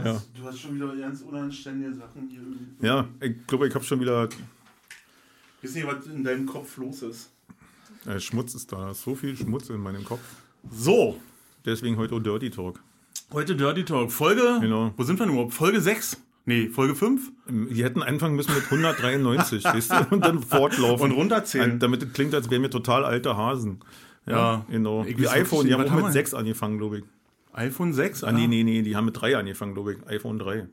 hast, Ja. du hast schon wieder ganz unanständige Sachen hier. Ja, ich glaube, ich habe schon wieder. Ich weiß nicht, was in deinem Kopf los ist. Äh, Schmutz ist da. So viel Schmutz in meinem Kopf. So, Deswegen heute Dirty Talk. heute Dirty Talk. Folge, Genau. wo sind wir denn überhaupt? Folge 6? Nee, Folge 5? Ähm, Die hätten anfangen müssen mit 193, weißt du? Und dann fortlaufen. Und runterzählen. Damit es klingt, als wären wir total alte Hasen. Ja. genau. Ich Wie iPhone, die haben auch mit wir? 6 angefangen, glaube ich. iPhone 6? Ah, nee, nee, nee, die haben mit 3 angefangen, glaube ich. iPhone 3.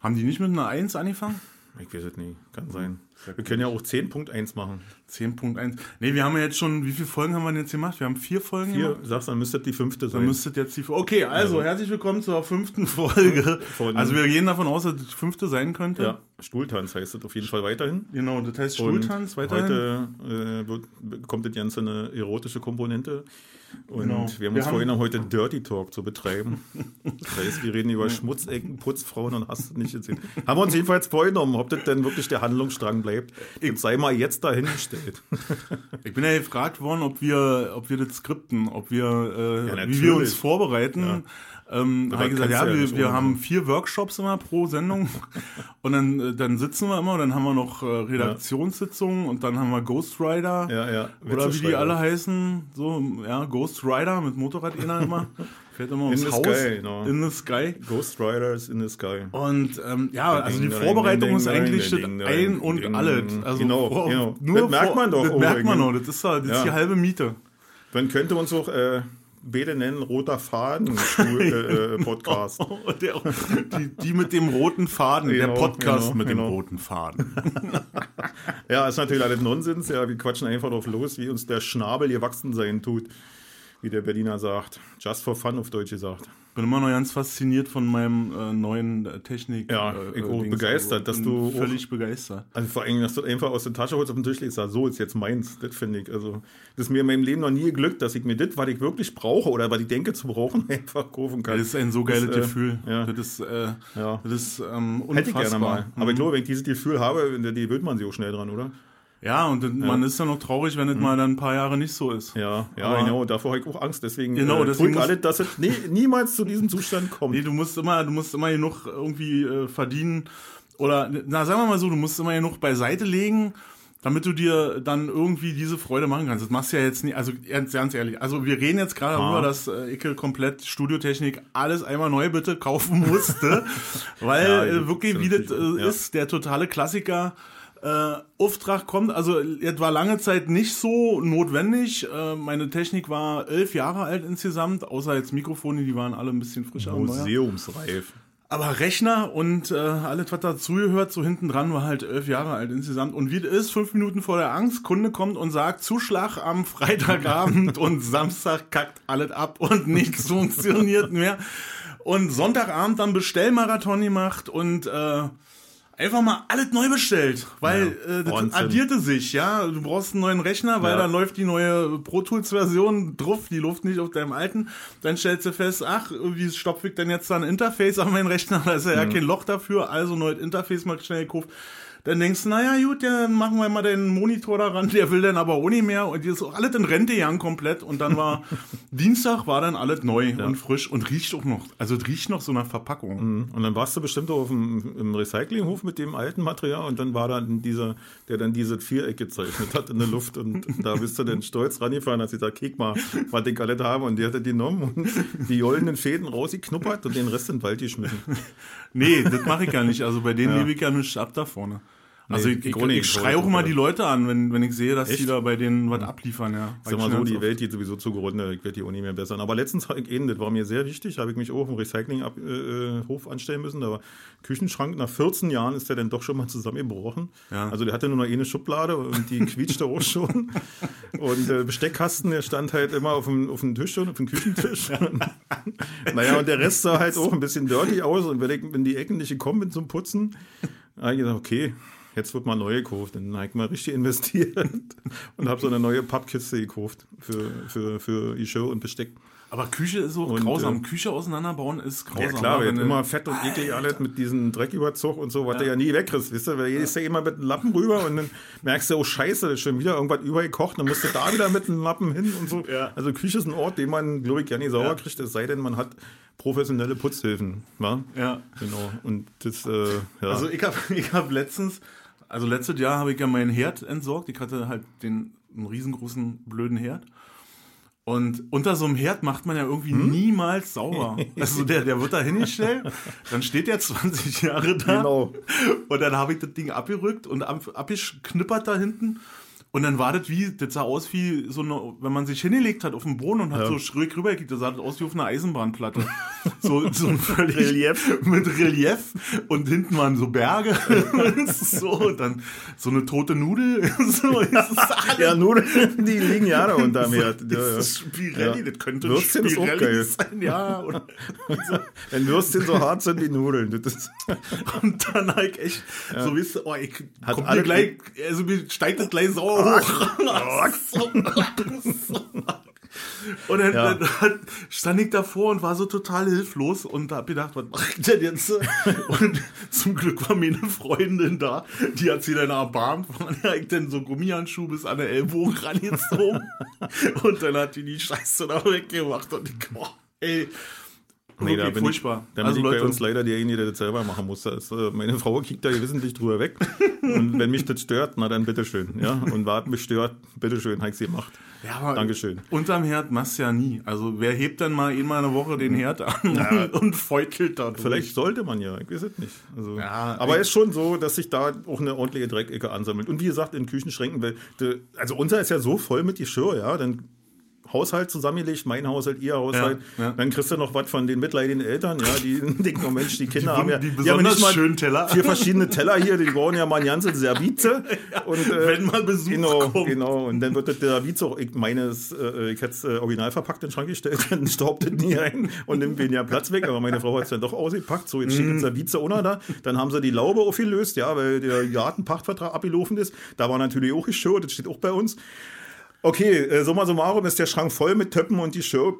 Haben die nicht mit einer 1 angefangen? Ich weiß es nicht. Kann sein. Wir können ja auch 10.1 machen. 10.1. Nee, wir haben ja jetzt schon, wie viele Folgen haben wir denn jetzt gemacht? Wir haben vier Folgen Hier, gemacht. sagst du, dann müsste das die fünfte Dann sein. müsstet jetzt die. Okay, also herzlich willkommen zur fünften Folge. Von- also wir gehen davon aus, dass die fünfte sein könnte. ja, Stuhltanz heißt das auf jeden Fall weiterhin. Genau, das heißt Und Stuhltanz weiterhin. Heute äh, wird, bekommt das Ganze eine erotische Komponente. Und Genau. wir haben Wir uns haben- vorhin heute Dirty Talk zu betreiben. Das heißt, wir reden über Schmutzecken, Putzfrauen und hast nicht gesehen. Haben wir uns jedenfalls vorgenommen, ob das denn wirklich der Handlungsstrang bleibt. Jetzt sei mal jetzt dahingestellt. Ich bin ja gefragt worden, ob wir, ob wir das skripten, ob wir, äh, Ja, wie wir uns vorbereiten. Ähm, habe ich gesagt, ja, ja wir, wir haben vier Workshops immer pro Sendung und dann, äh, dann sitzen wir immer und dann haben wir noch äh, Redaktionssitzungen und dann haben wir Ghost Rider Ja, ja. oder wie die alle heißen, so, ja, Ghost Rider mit Motorrad immer, fährt immer ums the Haus, sky, genau. in the sky. Ghost Riders in the Sky. Und ähm, ja, also die Vorbereitung ist eigentlich ein und alles. Also Genau, vor- genau. Nur Das merkt man doch Das merkt man noch. Das ist, ja- das ist Ja. die halbe Miete. Man könnte uns auch äh, nennen, roter Faden äh, äh, Podcast. Der, die, die mit dem roten Faden, der Genau, Podcast genau, mit dem genau. roten Faden. Ja, ist natürlich alles Nonsens. Ja, wir quatschen einfach drauf los, wie uns der Schnabel gewachsen sein tut, wie der Berliner sagt. Just for fun auf Deutsch gesagt. Bin immer noch ganz fasziniert von meinem äh, neuen äh, Technik. Ja, äh, ich auch Dings. begeistert, dass bin du auch- völlig begeistert. Also vor allem, dass du einfach aus der Tasche holst auf den Tisch legst, sagst, so ist jetzt meins. Das finde ich. Also, das ist mir in meinem Leben noch nie geglückt, dass ich mir das, was ich wirklich brauche oder was ich denke zu brauchen, einfach kaufen kann. Das ist ein so geiles Das, äh, Gefühl. ja. Das ist, äh, Ja. das ist ähm, unfassbar. Hätte ich gerne mal. Aber Mhm. ich glaube, wenn ich dieses Gefühl habe, die wird man sich auch schnell dran, oder? Ja, und man ist ja noch traurig, wenn es mal dann ein paar Jahre nicht so ist. Mhm. Ja, ja, Aber- genau. Davor habe ich auch Angst. Deswegen Genau, äh, deswegen alles, dass es nie, niemals zu diesem Zustand kommt. Nee, du musst immer, du musst immer genug irgendwie äh, verdienen. Oder, na, sagen wir mal so, du musst immer genug beiseite legen, damit du dir dann irgendwie diese Freude machen kannst. Das machst du ja jetzt nicht, also ganz, ganz ehrlich. Also wir reden jetzt gerade Ah. darüber, dass äh, Icke komplett Studiotechnik alles einmal neu bitte kaufen musste. weil Ja, äh, wirklich, wie das äh, ja. ist, der totale Klassiker. Äh, Auftrag kommt, also es war lange Zeit nicht so notwendig. Äh, meine Technik war elf Jahre alt insgesamt, außer jetzt Mikrofone, die waren alle ein bisschen frischer. Museumsreif. Aber Rechner und äh, alles, was dazugehört, so hinten dran, war halt elf Jahre alt insgesamt. Und wie das ist, fünf Minuten vor der Angst, Kunde kommt und sagt, Zuschlag am Freitagabend und Samstag kackt alles ab und nichts funktioniert mehr. Und Sonntagabend dann Bestellmarathon gemacht und äh, einfach mal alles neu bestellt, weil Ja, äh, das Wahnsinn. addierte sich, ja. Du brauchst einen neuen Rechner, weil Ja. da läuft die neue Pro Tools Version drauf, die läuft nicht auf deinem alten. Dann stellst du fest, ach, wie stopfe ich denn jetzt da ein Interface an meinen Rechner? Da ist ja, Mhm. ja kein Loch dafür, also neues Interface mal schnell gekauft. Dann denkst du, naja, gut, dann machen wir mal den Monitor daran, der will dann aber auch nicht mehr. Und die ist auch alles in Rente gegangen komplett. Und dann war Dienstag war dann alles neu und frisch und riecht auch noch. Also es riecht noch so nach Verpackung. Und dann warst du bestimmt auf dem, im Recyclinghof mit dem alten Material und dann war dann dieser, der dann dieses Viereck gezeichnet hat in der Luft und da bist du dann stolz rangefahren, als ich gesagt, kick mal, was ich alles habe und die hat er genommen und die goldenen Fäden rausgeknuppert und den Rest in den Wald geschmissen. Nee, das mache ich gar nicht. Also bei denen Ja. lebe ich ja nicht ab da vorne. Also Nee, ich, ich, ich ich schreie auch immer die Leute an, wenn, wenn ich sehe, dass die Echt? da bei denen was abliefern, ja. Sag mal so, die Welt geht sowieso zugrunde, ich werde die auch nicht mehr bessern. Aber letztens habe ich eben, das war mir sehr wichtig, habe ich mich auch im Recyclinghof äh, Hof anstellen müssen. Da war Küchenschrank, nach 14 Jahren ist der dann doch schon mal zusammengebrochen. Ja. Also der hatte nur noch eine Schublade und die quietschte auch schon. Und der Besteckkasten, der stand halt immer auf dem, auf dem Tisch schon, auf dem Küchentisch. naja, und der Rest sah halt auch ein bisschen dirty aus. Und wenn, ich, wenn die Ecken nicht gekommen bin zum Putzen, habe ich gesagt, okay, jetzt wird mal neu gekauft. Dann habe ich mal richtig investiert und habe so eine neue Pappkiste gekauft für, für, für Geschirr und Besteck. Aber Küche ist so Und, grausam. äh, Küche auseinanderbauen ist grausam. Ja klar, ne? Wenn du- immer fett und eklig alles mit diesem Drecküberzug und so, was du ja nie wegkriegst, wisst ihr? Weil hier ist ja immer mit einem Lappen rüber und dann merkst du, oh scheiße, da ist schon wieder irgendwas übergekocht, dann musst du da wieder mit einem Lappen hin und so. Ja. Also Küche ist ein Ort, den man, glaube ich, gar nicht sauber Ja. kriegt, es sei denn, man hat professionelle Putzhilfen. Wa? Ja. Genau. Und das, äh, ja. Also ich habe ich hab letztens, also letztes Jahr habe ich ja meinen Herd entsorgt. Ich hatte halt den einen riesengroßen blöden Herd. Und unter so einem Herd macht man ja irgendwie Hm? niemals sauber. Also der, der wird da hingestellt, dann steht der 20 Jahre da. Genau. Und dann habe ich das Ding abgerückt und ab, abgeknippert da hinten. Und dann war das wie, das sah aus wie so eine, wenn man sich hingelegt hat auf dem Boden und hat Ja. so schräg rübergekickt, das sah das aus wie auf einer Eisenbahnplatte. so, so ein völlig Relief. mit Relief und hinten waren so Berge so und dann so eine tote Nudel so ist alles ja, nur die liegen ja da unterm Herd. Ja, das ja. ist Spirelli, Ja. das könnte Würstchen ist Spirelli geil. sein, ja. Und, Wenn Würstchen so hart sind wie Nudeln. Das ist, und dann halt echt, so wisst ihr, oh, ich Hat kommt mir gleich, also mir steigt das gleich sauer so, so. Und dann, Ja. dann stand ich davor und war so total hilflos und hab gedacht, was mach ich denn jetzt? Und zum Glück war meine Freundin da, die hat sie dann erbarmt, der ich dann so Gummihandschuh bis an den Ellbogen rangezogen. Und dann hat die die Scheiße da weggemacht und ich, boah, ey, Nee, da bin furchtbar. Ich, da bin also ich bei uns leider derjenige, der das selber machen muss. Äh, meine Frau kickt da wissentlich drüber weg. Und wenn mich das stört, na dann bitteschön. Ja? Und was mich stört, bitteschön, habe ich sie gemacht. Ja, aber Dankeschön. Unterm Herd machst du ja nie. Also wer hebt dann mal einmal eine Woche den Herd an und feutelt da? Vielleicht sollte man ja, ich weiß es nicht. Also, Ja, aber ist schon so, dass sich da auch eine ordentliche Dreckecke ansammelt. Und wie gesagt, in Küchenschränken, weil, also unser ist ja so voll mit Geschirr, ja, dann Haushalt zusammengelegt, mein Haushalt, ihr Haushalt, Ja, ja. dann kriegst du noch was von den mitleidigen Eltern, ja, die denken, oh Mensch, die Kinder Die haben ja, die die haben besonders nicht mal schönen Teller. vier verschiedene Teller hier, die brauchen ja mal eine ganze Servize. und, äh, wenn mal Besuch Genau, kommt. genau. Und dann wird das der Service auch, ich meine, äh, ich hätte es äh, original verpackt in den Schrank gestellt, dann staubt das nie ein und nimmt weniger Platz weg. Aber meine Frau hat es dann doch ausgepackt. So, jetzt steht das Service ohne da. Dann haben sie die Laube aufgelöst, ja, weil der Gartenpachtvertrag abgelaufen ist. Da war natürlich auch Geschirr, das steht auch bei uns. Okay, äh, summa summarum ist der Schrank voll mit Töppen und Geschirr.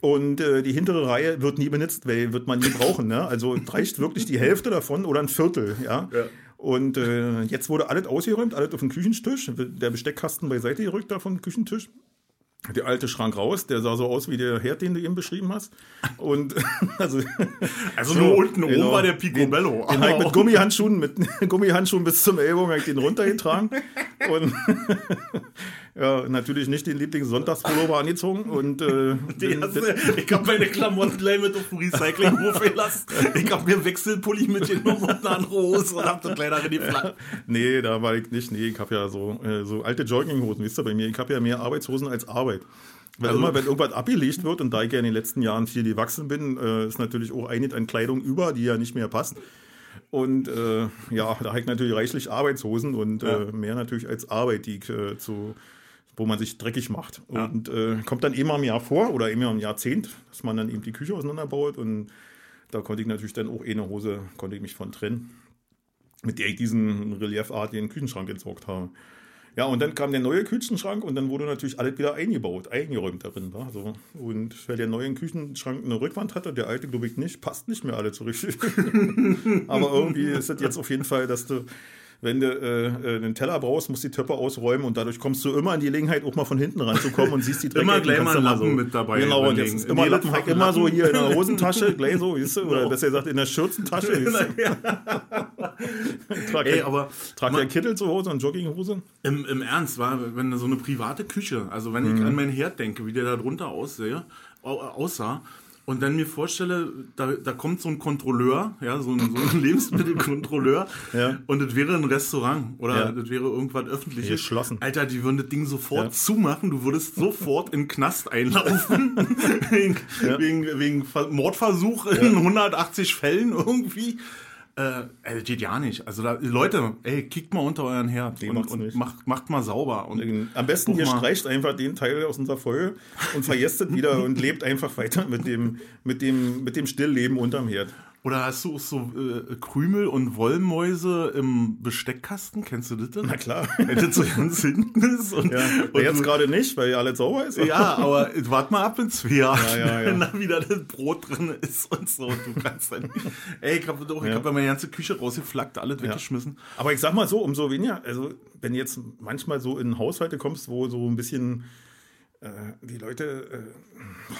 Und äh, die hintere Reihe wird nie benutzt, weil wird man nie brauchen. Ne? Also reicht wirklich die Hälfte davon oder ein Viertel. Ja. Ja. Und äh, jetzt wurde alles ausgeräumt, alles auf den Küchentisch. Der Besteckkasten beiseite gerückt da vom Küchentisch. Der alte Schrank raus, der sah so aus wie der Herd, den du eben beschrieben hast. Und also, Also So, nur unten genau. oben war der Picobello. den habe ich mit Gummihandschuhen, mit Gummihandschuhen bis zum Ellbogen ich den runtergetragen. Und ja, natürlich nicht den Lieblings-Sonntagspullover angezogen. Und äh, hast du- ich habe meine Klamotten gleich mit auf dem Recyclinghof gelassen. Ich habe mir Wechselpulli mitgenommen und eine andere Hose und hab das leider in die Flasche. nee, da war ich nicht. Nee, ich habe ja so, äh, so alte Jogginghosen, wisst ihr bei mir. Ich habe ja mehr Arbeitshosen als Arbeit. Weil Also- immer, wenn irgendwas abgelegt wird und da ich ja in den letzten Jahren viel gewachsen bin, äh, ist natürlich auch einiges an Kleidung über, die ja nicht mehr passt. Und äh, ja, da habe ich natürlich reichlich Arbeitshosen und Ja. äh, mehr natürlich als Arbeit, die ich, äh, zu, wo man sich dreckig macht. Ja. Und äh, kommt dann immer im Jahr vor oder immer im Jahrzehnt, dass man dann eben die Küche auseinanderbaut. Und da konnte ich natürlich dann auch eh eine Hose, konnte ich mich von trennen mit der ich diesen reliefartigen Küchenschrank entsorgt habe. Ja, und dann kam der neue Küchenschrank und dann wurde natürlich alles wieder eingebaut, eingeräumt darin. War so. Und weil der neue Küchenschrank eine Rückwand hatte, der alte glaube ich nicht, passt nicht mehr alle so richtig. Aber irgendwie ist es jetzt auf jeden Fall, dass du, wenn du äh, äh, einen Teller brauchst, musst du die Töpfe ausräumen und dadurch kommst du immer in die Gelegenheit, auch mal von hinten ranzukommen und siehst die Immer Dreckecken, gleich mal einen Lappen mit dabei Genau, und jetzt ist immer jedem Lappen, Fach immer so Lappen. hier in der Hosentasche, gleich so, weißt du, oder besser gesagt in der Schürzentasche. Trag Ey, aber trag ja Kittel zu Hause und Jogginghose. im, im Ernst, war, wenn so eine private Küche, also wenn Mhm. ich an meinen Herd denke, wie der da drunter aussehe, au- aussah, und dann mir vorstelle, da, da kommt so ein Kontrolleur, ja, so ein, so ein Lebensmittelkontrolleur, Ja. und das wäre ein Restaurant oder Ja. das wäre irgendwas öffentliches. Geschlossen. Alter, die würden das Ding sofort Ja. zumachen, du würdest sofort in den Knast einlaufen, wegen, wegen, wegen Ver- Mordversuch in 180 Fällen irgendwie. Äh, ey, das geht ja nicht. Also da, Leute, ey, kickt mal unter euren Herd und, macht's und nicht. macht, macht mal sauber. Und Am besten ihr mal. streicht einfach den Teil aus unserer Folge und vergesst es wieder und lebt einfach weiter mit dem, mit dem, mit dem Stillleben unterm Herd. Oder hast du auch so äh, Krümel und Wollmäuse im Besteckkasten? Kennst du das denn? Na klar. Wenn das so ganz hinten ist und, Ja, und jetzt gerade nicht, weil ja alles sauber ist. Ja, aber wart mal ab in zwei Jahren, Ja, ja, ja. wenn da wieder das Brot drin ist und so. Du kannst dann, ey, ich habe doch, ich Ja. meine ganze Küche rausgeflackt, alles weggeschmissen. Aber ich sag mal so, umso weniger, also wenn jetzt manchmal so in Haushalte kommst, wo so ein bisschen äh, die Leute äh,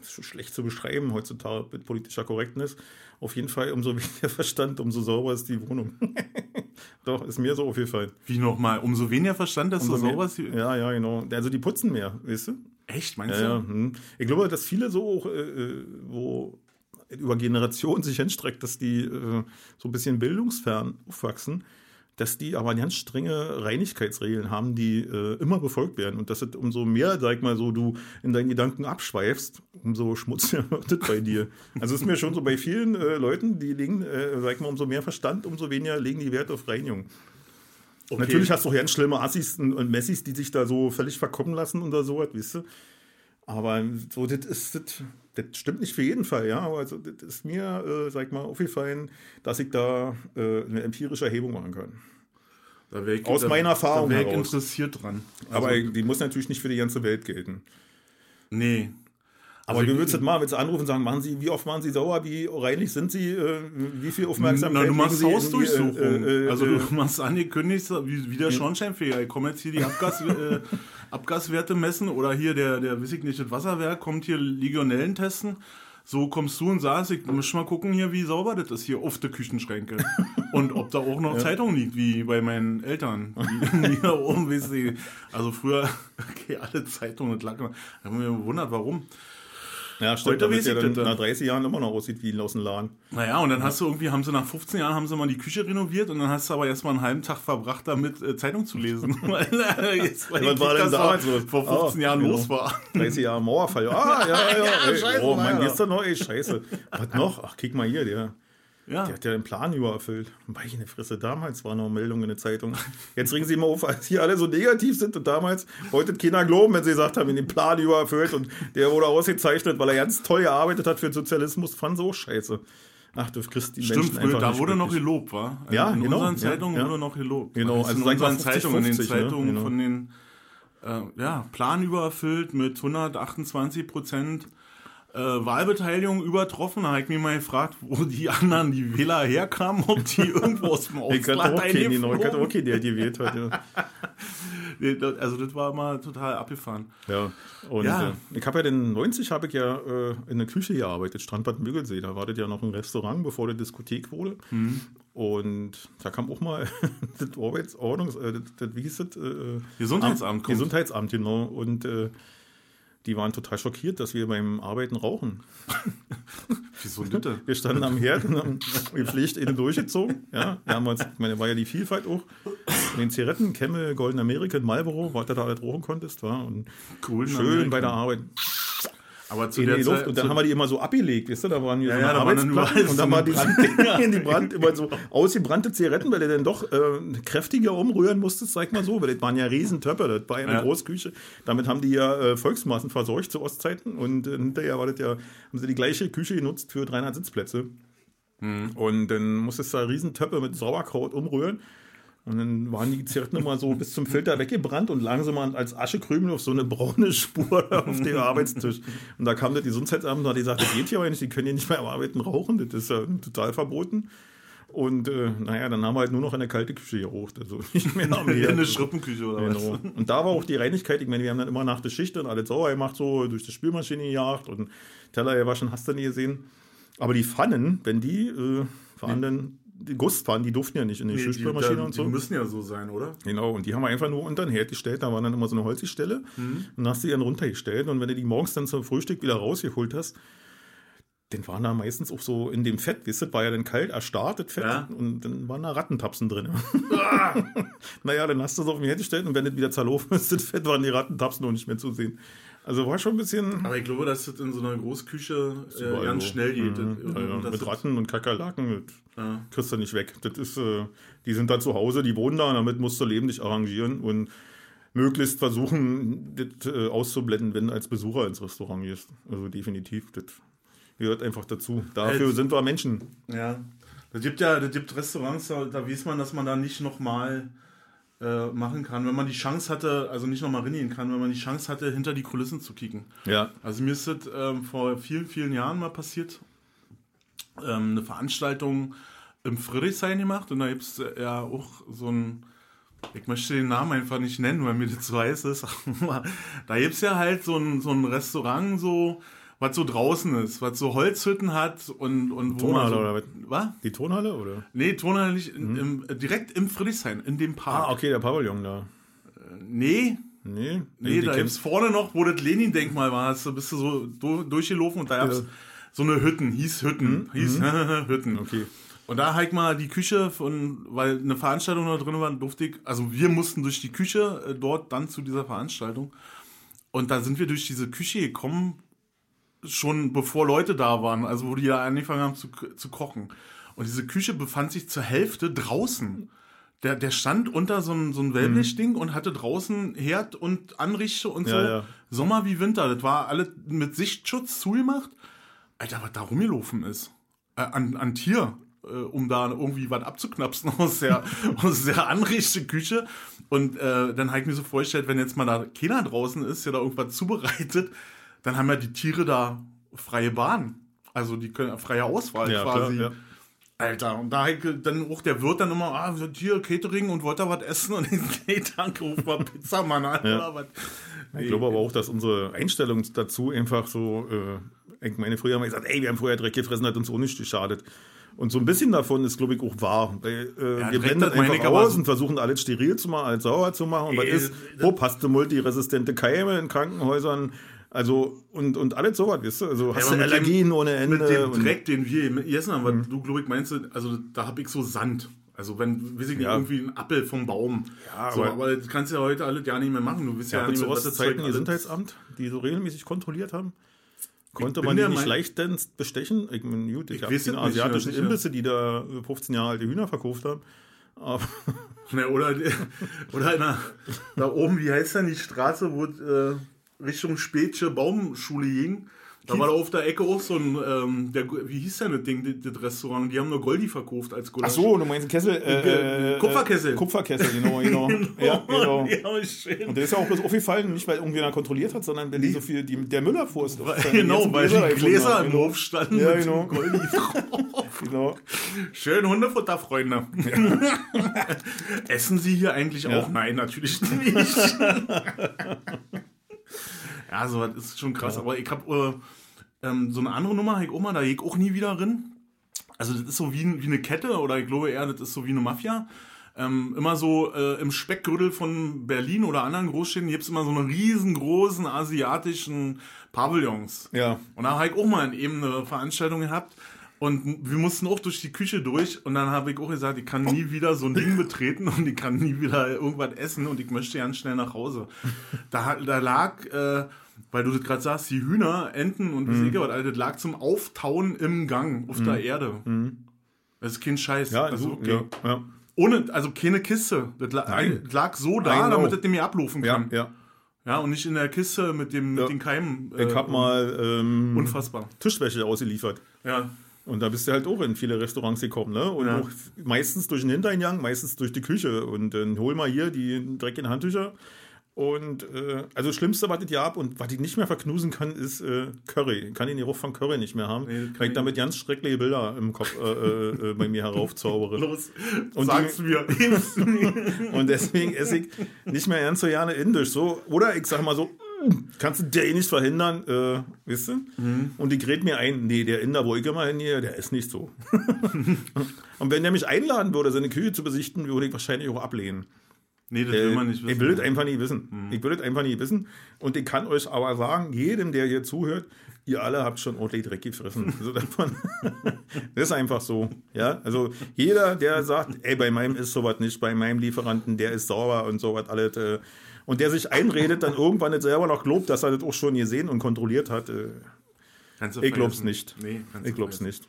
ist schlecht zu beschreiben heutzutage mit politischer Korrektness. Auf jeden Fall, umso weniger Verstand, umso sauber ist die Wohnung. Doch, ist mir so auf jeden Fall. Wie nochmal? Umso weniger Verstand, desto Umso sauber ist die. Ja, ja, genau. Also die putzen mehr, weißt du? Echt, meinst Ja, ja. du? hm. Ich glaube, dass viele so, auch, äh, äh, wo über Generationen sich hinstreckt, dass die äh, so ein bisschen bildungsfern aufwachsen, dass die aber ganz strenge Reinigkeitsregeln haben, die äh, immer befolgt werden. Und dass es umso mehr, sag ich mal so, du in deinen Gedanken abschweifst, umso schmutziger wird es bei dir. Also es ist mir schon so bei vielen äh, Leuten, die legen, äh, sag ich mal, umso mehr Verstand, umso weniger legen die Wert auf Reinigung. Okay. Natürlich hast du auch ganz schlimme Assis und und Messis, die sich da so völlig verkommen lassen oder so, weißt du. Aber so, das ist, das, das stimmt nicht für jeden Fall, ja. Aber also, das ist mir, äh, sag ich mal, aufgefallen, dass ich da äh, eine empirische Erhebung machen kann. Ich, Aus da, meiner Erfahrung Da wäre ich heraus. interessiert dran. Aber Also, die muss natürlich nicht für die ganze Welt gelten. nee. Aber Also du würdest jetzt mal jetzt anrufen und sagen, machen Sie, wie oft waren Sie sauer, wie reinlich sind Sie, äh, wie viel Aufmerksamkeit Na, du machst Hausdurchsuchung. äh, äh, also äh, du machst angekündigt, wie, wie der Schornsteinfeger. Ich komme jetzt hier die Abgas, äh, Abgaswerte messen oder hier der, der, weiß ich nicht, das Wasserwerk kommt hier Legionellen testen. So kommst du und sagst, ich muss mal gucken hier, wie sauber das ist hier auf der Küchenschränke. und ob da auch noch Zeitung liegt, wie bei meinen Eltern. Die, die da oben, weißt du, also früher, okay, alle Zeitungen, das lag immer. Da haben wir gewundert, warum. Ja, stimmt, Heute weiß ich dann das. nach 30 Jahren immer noch aussieht wie aus dem Laden. Naja, und dann hast du irgendwie, haben sie nach 15 Jahren haben sie mal die Küche renoviert und dann hast du aber erst mal einen halben Tag verbracht, damit äh, Zeitung zu lesen. Äh, jetzt, weil Was war denn damals los? vor 15 Ah, Jahren genau. los war. 30 Jahre Mauerfall. Ah, ja, ja, Ja, ey, scheiße, Oh, Alter. gestern noch, ey, scheiße. Was noch? Ach, kick mal hier, der. Ja, Der hat ja den Plan übererfüllt. Meine Fresse, damals war noch Meldung in der Zeitung. Jetzt regen sie mal auf, als hier alle so negativ sind und damals wollte keiner glauben, wenn sie gesagt haben, den Plan übererfüllt und der wurde ausgezeichnet, weil er ganz toll gearbeitet hat für den Sozialismus, fand so scheiße. Ach, du kriegst die stimmt, Menschen einfach da wurde noch gelobt, war? Also Ja, in genau, unseren ja, Zeitungen ja. wurde noch gelobt. Genau, also in unseren 50, Zeitungen, in den 50, ne? Zeitungen Genau. von den, äh, ja, Plan übererfüllt mit 128 Prozent. Äh, Wahlbeteiligung übertroffen, da habe ich mich mal gefragt, wo die anderen, die Wähler herkamen, ob die irgendwo aus dem Ich kannte Ausland auch keinen, genau, ich eingeflogen auch keinen, der gewählt hat. Ja. Also das war mal total abgefahren. Ja, und Ja. Äh, ich habe ja den 90 habe ich ja äh, in der Küche gearbeitet, Strandbad Müggelsee. Da war das ja noch ein Restaurant, bevor der Diskothek wurde. Mhm. Und da kam auch mal das Arbeitsordnungs, äh, das, das, wie hieß das? Äh, Gesundheitsamt Amt- kommt. Gesundheitsamt, genau. Und äh, die waren total schockiert, dass wir beim Arbeiten rauchen. Wieso bitte? Wir standen am Herd und haben gepflegt innen durchgezogen. Ja, damals, ich meine, war ja die Vielfalt auch. Und den Zigaretten, Camel, Golden American, Marlboro, was du da alles rauchen konntest, war. Und Cool, schön bei der Arbeit Aber zu in der die Luft Zeit, und dann haben wir die immer so abgelegt, weißt du, da waren hier Ja, so ja, da waren überall und dann war die in die Brand immer so ausgebrannte Zigaretten, weil du dann doch äh, kräftiger umrühren musstest, sag mal so, weil das waren ja Riesentöpfe, das war ja eine Ja. Großküche. Damit haben die ja äh, Volksmassen versorgt zu Ostzeiten und äh, hinterher war das ja, haben sie die gleiche Küche genutzt für 300 Sitzplätze. Hm. Und dann musstest du da Riesentöpfe mit Sauerkraut umrühren. Und dann waren die Zigaretten immer so bis zum Filter weggebrannt und lagen sie mal als Aschekrümel auf so eine braune Spur auf dem Arbeitstisch. Und da kam das Gesundheitsamt und hat gesagt, das geht hier aber nicht, die können hier nicht mehr am Arbeiten rauchen, das ist ja total verboten. Und äh, naja, dann haben wir halt nur noch eine kalte Küche geraucht, also nicht mehr am in eine Schrippenküche oder was? Genau. Und da war auch die Reinigkeit, ich meine, wir haben dann immer nach der Schicht dann alles sauber gemacht, so durch die Spülmaschine gejagt und Teller gewaschen, hast du nie gesehen. Aber die Pfannen, wenn die äh, waren dann, die Gusspfannen, die durften ja nicht in die Nee, die, Spülmaschine da- und so. die müssen ja so sein, oder? Genau, und die haben wir einfach nur unter den Herd gestellt, da war dann immer so eine Holzstelle Mhm. und dann hast du die dann runtergestellt und wenn du die morgens dann zum Frühstück wieder rausgeholt hast, dann waren da meistens auch so in dem Fett, wisst ihr, war ja dann kalt erstartet Fett Ja. und dann waren da Rattentapsen drin. naja, dann hast du es auf den Herd gestellt und wenn das wieder zerlaufen ist, das Fett, waren die Rattentapsen noch nicht mehr zu sehen. Also war schon ein bisschen Aber ich glaube, dass das in so einer Großküche äh, ganz so. schnell geht. Mhm. Ja, ja. das Mit Ratten und Kakerlaken, das Ja. kriegst du nicht weg. Das ist, äh, die sind da zu Hause, die wohnen da, und damit musst du Leben dich arrangieren und möglichst versuchen, das äh, auszublenden, wenn du als Besucher ins Restaurant gehst. Also definitiv, das gehört einfach dazu. Dafür Halt. sind wir Menschen. Ja. Das gibt ja, das gibt Restaurants, da, da weiß man, dass man da nicht nochmal äh, machen kann, wenn man die Chance hatte, also nicht nochmal reingehen kann, wenn man die Chance hatte, hinter die Kulissen zu kicken. Ja. Also mir ist das ähm, vor vielen, vielen Jahren mal passiert. Ähm, eine Veranstaltung im Friedrichshain gemacht und da gibt es äh, ja auch so ein, ich möchte den Namen einfach nicht nennen, weil mir das zu heiß ist, da gibt es ja halt so ein, so ein Restaurant so, was so draußen ist, was so Holzhütten hat und, und wo Tonhalle man so, oder was? Was? Die Tonhalle, oder? Nee, Tonhalle nicht, in, im, direkt im Friedrichshain, in dem Park. Ah, okay, der Pavillon da. Nee, Nee, nee, die da ist vorne noch, wo das Lenin-Denkmal war, hast du, bist du so du, durchgelaufen und da gab's so eine Hütten, hieß Hütten, hieß Hütten. Mhm. Okay. Und da halt mal die Küche von, weil eine Veranstaltung da drin war, durfte ich, also wir mussten durch die Küche äh, dort dann zu dieser Veranstaltung. Und da sind wir durch diese Küche gekommen, schon bevor Leute da waren, also wo die ja angefangen haben zu, zu kochen. Und diese Küche befand sich zur Hälfte draußen. Der, der stand unter so einem so ein Wellblechding und hatte draußen Herd und Anrichte und so. Ja, ja. Sommer wie Winter. Das war alles mit Sichtschutz zugemacht. Alter, was da rumgelaufen ist. Äh, an, an Tier, äh, um da irgendwie was abzuknapsen aus der, aus der Anrichteküche. Und äh, dann habe ich mir so vorgestellt, wenn jetzt mal da keiner draußen ist, der da irgendwas zubereitet, dann haben ja die Tiere da freie Bahn. Also die können freie Auswahl Ja, quasi. klar, ja. Alter, und da dann auch der Wirt dann immer, ah, hier Catering und wollt ihr was essen? Und nee, danke, ruf mal Pizza, Mann, an, Ja. oder was. Ich glaube aber auch, dass unsere Einstellung dazu einfach so, äh, ich meine, früher haben wir gesagt, ey, wir haben vorher Dreck gefressen, hat uns auch nicht geschadet. Und so ein bisschen davon ist, glaube ich, auch wahr. Weil, äh, Ja, wir blenden einfach aus so- und versuchen alles steril zu machen, alles sauer zu machen. Und was Ey, ist, das- wo hast du multiresistente Keime in Krankenhäusern? Also, und, und alles sowas, weißt du? Also, hast aber du mit dem- Allergien ohne Ende. Mit dem Dreck, den wir gegessen haben, was du, glaube ich, meinst, du, also da habe ich so Sand. Also wenn, weiß ich nicht, Ja. irgendwie ein Apfel vom Baum. Ja, so, aber- aber das kannst du ja heute alles ja nicht mehr machen. Du wisst ja, Ja, ja nicht mehr, was das alles- Gesundheitsamt, die so regelmäßig kontrolliert haben. Konnte man die nicht leichtens bestechen? Ich meine, gut, ich, Ich habe keine nicht, asiatischen ja, sicher. Imbisse, die da 15 Jahre alte Hühner verkauft haben. Ne, oder, oder einer, da oben, wie heißt denn die Straße, wo äh, Richtung Spätsche Baumschule ging? Da war da auf der Ecke auch so ein, ähm, der, wie hieß denn das Ding, das, Restaurant? Die haben nur Goldi verkauft als Gulasch. Ach so, du meinst einen Kessel? Äh, äh, Kupferkessel. Äh, Kupferkessel, genau, genau. ja, genau. ja, schön. Und der ist ja auch bloß aufgefallen, nicht weil irgendjemand kontrolliert hat, sondern wenn die so viel, die, der Müller-Fuhr ist. Genau, weil die Gläser im Hof standen Ja, mit genau. Goldi drauf. Genau. Schön Hundefutter, Freunde. Essen Sie hier eigentlich auch? Nein, natürlich nicht. Ja, so das ist schon krass. Aber ich habe äh, ähm, so eine andere Nummer, ich auch mal, da gehe ich auch nie wieder drin. Also das ist so wie, wie eine Kette oder ich glaube eher, das ist so wie eine Mafia. Ähm, immer so äh, im Speckgürtel von Berlin oder anderen Großstädten gibt es immer so eine riesengroßen asiatischen Pavillons. Ja. Und da habe ich auch mal eben eine Veranstaltung gehabt. Und wir mussten auch durch die Küche durch. Und dann habe ich auch gesagt, ich kann nie wieder so ein Ding betreten und ich kann nie wieder irgendwas essen und ich möchte ganz schnell nach Hause. Da, da lag, äh, weil du das gerade sagst, die Hühner, Enten und Mhm. was ich Alter, das lag zum Auftauen im Gang auf der Erde. Das ist kein Scheiß. Ja, also, so, okay. ja, ja. Ohne, also keine Kiste. Das lag, das lag so da, Nein, damit das dem mir ablaufen Ja, kann. Ja. ja. und nicht in der Kiste mit, dem, mit Ja. den Keimen. Ich äh, habe mal ähm, Unfassbar. Tischwäsche ausgeliefert. Ja. Und da bist du halt auch in viele Restaurants gekommen, ne? Und Ja. auch meistens durch den Hintereingang, meistens durch die Küche. Und dann hol mal hier die dreckigen Handtücher. Und äh, also das Schlimmste, was ich hier hab und was ich nicht mehr verknusen kann, ist äh, Curry. Ich kann den Geruch von Curry nicht mehr haben, Nee, weil ich damit ganz schreckliche Bilder im Kopf äh, äh, äh, bei mir heraufzaubere. Los, Und sag's die- mir. Und deswegen esse ich nicht mehr ganz so gerne indisch. So, oder ich sag mal so, "Mm, kannst du der eh nicht verhindern, äh, weißt du? Mhm. Und die gräht mir ein, nee, der Inder, wo ich immer hingehe, der ist nicht so. Und wenn der mich einladen würde, seine Küche zu besichten, würde ich wahrscheinlich auch ablehnen. Nee, das Äh, will man nicht Ich wissen. will es einfach nicht wissen. Mhm. Ich will es einfach nicht wissen. Und ich kann euch aber sagen, jedem, der hier zuhört, ihr alle habt schon ordentlich Dreck gefressen. Also davon, das ist einfach so. Ja, also jeder, der sagt, ey, bei meinem ist sowas nicht, bei meinem Lieferanten, der ist sauber und sowas alles. Äh, und der sich einredet, dann irgendwann nicht selber noch glaubt, dass er das auch schon gesehen und kontrolliert hat. Äh, Kannst du ich glaub's nicht. Nee, kannst du ich glaub's vergessen. nicht.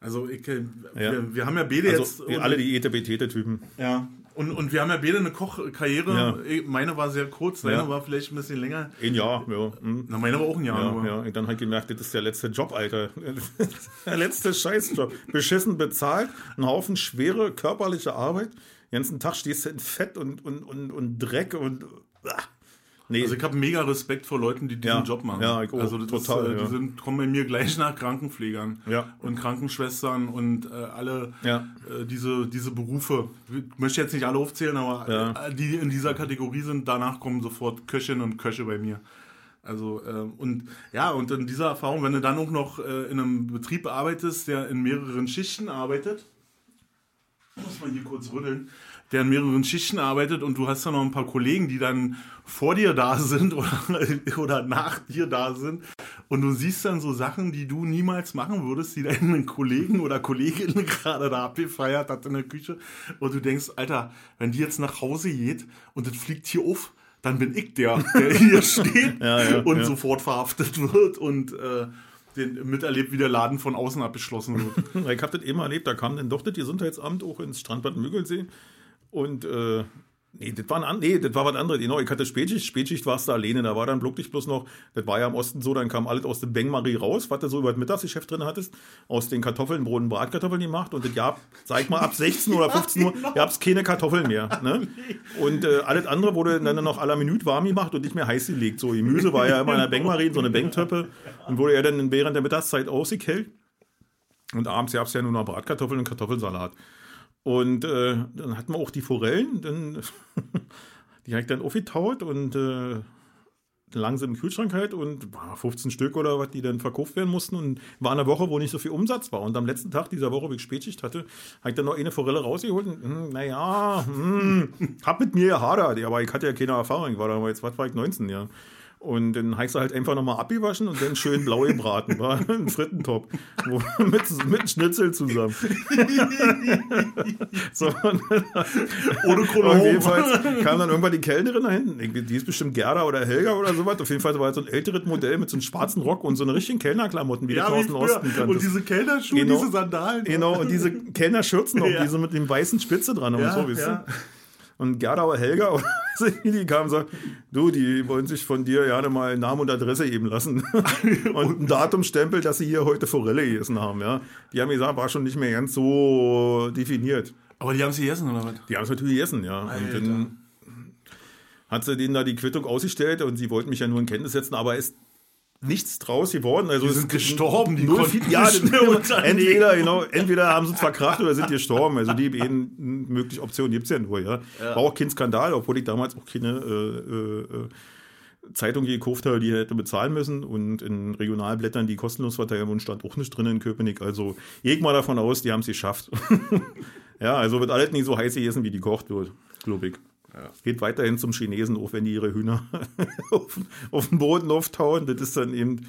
Also, ich, äh, Ja. wir, wir haben ja beide Also jetzt. ihr alle die Etepetete-Typen. ja. Und, und wir haben ja beide eine Kochkarriere. Ja. Meine war sehr kurz, deine Ja. war vielleicht ein bisschen länger. Ein Jahr, ja. hm. Na, meine war auch ein Jahr. Ja, nur. ja, und dann halt gemerkt, das ist der letzte Job, Alter. der letzte Scheißjob. Beschissen bezahlt, ein Haufen schwere körperliche Arbeit. Den ganzen Tag stehst du in Fett und, und, und, und Dreck und. Ah. Nee, Also ich habe mega Respekt vor Leuten, die diesen Ja. Job machen. Ja, ich auch. also das Total, ist, äh, ja. Die sind, kommen bei mir gleich nach Krankenpflegern Ja. und Krankenschwestern und äh, alle Ja. äh, diese, diese Berufe. Ich möchte jetzt nicht alle aufzählen, aber äh, die in dieser Kategorie sind, danach kommen sofort Köchinnen und Köche bei mir. Also, ähm, und ja, und in dieser Erfahrung, wenn du dann auch noch äh, in einem Betrieb arbeitest, der in mehreren Schichten arbeitet, muss man hier kurz rütteln, der in mehreren Schichten arbeitet und du hast ja noch ein paar Kollegen, die dann vor dir da sind oder, oder nach dir da sind und du siehst dann so Sachen, die du niemals machen würdest, die deinen Kollegen oder Kolleginnen gerade da abgefeiert hat in der Küche und du denkst, Alter, wenn die jetzt nach Hause geht und das fliegt hier auf, dann bin ich der, der hier steht Ja, ja, und ja. sofort verhaftet wird und äh, den miterlebt, wie der Laden von außen abgeschlossen wird. Ich habe das eben erlebt, da kam dann doch das Gesundheitsamt auch ins Strandbad Müggelsee und äh, nee, das war, ein, nee, das war was anderes. Genau, ich hatte Spätschicht, Spätschicht warst du alleine, da war dann wirklich bloß noch, das war ja im Osten so, dann kam alles aus dem Bengmarie raus, was du so über das Mittagsgeschäft drin hattest, aus den Kartoffeln, Broten, Bratkartoffeln gemacht und das gab, sag ich mal, ab 16 oder 15 Uhr gab es keine Kartoffeln mehr. Ne? Und äh, alles andere wurde dann noch à la Minute warm gemacht und nicht mehr heiß gelegt. So, Gemüse war ja immer in der Bengmarie, so eine Bengtöppe und wurde ja dann während der Mittagszeit ausgekellt. Und abends gab es ja nur noch Bratkartoffeln und Kartoffelsalat. Und äh, dann hatten wir auch die Forellen, dann, die habe ich dann aufgetaut und äh, langsam im Kühlschrank halt und war 15 Stück oder was, die dann verkauft werden mussten und war eine Woche, wo nicht so viel Umsatz war. Und am letzten Tag dieser Woche, wo ich Spätschicht hatte, habe ich dann noch eine Forelle rausgeholt und, hm, naja, hm, hab mit mir gehadert, aber ich hatte ja keine Erfahrung, ich war damals, was war ich, 19, ja. Und dann heißt er halt einfach nochmal abgewaschen und dann schön blau gebraten. War ein Frittentopf. Wo, mit, mit Schnitzel zusammen. so, und Ohne und Kohle jedenfalls kam dann irgendwann die Kellnerin da hinten. Die ist bestimmt Gerda oder Helga oder sowas. Auf jeden Fall war so ein älteres Modell mit so einem schwarzen Rock und so einer richtigen Kellnerklamotten, wie Ja, du aus dem. Osten Und kanntest. diese Kellnerschuhe, Genau. diese Sandalen. Genau, und diese Kellnerschürzen noch, Ja. diese mit dem weißen Spitze dran und Ja, so, weißt ja. Und Gerda oder Helga, oder so, die kamen und sagten, du, die wollen sich von dir gerne mal Namen und Adresse geben lassen. und ein Datumstempel, dass sie hier heute Forelle gegessen haben, ja. Die haben gesagt, war schon nicht mehr ganz so definiert. Aber die haben sie gegessen, oder was? Die haben es natürlich gegessen, ja. Und dann hat sie denen da die Quittung ausgestellt und sie wollten mich ja nur in Kenntnis setzen, aber ist nichts draus geworden. Also Die sind gestorben, die konnten ja, entweder, genau, entweder haben sie es verkracht oder sind gestorben. Also die beiden mögliche Optionen gibt es ja nur, ja. War auch kein Skandal, obwohl ich damals auch keine äh, äh, äh, Zeitung gekauft habe, die hätte bezahlen müssen und in Regionalblättern, die kostenlos verteilen wurden, stand auch nicht drin in Köpenick. Also ich mal davon aus, die haben es geschafft. ja, also wird alles nicht so heiß gegessen, wie die gekocht wird, glaube ich. Geht weiterhin zum Chinesen, auch wenn die ihre Hühner auf, auf den Boden auftauen. Das ist dann eben,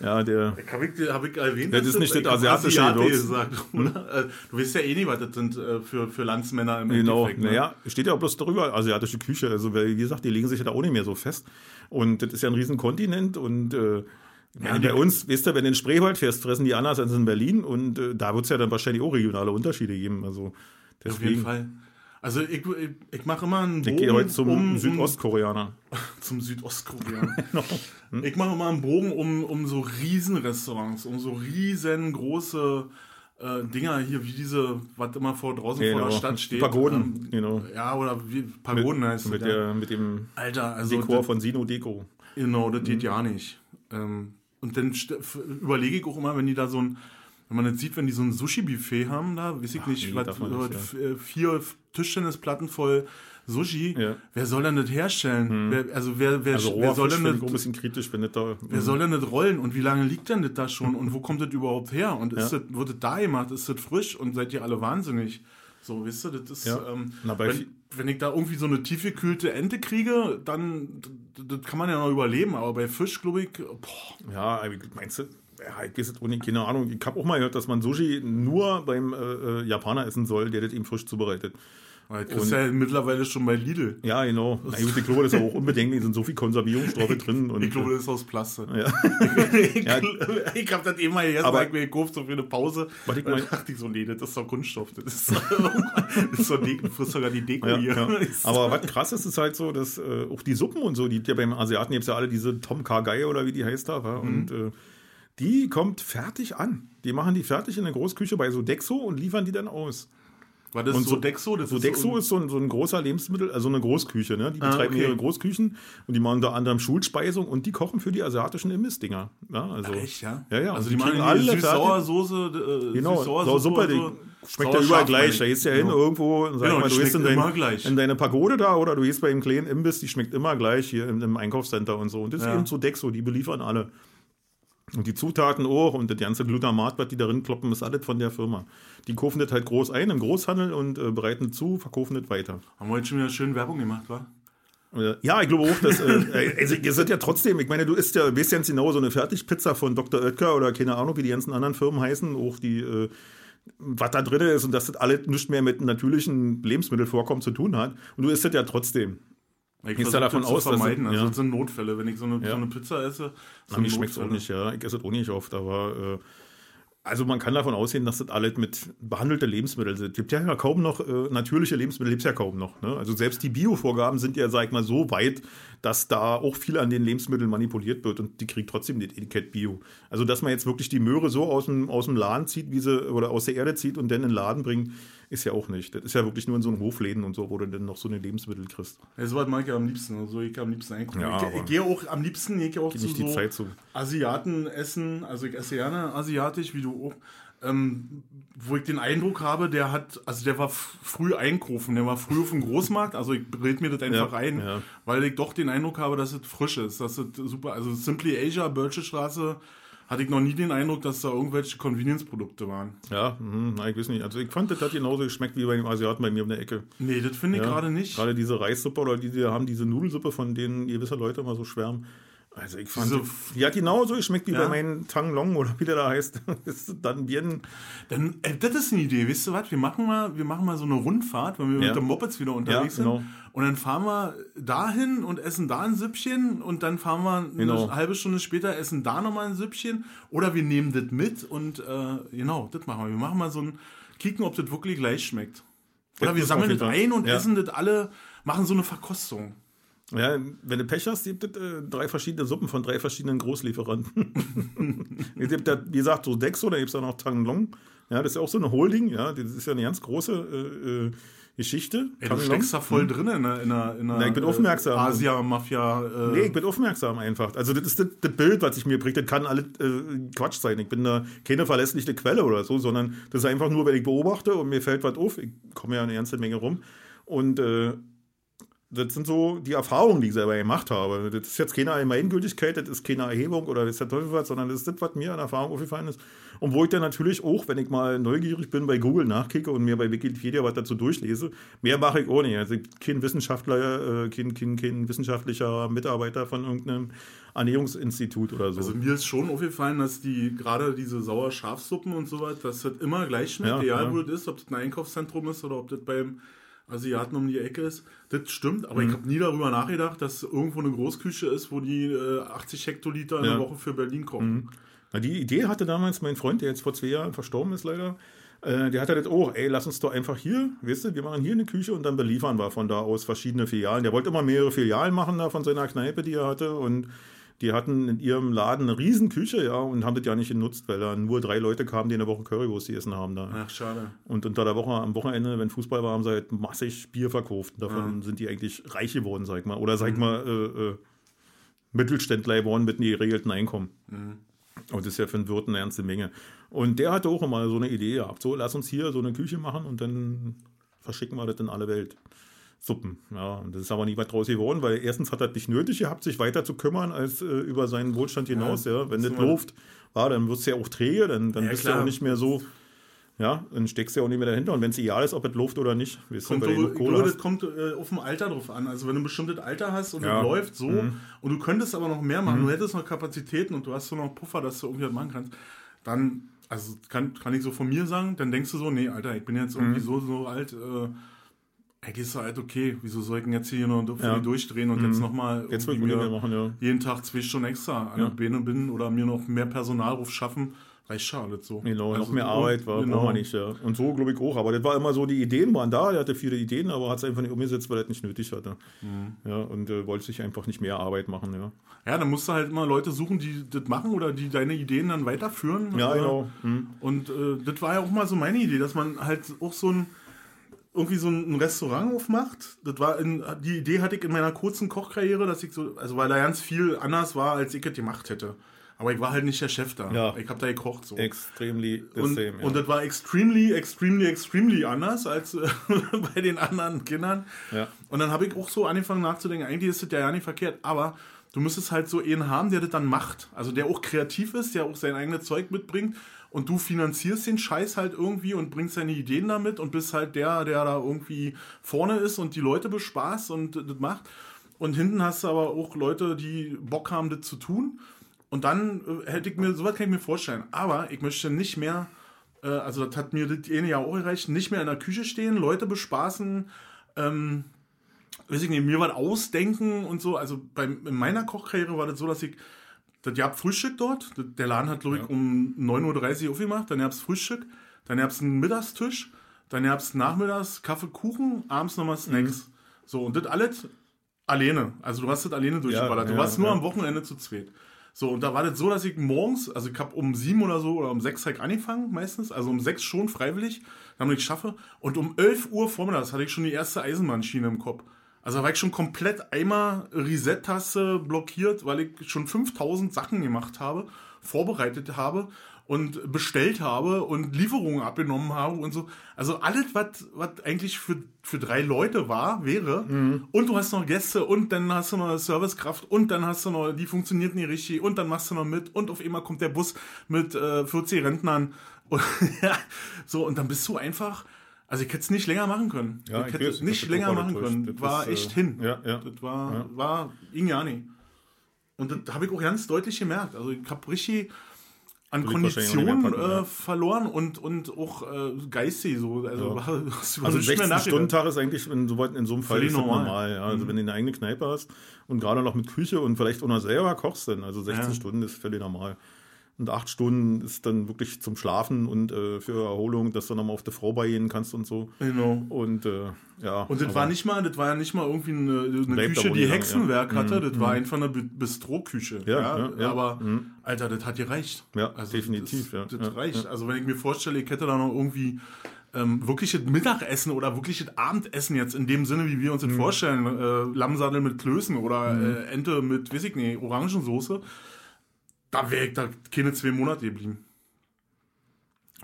ja, der. Hab ich, hab ich erwähnt? Das ist nicht ich das asiatische Asiate gesagt, oder? Äh, Du weißt ja eh nicht, was das sind äh, für, für Landsmänner im Genau, Endeffekt. ne? naja, steht ja auch bloß darüber, asiatische Küche. Also, weil, wie gesagt, die legen sich ja da auch nicht mehr so fest. Und das ist ja ein Riesen-Kontinent und äh, die- bei uns, wisst ihr, wenn du in Spreewald fährst, fressen die anders als in Berlin und äh, da wird es ja dann wahrscheinlich auch regionale Unterschiede geben. Also Auf jeden deswegen, Fall. Also ich, ich, ich mache immer einen Bogen ich gehe heute zum um, Südostkoreaner. Um, zum Südostkoreaner. Hm? Ich mache immer einen Bogen um, um so Riesenrestaurants, um so riesengroße äh, Dinger hier, wie diese, was immer vor draußen vor Genau. der Stadt steht. Pagoden, Ähm, genau. Ja, oder wie Pagoden heißt es. Mit, ja. der, mit dem Alter, also Dekor das- von Sino Deko. Genau, das Mhm. geht ja nicht. Ähm, und dann überlege ich auch immer, wenn die da so ein, wenn man jetzt sieht, wenn die so ein Sushi-Buffet haben, da weiß ich nicht, nee, was, nicht, was, äh, vier Tischtennisplatten voll Sushi, Ja. wer soll denn das herstellen? Wer, also wer, wer, Also wer soll denn auch ein das, bisschen kritisch, wenn das da. wer soll denn das rollen und wie lange liegt denn das da schon und wo kommt das überhaupt her? Und ist Ja. das, wird das da gemacht? Ist das frisch und seid ihr alle wahnsinnig? So, wisst ihr, das ist, Ja. ähm, Na, wenn, wenn ich da irgendwie so eine tiefgekühlte Ente kriege, dann, das kann man ja noch überleben, aber bei Fisch, glaube ich, boah, Ja, meinst du, ja, ich weiß jetzt auch nicht, keine Ahnung. Ich habe auch mal gehört, dass man Sushi nur beim äh, äh, Japaner essen soll, der das eben frisch zubereitet. das ist ja mittlerweile schon bei Lidl. Ja, genau. Na gut, ich glaube, das ist auch unbedenklich, sind so viel Konservierungsstoffe drin. Und, Ich glaube, das ist aus Plastik. ja. ich Ja. ich habe das eben mal gegessen, Aber- mir gekauft so für eine Pause. Was ich mein- dachte ich so, nee, das ist doch Kunststoff. Das ist, das ist doch Deko, frisst sogar die Deko Ja, hier. ja. Aber was krass ist, ist halt so, dass äh, auch die Suppen und so, die ja beim Asiaten gibt es ja alle diese Tom Kha Gai oder wie die heißt da, wa? und äh, die kommt fertig an. Die machen die fertig in der Großküche bei Sodexo und liefern die dann aus. War das Und so so- Dexo? Das Sodexo ist so ein, so ein großer Lebensmittel, also eine Großküche, ne? Die Ah, betreiben okay. ihre Großküchen und die machen unter anderem Schulspeisung und die kochen für die asiatischen Imbissdinger. Ja, also, Echt, ja? Ja, ja. Also Und die, machen alle Süß-Sauer-Soße. Äh, Genau, die so. schmeckt ja überall gleich. meine Da gehst du ja hin Genau. irgendwo und sag Genau, mal, die du gehst in, dein, in deine Pagode da oder du gehst bei dem kleinen Imbiss, die schmeckt immer gleich hier im, im Einkaufscenter und so. Und das Ja. ist eben Sodexo, die beliefern alle. Und die Zutaten auch und das ganze Glutamat, was die darin kloppen, ist alles von der Firma. Die kaufen das halt groß ein im Großhandel und äh, bereiten es zu, verkaufen das weiter. Haben wir heute schon wieder schön Werbung gemacht, wa? Äh, Ja, ich glaube auch, dass, äh, also, ihr seid ja trotzdem, ich meine, du isst ja, weißt ganz genau, so eine Fertigpizza von Dr. Oetker oder keine Ahnung, wie die ganzen anderen Firmen heißen, auch die, äh, was da drin ist und dass das alles nicht mehr mit natürlichen Lebensmittelvorkommen zu tun hat. Und du isst das ja trotzdem. Ich ja davon das aus, zu dass vermeiden. es- also ja. das sind Notfälle. Wenn ich so eine, Ja. so eine Pizza esse, Na, sind mir schmeckt es auch nicht, ja. Ich esse es auch nicht oft, aber äh, also man kann davon ausgehen, dass das alles mit behandelte Lebensmittel sind. Es gibt ja kaum noch äh, natürliche Lebensmittel, gibt es ja kaum noch. Ne? Also selbst die Bio-Vorgaben sind ja, sag ich mal, so weit, dass da auch viel an den Lebensmitteln manipuliert wird und die kriegt trotzdem das Etikett Bio. Also dass man jetzt wirklich die Möhre so aus dem, aus dem Laden zieht, wie sie, oder aus der Erde zieht und dann in den Laden bringt, ist ja auch nicht. Das ist ja wirklich nur in so einem Hofläden und so, wo du dann noch so eine Lebensmittel kriegst. Was mag ich am liebsten. Also ich am liebsten einkaufen. Ja, ich, ich gehe auch am liebsten gehe ich auch Geht zu nicht die so Zeit zu. Asiaten essen. Also ich esse gerne asiatisch, wie du auch. Ähm, wo ich den Eindruck habe, der hat, also der war früh einkaufen, der war früh auf dem Großmarkt, also ich red mir das einfach Ja, ein, ja. weil ich doch den Eindruck habe, dass es frisch ist, dass es super, also Simply Asia, Bölsche Straße, hatte ich noch nie den Eindruck, dass da irgendwelche Convenience-Produkte waren. Ja, hm, na, ich weiß nicht. Also ich fand, das hat genauso geschmeckt wie bei dem Asiaten bei mir um der Ecke. Nee, das finde ich Ja, gerade nicht. Gerade diese Reissuppe oder die, die haben diese Nudelsuppe, von denen gewisse Leute immer so schwärmen. Also ich fand, Diese- die, hat genauso geschmeckt wie Ja. bei meinen Tang Long oder wie der da heißt. Das ist dann Birnen. Dann, äh, das ist eine Idee, wisst ihr was? Wir machen mal, wir machen mal so eine Rundfahrt, wenn wir Ja. mit den Mopeds wieder unterwegs Ja, genau. sind. Und dann fahren wir dahin und essen da ein Süppchen und dann fahren wir eine Genau. halbe Stunde später, essen da nochmal ein Süppchen. Oder wir nehmen das mit und äh, genau, das machen wir. Wir machen mal so ein, kicken, ob das wirklich gleich schmeckt. Oder Das wir sammeln das ein und essen das alle, machen so eine Verkostung. Ja, wenn du Pech hast, gibt es äh, drei verschiedene Suppen von drei verschiedenen Großlieferanten. es gibt da, wie gesagt, so Dexo, da gibt es auch noch Tang Long. Ja, das ist ja auch so eine Holding, ja, das ist ja eine ganz große äh, äh, Geschichte. Ey, du steckst da voll drin in der, in der, in ich bin aufmerksam. Asia-Mafia. Äh, Nee, ich bin aufmerksam einfach. Also das ist das, das Bild, was ich mir bringt. Das kann alles äh, Quatsch sein. Ich bin da keine verlässliche Quelle oder so, sondern das ist einfach nur, wenn ich beobachte und mir fällt was auf. Ich komme ja eine ganze Menge rum. Und äh, das sind so die Erfahrungen, die ich selber gemacht habe. Das ist jetzt keine Allgemeingültigkeit, das ist keine Erhebung oder das ist der Teufel was, sondern das ist das, was mir an Erfahrung aufgefallen ist. Und wo ich dann natürlich auch, wenn ich mal neugierig bin, bei Google nachkicke und mir bei Wikipedia was dazu durchlese, mehr mache ich auch nicht. Also kein Wissenschaftler, äh, kein, kein, kein wissenschaftlicher Mitarbeiter von irgendeinem Ernährungsinstitut oder so. Also mir ist schon aufgefallen, dass die gerade diese Sauer-Schafsuppen und so weiter, dass das immer gleich schmeckt, Ja, egal ja. wo das ist, ob das ein Einkaufszentrum ist oder ob das beim Asiaten um die Ecke ist. Das stimmt, aber Mhm. ich habe nie darüber nachgedacht, dass irgendwo eine Großküche ist, wo die äh, 80 Hektoliter in Ja. Mhm. der Woche für Berlin kochen. Na, die Idee hatte damals mein Freund, der jetzt vor zwei Jahren verstorben ist leider. Äh, der hatte das auch, ey, lass uns doch einfach hier, weißt du, wir machen hier eine Küche und dann beliefern wir von da aus verschiedene Filialen. Der wollte immer mehrere Filialen machen da von seiner Kneipe, die er hatte und die hatten in ihrem Laden eine riesen Küche, ja, und haben das ja nicht genutzt, weil da nur drei Leute kamen, die eine Woche Currywurst gegessen haben da. Ach, schade. Und unter der Woche, am Wochenende, wenn Fußball war, haben sie halt massig Bier verkauft. Davon sind die eigentlich reich geworden, sag ich mal. Oder sag ich mal, äh, äh, Mittelständler geworden mit einem geregelten Einkommen. Und das ist ja für einen Wirt eine ernste Menge. Und der hatte auch immer so eine Idee gehabt. So, lass uns hier so eine Küche machen und dann verschicken wir das in alle Welt. Suppen. Ja, und das ist aber nie was draus geworden, weil erstens hat er nicht nötig gehabt, sich weiter zu kümmern als äh, über seinen Wohlstand hinaus. Ja, wenn das läuft, ja, dann wird es ja auch träge, dann, dann Ja, bist du ja klar. auch nicht mehr so. Ja, dann steckst du ja auch nicht mehr dahinter. Und wenn es egal ist, ob es läuft oder nicht, weißt Kommt, du, du glaube, das kommt äh, auf dem Alter drauf an. Also wenn du ein bestimmtes Alter hast und Ja. es läuft so Mhm. und du könntest aber noch mehr machen, du hättest noch Kapazitäten und du hast so noch Puffer, dass du irgendwie was machen kannst, dann, also kann, kann ich so von mir sagen, dann denkst du so, nee, Alter, ich bin jetzt Mhm. irgendwie so, so alt, äh, gehst du halt, okay, wieso soll ich denn jetzt hier noch Ja. durchdrehen und jetzt nochmal Jetzt machen, ja. jeden Tag zwei Stunden extra an Ja. der Beine binden oder mir noch mehr Personalruf schaffen, reicht schade so. Genau, Also, noch mehr Arbeit war, genau. braucht nicht, ja. Und so glaube ich auch. Aber das war immer so, die Ideen waren da, er hatte viele Ideen, aber hat es einfach nicht umgesetzt, weil er es nicht nötig hatte. Mhm. Ja, und äh, wollte sich einfach nicht mehr Arbeit machen, ja. Ja, dann musst du halt immer Leute suchen, die das machen oder die deine Ideen dann weiterführen. Ja, Äh, genau. Hm. Und äh, das war ja auch mal so meine Idee, dass man halt auch so ein, irgendwie so ein Restaurant aufmacht. Das war in, die Idee hatte ich in meiner kurzen Kochkarriere, dass ich so, also weil da ganz viel anders war, als ich es gemacht hätte. Aber ich war halt nicht der Chef da. Ja. Ich habe da gekocht so. Extremely the Und, same. Ja. und das war extremely, extremely, extremely anders als äh, bei den anderen Kindern. Ja. Und dann habe ich auch so angefangen nachzudenken, eigentlich ist das ja ja nicht verkehrt, aber du müsstest halt so einen haben, der das dann macht. Also der auch kreativ ist, der auch sein eigenes Zeug mitbringt und du finanzierst den Scheiß halt irgendwie und bringst deine Ideen damit und bist halt der, der da irgendwie vorne ist und die Leute bespaßt und das macht. Und hinten hast du aber auch Leute, die Bock haben, das zu tun. Und dann äh, hätte ich mir, sowas kann ich mir vorstellen. Aber ich möchte nicht mehr, äh, also das hat mir das eine ja auch erreicht, nicht mehr in der Küche stehen, Leute bespaßen, ähm, weiß ich nicht, mir was ausdenken und so. Also bei, in meiner Kochkarriere war das so, dass ich, das gab Frühstück dort. Der Laden hat, glaube ich, um 9.30 Uhr aufgemacht. Dann gab es Frühstück, dann gab es einen Mittagstisch, dann gab es nachmittags Kaffee, Kuchen, abends nochmal Snacks. So, und das alles alleine. Also du hast das alleine durchgeballert. du ja, warst nur ja. am Wochenende zu zweit. So, und da war das so, dass ich morgens, also ich habe um sieben oder so oder um sechs halt angefangen meistens, also um sechs schon freiwillig, damit ich schaffe. Und um 11 Uhr vormittags hatte ich schon die erste Eisenbahnschiene im Kopf. Also war ich schon komplett einmal Reset-Taste blockiert, weil ich schon 5000 Sachen gemacht habe, vorbereitet habe und bestellt habe und Lieferungen abgenommen habe und so. Also alles, was was eigentlich für, für drei Leute war, wäre. Und du hast noch Gäste und dann hast du noch Servicekraft und dann hast du noch, die funktioniert nicht richtig und dann machst du noch mit und auf einmal kommt der Bus mit äh, 40 Rentnern. Und, ja, so, und dann bist du einfach. Also ich hätte es nicht länger machen können. Ja, ich hätte es ich nicht länger machen können. Das war äh, echt hin. ja, ja. Das war, Ja. war nicht. Und das habe ich auch ganz deutlich gemerkt. Also ich habe richtig an packen, äh, ja. verloren und, und auch äh, geistig so. Also, Ja. war, Also nicht mehr 16 nachgedacht. Stunden Tag ist eigentlich in so, weit- in so einem Fall normal. normal. Ja. Also wenn du eine eigene Kneipe hast und gerade noch mit Küche und vielleicht auch noch selber kochst, dann also 16 Ja. Stunden ist völlig normal. Und acht Stunden ist dann wirklich zum Schlafen und äh, für Erholung, dass du nochmal auf die Frau beigehen kannst und so. Genau. Und äh, ja. Und das war nicht mal, das war ja nicht mal irgendwie eine, eine Küche, die lang, Hexenwerk ja. hatte. Das war einfach eine Bi- Bistro-Küche. Ja, ja, ja. Aber, Mhm. Alter, das hat gereicht. Ja, definitiv, Das, das reicht. Also, wenn ich mir vorstelle, ich hätte da noch irgendwie ähm, wirkliches Mittagessen oder wirkliches Abendessen jetzt in dem Sinne, wie wir uns das Mhm. vorstellen, äh, Lammsadel mit Klößen oder äh, Ente mit, weiß ich nicht, Orangensoße, da wäre ich da keine zwei Monate geblieben.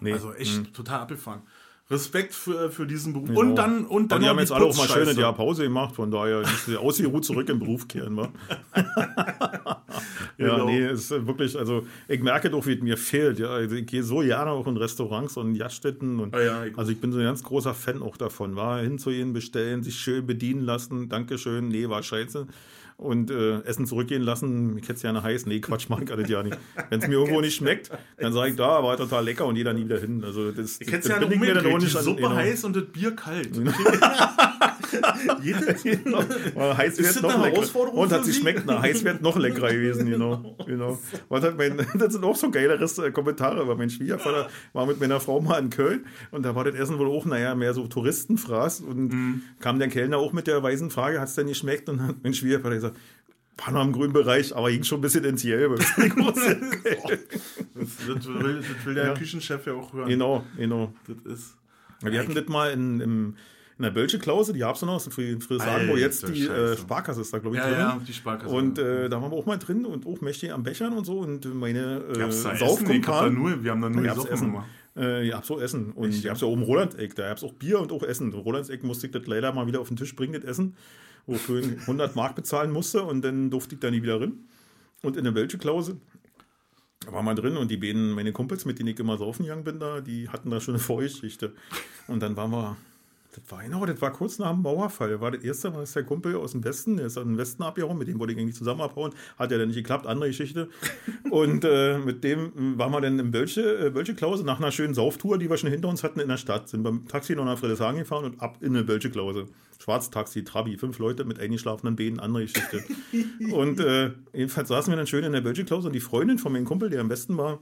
nee. Also echt total abgefahren. Respekt für, für diesen Beruf. Genau. Und dann, und dann Und die haben jetzt alle auch mal schön ein. Jahr Pause gemacht, von daher ist sie ausgeruht zurück im Beruf kehren, wa? ja, Genau. nee, es ist wirklich, also ich merke doch, wie es mir fehlt. Ja, also ich gehe so gerne auch in Restaurants und Gaststätten und Ah ja, ich- also ich bin so ein ganz großer Fan auch davon. War hinzugehen, bestellen, sich schön bedienen lassen, Dankeschön, nee, war scheiße. Und äh, Essen zurückgehen lassen, ich hätte es gerne heiß. Nee, Quatsch, mach ich alles ja nicht. Wenn es mir irgendwo nicht schmeckt, dann sage ich, da war total lecker und jeder nie wieder hin. Also das, Ich hätte es ja noch mir dann Suppe genau. heiß und das Bier kalt. Jedes, Weil heiß wird noch leckerer. Und hat sie schmeckt, na, heiß wird noch leckerer gewesen, genau. genau. Was hat mein, das sind auch so geile äh, Kommentare, weil mein Schwiegervater war mit meiner Frau mal in Köln und da war das Essen wohl auch, naja, mehr so Touristenfraß und Mhm. kam der Kellner auch mit der weisen Frage, hat es denn nicht schmeckt? Und hat mein Schwiegervater gesagt, war noch im grünen Bereich, aber ging schon ein bisschen ins Gelbe. das, das, will, das will der Ja. Küchenchef ja auch hören. genau, genau. Das ist. Wir hatten das mal in, im, in der Bölsche Klause, die gab's noch, das ist in Friedrichshagen, wo jetzt die äh. Sparkasse ist da, glaube ich, Ja, drin. ja, die Sparkasse. Und äh, da waren wir auch mal drin und auch mächtig am Bechern und so und meine äh, Gab's da Essen? Ich hab da Saufkumpan. nur, wir haben da nur Da Essen. gemacht. Äh, ja, so Essen. Und Echt, ihr habt ja oben Rolandseck, da gab's auch Bier und auch Essen. Rolandseck musste ich das leider mal wieder auf den Tisch bringen, das Essen, wofür ich 100 Mark bezahlen musste und dann durfte ich da nie wieder rein. Und in der Welche Klause war mal drin und die beiden, meine Kumpels, mit denen ich immer saufen gegangen bin, da, die hatten da schon eine Vorgeschichte. Und dann waren wir, das war genau, das war kurz nach dem Mauerfall. War das erste Mal, ist der Kumpel aus dem Westen, der ist aus dem Westen abgehauen, mit dem wollte ich eigentlich zusammen abhauen, hat ja dann nicht geklappt, andere Geschichte. Und äh, mit dem äh, waren wir dann im Bölsche, äh, Bölsche Klause nach einer schönen Sauftour, die wir schon hinter uns hatten in der Stadt, sind beim Taxi noch nach Friedrichshagen gefahren und ab in eine Bölsche Klause. Schwarztaxi, Trabi, fünf Leute mit eingeschlafenen Beinen, andere Geschichte. und äh, jedenfalls saßen wir dann schön in der Bölsche Klause und die Freundin von meinem Kumpel, der am Westen war,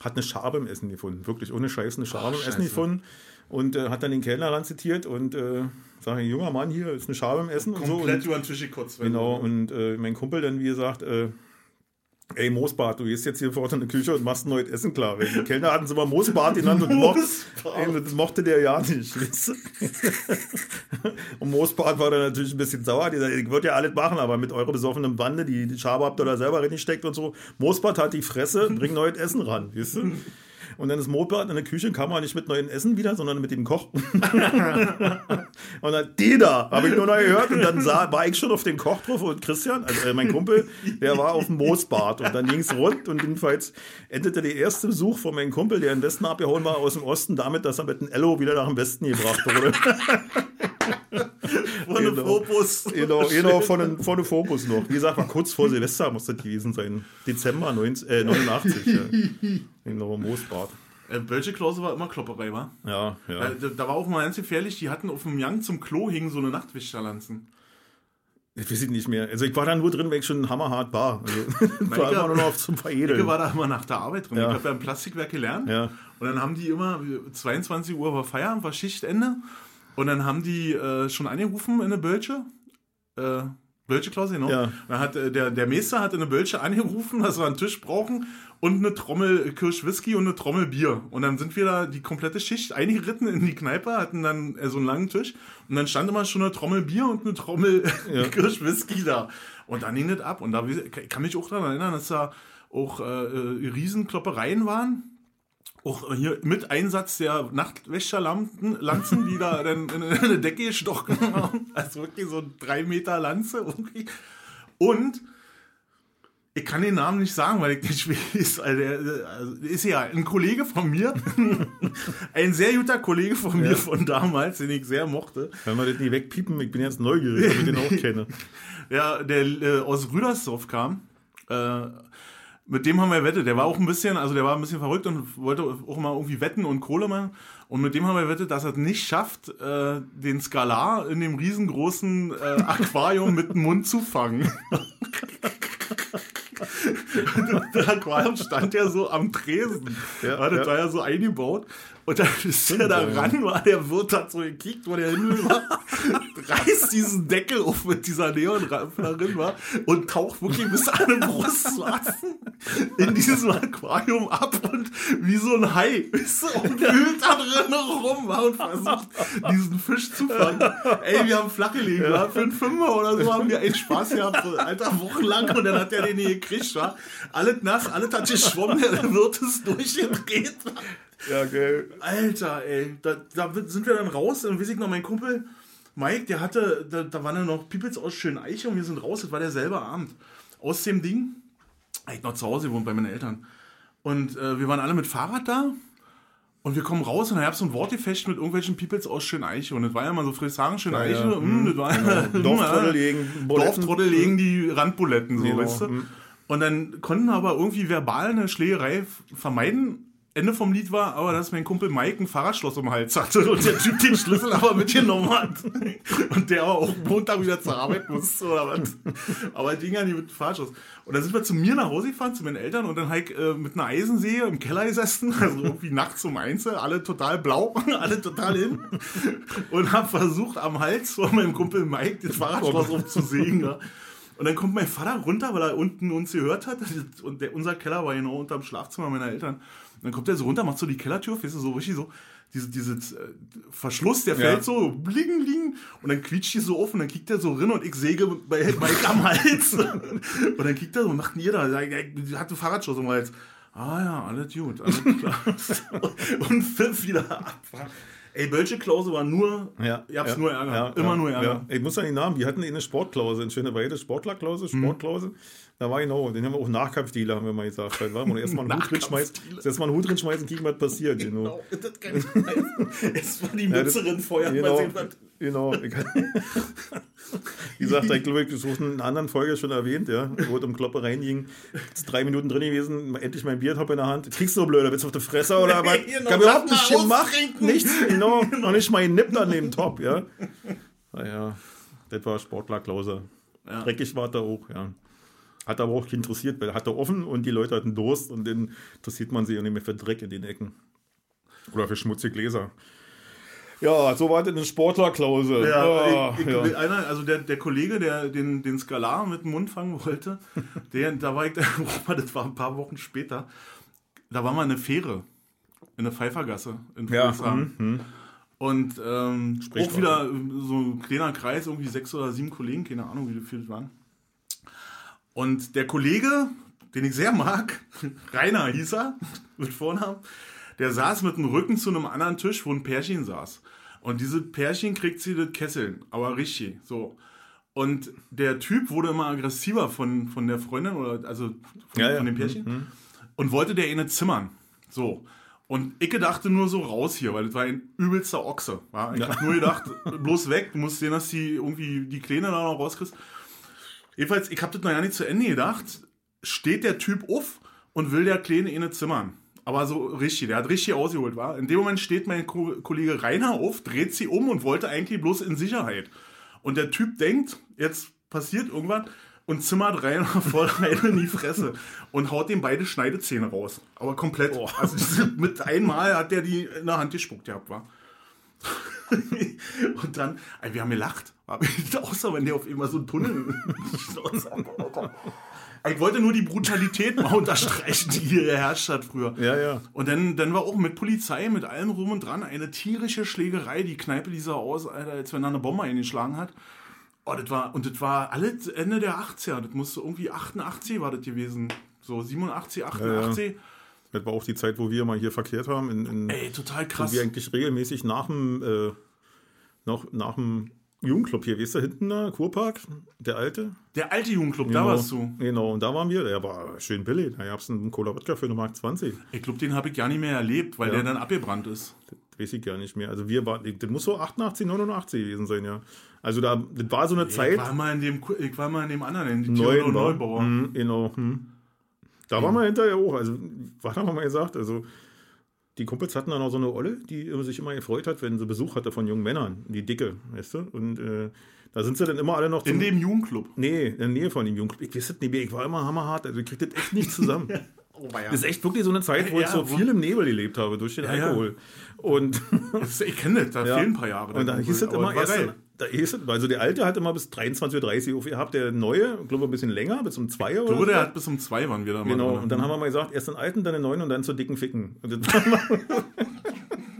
hat eine Schabe im Essen gefunden. Wirklich ohne Scheiß eine Schabe im Essen gefunden. Und äh, hat dann den Kellner ran zitiert und äh, sage, junger Mann, hier ist eine Schabe im Essen und so. Komplett über den Tisch gekotzt. genau, und äh, mein Kumpel dann, wie gesagt, äh, Ey, Moosbad, du gehst jetzt hier fort in die Küche und machst ein neues Essen klar. Weil Die Kellner hatten es immer Moosbad genannt und mocht, ey, das mochte der ja nicht. und Moosbad war dann natürlich ein bisschen sauer. Die sagt, ich würde ja alles machen, aber mit eurer besoffenen Bande, die, die Schabe habt ihr da selber reingesteckt und so. Moosbad hat die Fresse, bring neues Essen ran, weißt du? Und dann ist Moosbad in der Küche, kam er nicht mit neuen Essen wieder, sondern mit dem Koch. und dann, die da, habe ich nur noch gehört. Und dann sah, war ich schon auf dem Koch drauf und Christian, also äh, mein Kumpel, der war auf dem Moosbad. Und dann ging es rund und jedenfalls endete der erste Besuch von meinem Kumpel, der in den Westen abgehauen war, aus dem Osten, damit, dass er mit dem Ello wieder nach dem Westen gebracht wurde. Von dem Genau. Fokus. Genau, genau von, den, von dem Fokus noch. Wie gesagt, war kurz vor Silvester muss das gewesen sein. Dezember 19, äh, 89. ja. Genau, Moosbad. Äh, Klause war immer Klopperei, war? Ja, ja. Da, da war auch mal ganz gefährlich, die hatten auf dem Young zum Klo hingen so eine Nachtwächterlanzen. Ich weiß nicht mehr. Also ich war da nur drin, weil ich schon hammerhart war. Also, ich war immer nur noch zum Ich Veredeln. war da immer nach der Arbeit drin. Ja. Ich habe ja im Plastikwerk gelernt. Ja. Und dann haben die immer, 22 Uhr war Feierabend, war Schichtende. Und dann haben die äh, schon angerufen in eine Bölsche. Äh, Bölsche Klause, genau. Ja. Dann hat äh, der, der Meister hat in eine Bölsche angerufen, dass wir einen Tisch brauchen und eine Trommel Kirsch Whisky und eine Trommel Bier. Und dann sind wir da die komplette Schicht eingeritten in die Kneipe, hatten dann äh, so einen langen Tisch. Und dann stand immer schon eine Trommel Bier und eine Trommel Ja. Kirsch Whisky da. Und dann ging das ab. Und da ich kann mich auch daran erinnern, dass da auch äh, äh, Riesenkloppereien waren. Auch hier mit Einsatz der Nachtwächterlanzen, Lanzen, die da dann in in eine Decke gestochen haben. Also wirklich so drei Meter Lanze. Irgendwie. Und ich kann den Namen nicht sagen, weil ich nicht weiß. Also der, also ist ja ein Kollege von mir. ein sehr guter Kollege von mir Ja. von damals, den ich sehr mochte. Wenn wir das nicht wegpiepen, ich bin jetzt neugierig, ob ich den auch kenne. Ja, der äh, aus Rüdersdorf kam. Äh, mit dem haben wir wettet. Der war auch ein bisschen, also der war ein bisschen verrückt und wollte auch mal irgendwie wetten und Kohle machen. Und mit dem haben wir wettet, dass er es nicht schafft, äh, den Skalar in dem riesengroßen äh, Aquarium mit dem Mund zu fangen. das Aquarium stand ja so am Tresen. Ja, Ja, das ja. war ja so eingebaut. Und dann ist er da ja. ran, war der Wirt hat so gekickt, wo der Himmel war, reißt diesen Deckel auf mit dieser Neonrampe darin war und taucht wirklich bis an den Brustwarzen in diesem Aquarium ab und wie so ein Hai ist so und wühlt da drin rum war und versucht, diesen Fisch zu fangen. Ey, wir haben flach gelegen, ja. für einen Fünfer oder so haben wir echt Spaß gehabt, so, alter, wochenlang und dann hat der den nie gekriegt, war. Alles nass, alles hat geschwommen, der Wirt ist durchgedreht. Ja, geil. Alter, ey, da, da sind wir dann raus und weiß ich noch, mein Kumpel Mike, der hatte, da, da waren dann noch Peoples aus Schöneiche und wir sind raus, das war derselbe Abend. Aus dem Ding, ich noch zu Hause gewohnt bei meinen Eltern. Und äh, wir waren alle mit Fahrrad da und wir kommen raus und da gab es so ein Wortgefecht mit irgendwelchen Peoples aus Schöneiche. Und das war ja mal so Frieshagen, Schöneiche. Ja, ja. mm, das war Dorftrottel gegen Buletten. Dorftrottel legen die Randbuletten, so, Genau, weißt du. mm. Und dann konnten wir aber irgendwie verbal eine Schlägerei vermeiden. Ende vom Lied war aber, dass mein Kumpel Mike ein Fahrradschloss um den Hals hatte und der Typ den Schlüssel aber mitgenommen hat. Und der aber auch Montag wieder zur Arbeit musste oder was. Aber ging ja nicht mit dem Fahrradschloss. Und dann sind wir zu mir nach Hause gefahren, zu meinen Eltern und dann halt äh, mit einer Eisensäge im Keller gesessen, also irgendwie nachts um eins, alle total blau, alle total hin. Und haben versucht, am Hals von meinem Kumpel Mike das Fahrradschloss umzusägen. Ja. Und dann kommt mein Vater runter, weil er unten uns gehört hat. Und der, unser Keller war genau unterm Schlafzimmer meiner Eltern. Dann kommt er so runter, macht so die Kellertür, weißt du, so richtig so, diese, dieses äh, Verschluss, der Ja. fällt so, bling, bling. Und dann quietscht die so und dann kickt er so rein und ich säge bei Mike am Hals. und dann kickt er so, macht denn ihr da? Er hat ein Fahrradschloss am Hals. Ah ja, alles gut, alles klar. und pfiff wieder ab. Ey, Bölsche Klause war nur, Ja, ihr habt's ja, nur Ärger. ja, Immer ja, nur Ärger. Ja. Ich muss an die Namen, die hatten eine Sportklause, eine schöne Weide, Sportlerklause, Mhm. Sportklause. Da war genau, den haben wir auch Nachkampfdealer, haben wir mal gesagt. Da war man erstmal einen Hut drin schmeißen, erstmal einen Hut drin schmeißen, kicken, was passiert. Genau. Genau, das kann ich. Es war die Mützerin vorher. Mal Genau, sehen, was genau. Wie gesagt, ich glaube, ich habe es in einer anderen Folge schon erwähnt, ja, wo es um Kloppereien ging. Jetzt drei Minuten drin gewesen, endlich mein Biertop in der Hand. Kriegst du nur blöder, willst du auf die Fresse oder was? Genau, Ich hab überhaupt nichts mal gemacht, nichts, genau, noch nicht mal Nipp an dem Top, ja. Naja, das war Sportlerklause. Ja. Dreckig war da auch, ja. Hat aber auch nicht interessiert, weil er hatte offen und die Leute hatten Durst und dann interessiert man sich auch nicht mehr für Dreck in den Ecken. Oder für schmutzige Gläser. Ja, so war das eine Sportlerklause. Ja, ich, ich, ja. Einer, also der, der Kollege, der den, den Skalar mit dem Mund fangen wollte, der, da war ich, das war ein paar Wochen später, da war mal eine Fähre in der Pfeiffergasse in Friedrichshain. Ja, mhm. Und ähm, auch wieder so ein kleiner Kreis, irgendwie sechs oder sieben Kollegen, keine Ahnung, wie viele das waren. Und der Kollege, den ich sehr mag, Rainer hieß er, mit Vornamen, der saß mit dem Rücken zu einem anderen Tisch, wo ein Pärchen saß. Und diese Pärchen kriegt sie das Kesseln, aber richtig, so. Und der Typ wurde immer aggressiver von, von der Freundin oder also von, ja, ja. von dem Pärchen mhm. und wollte der eine zimmern. So. Und ich dachte nur so raus hier, weil das war ein übelster Ochse. War. Ich ja. habe nur gedacht, bloß weg, du musst sehen, dass die irgendwie die Kleine da noch rauskriegst. Jedenfalls, ich habe das noch ja nicht zu Ende gedacht. Steht der Typ auf und will der Kleine eine zimmern. Aber so richtig, der hat richtig ausgeholt, war. In dem Moment steht mein Ko Kollege Rainer auf, dreht sie um und wollte eigentlich bloß in Sicherheit. Und der Typ denkt, jetzt passiert irgendwas und zimmert rein voll rein in die Fresse und haut dem beide Schneidezähne raus. Aber komplett. Oh. Also mit einmal hat der die in der Hand gespuckt gehabt, war. dann, wir haben gelacht. Außer wenn der auf immer so einen Tunnel. ich wollte nur die Brutalität mal unterstreichen, die hier geherrscht hat früher. Ja, ja. Und dann, dann war auch mit Polizei, mit allem rum und dran, eine tierische Schlägerei. Die Kneipe, die sah aus, als wenn da eine Bombe eingeschlagen hat. Oh, das war, und das war alles Ende der 80er. Das musste irgendwie 88 war das gewesen. So 87, 88. Ja, ja. Das war auch die Zeit, wo wir mal hier verkehrt haben. In, in, Ey, total krass. Wo wir eigentlich regelmäßig nach dem, äh, noch, nach dem Jugendclub hier, wie ist da hinten da? Kurpark? Der alte? Der alte Jugendclub, genau, da warst du. Genau, und da waren wir. Der war schön billig. Da gab es einen Cola Wodka für eine Mark 20. Ich glaube, den habe ich gar nicht mehr erlebt, weil ja. der dann abgebrannt ist. Das weiß ich gar nicht mehr. Also wir waren, das muss so 88, 89 gewesen sein, ja. Also da, das war so eine ich Zeit. War mal in dem, ich war mal in dem anderen, in Neuen, Neubauer. Hm, genau. Hm. Da mhm. waren wir hinterher auch. Also, was haben wir mal gesagt? Also, die Kumpels hatten dann auch so eine Olle, die sich immer gefreut hat, wenn sie Besuch hatte von jungen Männern, die Dicke, weißt du? Und äh, da sind sie dann immer alle noch. In dem Jugendclub? Nee, in der Nähe von dem Jugendclub. Ich weiß es nicht mehr, ich war immer hammerhart, also ich krieg das echt nicht zusammen. oh, ja. Das ist echt wirklich so eine Zeit, wo ja, ich so viel im Nebel gelebt habe durch den ja, Alkohol. Und ich kenne das, da fehlen ein paar Jahre. Und da hieß es immer erst, da ist, also der alte hat immer bis 23.30 Uhr aufgehabt, der neue, glaube ich, ein bisschen länger, bis um 2 Uhr. Ich glaube, der hat bis um 2 waren wir da Genau, mal und dann haben wir mal gesagt, erst den alten, dann den neuen und dann zur dicken Ficken.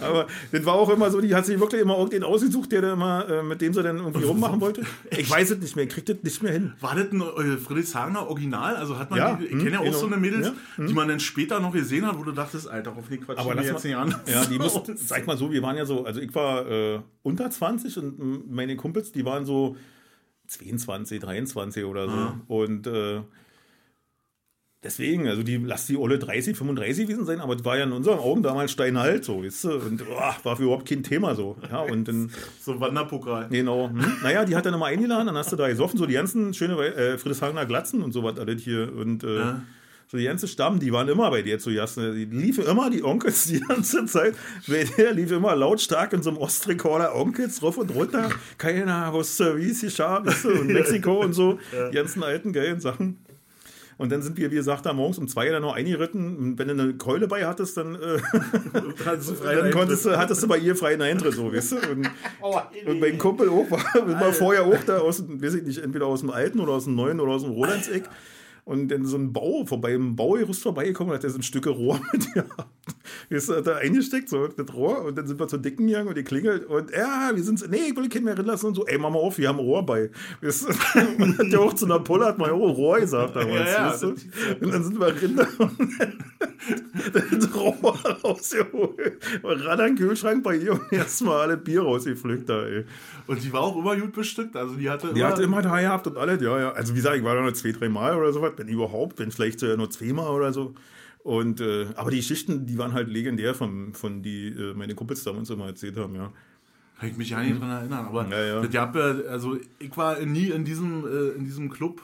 Aber das war auch immer so, die hat sich wirklich immer irgendwen ausgesucht, der da immer, äh, mit dem sie dann irgendwie rummachen wollte. Ich weiß es nicht mehr, kriegt das nicht mehr hin. War das ein äh, Friedrichshagener Original? Also hat man, ja, die, ich kenne ja auch genau. so eine Mädels, ja, hm. die man dann später noch gesehen hat, wo du dachtest, Alter, auf die Quatsch, aber jetzt nicht an. Ja, die mussten, sag mal so, wir waren ja so, also ich war äh, unter 20 und meine Kumpels, die waren so 22, 23 oder so. Ah. Und äh, Deswegen, also die, lass die Olle 30, 35 gewesen sein, aber das war ja in unseren Augen damals steinhalt so, weißt du? Und oh, war für überhaupt kein Thema so. Ja, und dann, so Wanderpokal. Genau. Hm? Naja, die hat dann immer eingeladen, dann hast du da gesoffen, so die ganzen schöne äh, Friedrichshagener Glatzen und so was alles hier. Und äh, ja. so die ganze Stamm, die waren immer bei dir zu Gast. Ne? Die liefen immer, die Onkels, die ganze Zeit. Der lief immer lautstark in so einem Ostrekorder Onkels rauf und runter. Keiner wusste, wie es hier scharf ist und Mexiko und so. Ja. Die ganzen alten geilen Sachen. Und dann sind wir, wie gesagt, da morgens um zwei dann noch eingeritten. Wenn du eine Keule bei hattest, dann, äh, dann konntest du, hattest du bei ihr freien Eintritt, so, weißt du? Und, oh, und beim Kumpel auch, war, war vorher auch da aus, weiß ich nicht, entweder aus dem alten oder aus dem neuen oder aus dem Rolandseck und dann so ein Bau vorbei, ein Baugerüst vorbeigekommen, hat er so ein Stück Rohr mit dir Ist da eingesteckt, so das Rohr, und dann sind wir zur Dicken gegangen und die klingelt und ja, wir sind, nee, ich will Kind mehr lassen und so, ey, mach mal auf, wir haben Rohr bei. Weißt und hat ja auch zu einer Pulle, hat mal oh, Rohr gesagt damals, ja, ja, du? Und dann sind wir Rinder und dann Rohr rausgeholt. Und ran an den Kühlschrank bei ihr und erstmal alle Bier rausgepflückt da, ey. Und die war auch immer gut bestückt, also die hatte immer... Die hatte immer da gehabt und alles, ja, ja. Also wie gesagt, ich war da nur zwei, drei Mal oder so was, wenn überhaupt, wenn vielleicht sogar nur zweimal oder so. Und, äh, aber die Schichten, die waren halt legendär von, von die äh, meine Kumpels damals immer erzählt haben, ja. Kann ich mich ja nicht mhm. dran erinnern, aber ja, ja. Das gab also ich war nie in diesem, äh, in diesem Club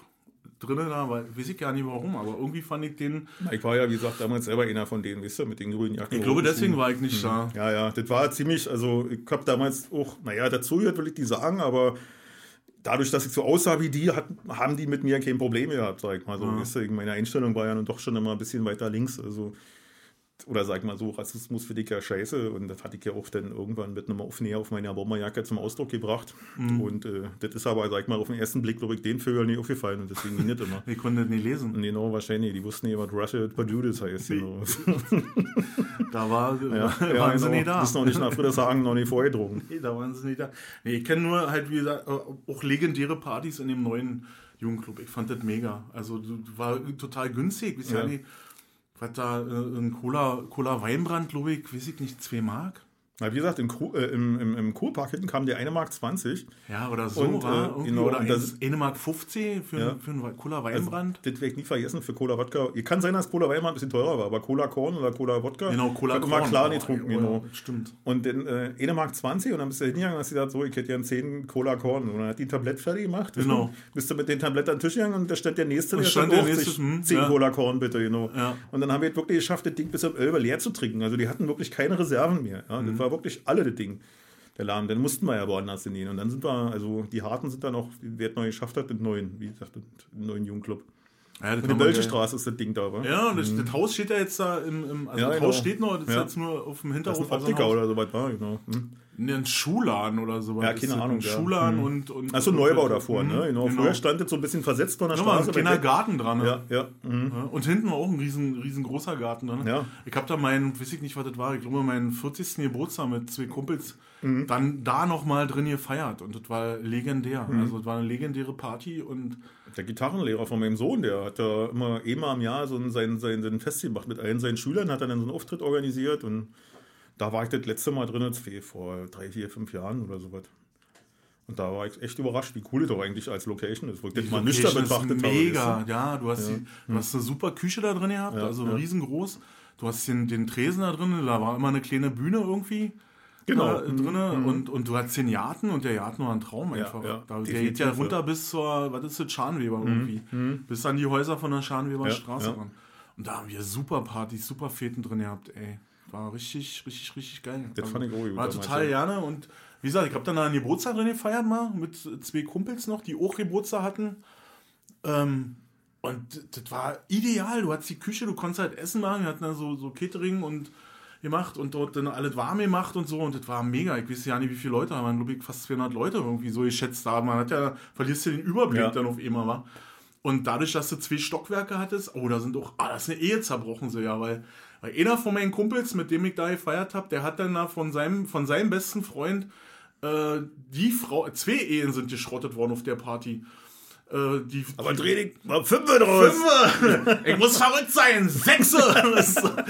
drinnen, da, weil, weiß ich gar nicht warum, aber irgendwie fand ich den. Ich war ja, wie gesagt, damals selber einer von denen, wisst ihr, mit den grünen Jacken. Ich glaube, deswegen war ich nicht mhm. da. Ja, ja, das war ziemlich, also ich habe damals auch, naja, dazu gehört, will ich die sagen, aber dadurch, dass ich so aussah wie die, hat, haben die mit mir kein Problem gehabt, sag ich mal so. Ja. Meine Einstellung war ja nun doch schon immer ein bisschen weiter links. Also oder sag mal so, Rassismus für dich ja scheiße. Und das hatte ich ja auch dann irgendwann mit einem Aufnäher auf meiner Bomberjacke zum Ausdruck gebracht. Mhm. Und äh, das ist aber, sag mal, auf den ersten Blick, glaube ich, den Vögeln nicht aufgefallen und deswegen nicht immer. Ich konnte das nicht lesen. Und genau, wahrscheinlich. Die wussten nicht, was Russia Pajudas heißt. Genau. Da war, Ja, waren ja, sie genau. nicht da. Das ist noch nicht nach Friedrichshagen noch nicht vorgedrungen. Nee, da waren sie nicht da. Nee, ich kenne nur halt, wie gesagt, auch legendäre Partys in dem neuen Jugendclub. Ich fand das mega. Also, war total günstig. Wisst ihr Ja. nicht, was da, äh, ein Cola, Cola Weinbrand, glaube ich, weiß ich nicht, 2 Mark? Na, wie gesagt, im, äh, im, im, im Kurpark hinten kam der 1 Mark 20. Ja, oder so, Und, war äh, genau, oder und das- 1 Mark 50 für, Ja. einen- für einen Cola Also, Weinbrand. das werde ich nie vergessen für Cola Wodka. Ihr kann sein, dass Cola Weinbrand ein bisschen teurer war, aber Cola Korn oder Cola Wodka. genau, Cola hat immer Korn. klar Oh, nicht getrunken, ja, genau. Stimmt. Und dann äh, 1 Mark 20 und dann bist du hingegangen und hast gesagt, so, ich hätte ja 10 Cola Korn. Und dann hat die ein Tablett fertig gemacht. Genau. Bist du mit dem Tablett an den Tisch gegangen und da stand der nächste, Und der stand stand der nächste, sich hm, 10 ja. Cola Korn bitte, genau. Ja. Und dann haben wir wirklich geschafft, das Ding bis um 11 Uhr leer zu trinken. Also die hatten wirklich keine Reserven mehr. Ja. Mhm. Das war wirklich alle das Ding. Der Laden, dann mussten wir ja woanders hingehen. Und dann sind wir, also die Harten sind dann auch, wer es neu geschafft hat, mit neuen, wie gesagt, mit neuen Jugendclub. Ja, Und die man Bölsche ja- Straße ist das Ding da, wa? Ja, und das, das Haus steht ja jetzt da im, im also Ja, das genau. Haus steht noch, das ist Ja. jetzt nur auf dem Das ist Hinterhof. ein also Optiker oder so was war, genau. Hm. Ein Schuhladen oder sowas. Ja, keine Ahnung, Ein ja. Schuhladen und, und. Achso, und- Neubau davor, ne? Mhm, Genau. Früher stand das so ein bisschen versetzt von der Ja, war ein Straße. kleiner. Garten dran. ne? Ja, ja. Mhm. Ja, Und hinten war auch ein riesen, riesengroßer Garten. Ne? Ja. Ich habe da meinen, weiß ich nicht, was das war, ich glaube, meinen 40. Geburtstag mit zwei Kumpels Mhm. dann da nochmal drin gefeiert. Und das war legendär. Mhm. Also, das war eine legendäre Party und Der Gitarrenlehrer von meinem Sohn, der hat da immer einmal im Jahr so ein, sein, sein, sein Fest gemacht mit allen seinen Schülern, hat dann so einen Auftritt organisiert und da war ich das letzte Mal drin, vor drei, vier, fünf Jahren oder sowas. Und da war ich echt überrascht, wie cool das doch eigentlich als Location ist. Wo ich das Die mal nüchtern ist betrachtet habe. Mega, ja. Du hast, Die, du hast eine super Küche da drin gehabt, Ja, also ja. riesengroß. Du hast den, den Tresen da drin, da war immer eine kleine Bühne irgendwie. Genau. Äh, drinne und, und du hast den Garten und der Garten war ein Traum Ja, einfach. ja, da, der geht ja ja. runter bis zur, was ist das, Scharnweber irgendwie. Bis an die Häuser von der Scharnweber Ja, Straße ja. ran. Und da haben wir super Partys, super Feten drin gehabt, ey. War richtig, richtig, richtig geil. Also, Das fand ich auch gut War total gerne und wie gesagt, ich habe dann einen Geburtstag drin gefeiert mal mit zwei Kumpels noch, die auch Geburtstag hatten. Ähm, und das war ideal. Du hattest die Küche, du konntest halt Essen machen. Wir hatten da so, so Catering und gemacht und dort dann alles warm gemacht und so. Und das war mega. Ich weiß ja nicht, wie viele Leute da waren. glaube ich, fast 200 Leute irgendwie so geschätzt da. Man hat ja, verlierst du den Überblick Ja. dann auf einmal, war. Und dadurch, dass du zwei Stockwerke hattest, oh, da sind auch, ah, das ist eine Ehe zerbrochen, so ja, weil einer von meinen Kumpels, mit dem ich da gefeiert habe, der hat dann da von seinem, von seinem besten Freund, äh, die Frau, zwei Ehen sind geschrottet worden auf der Party. Äh, die, Aber dreh dich mal fünf draus. Fünfe! Ich muss verrückt sein! Sechse!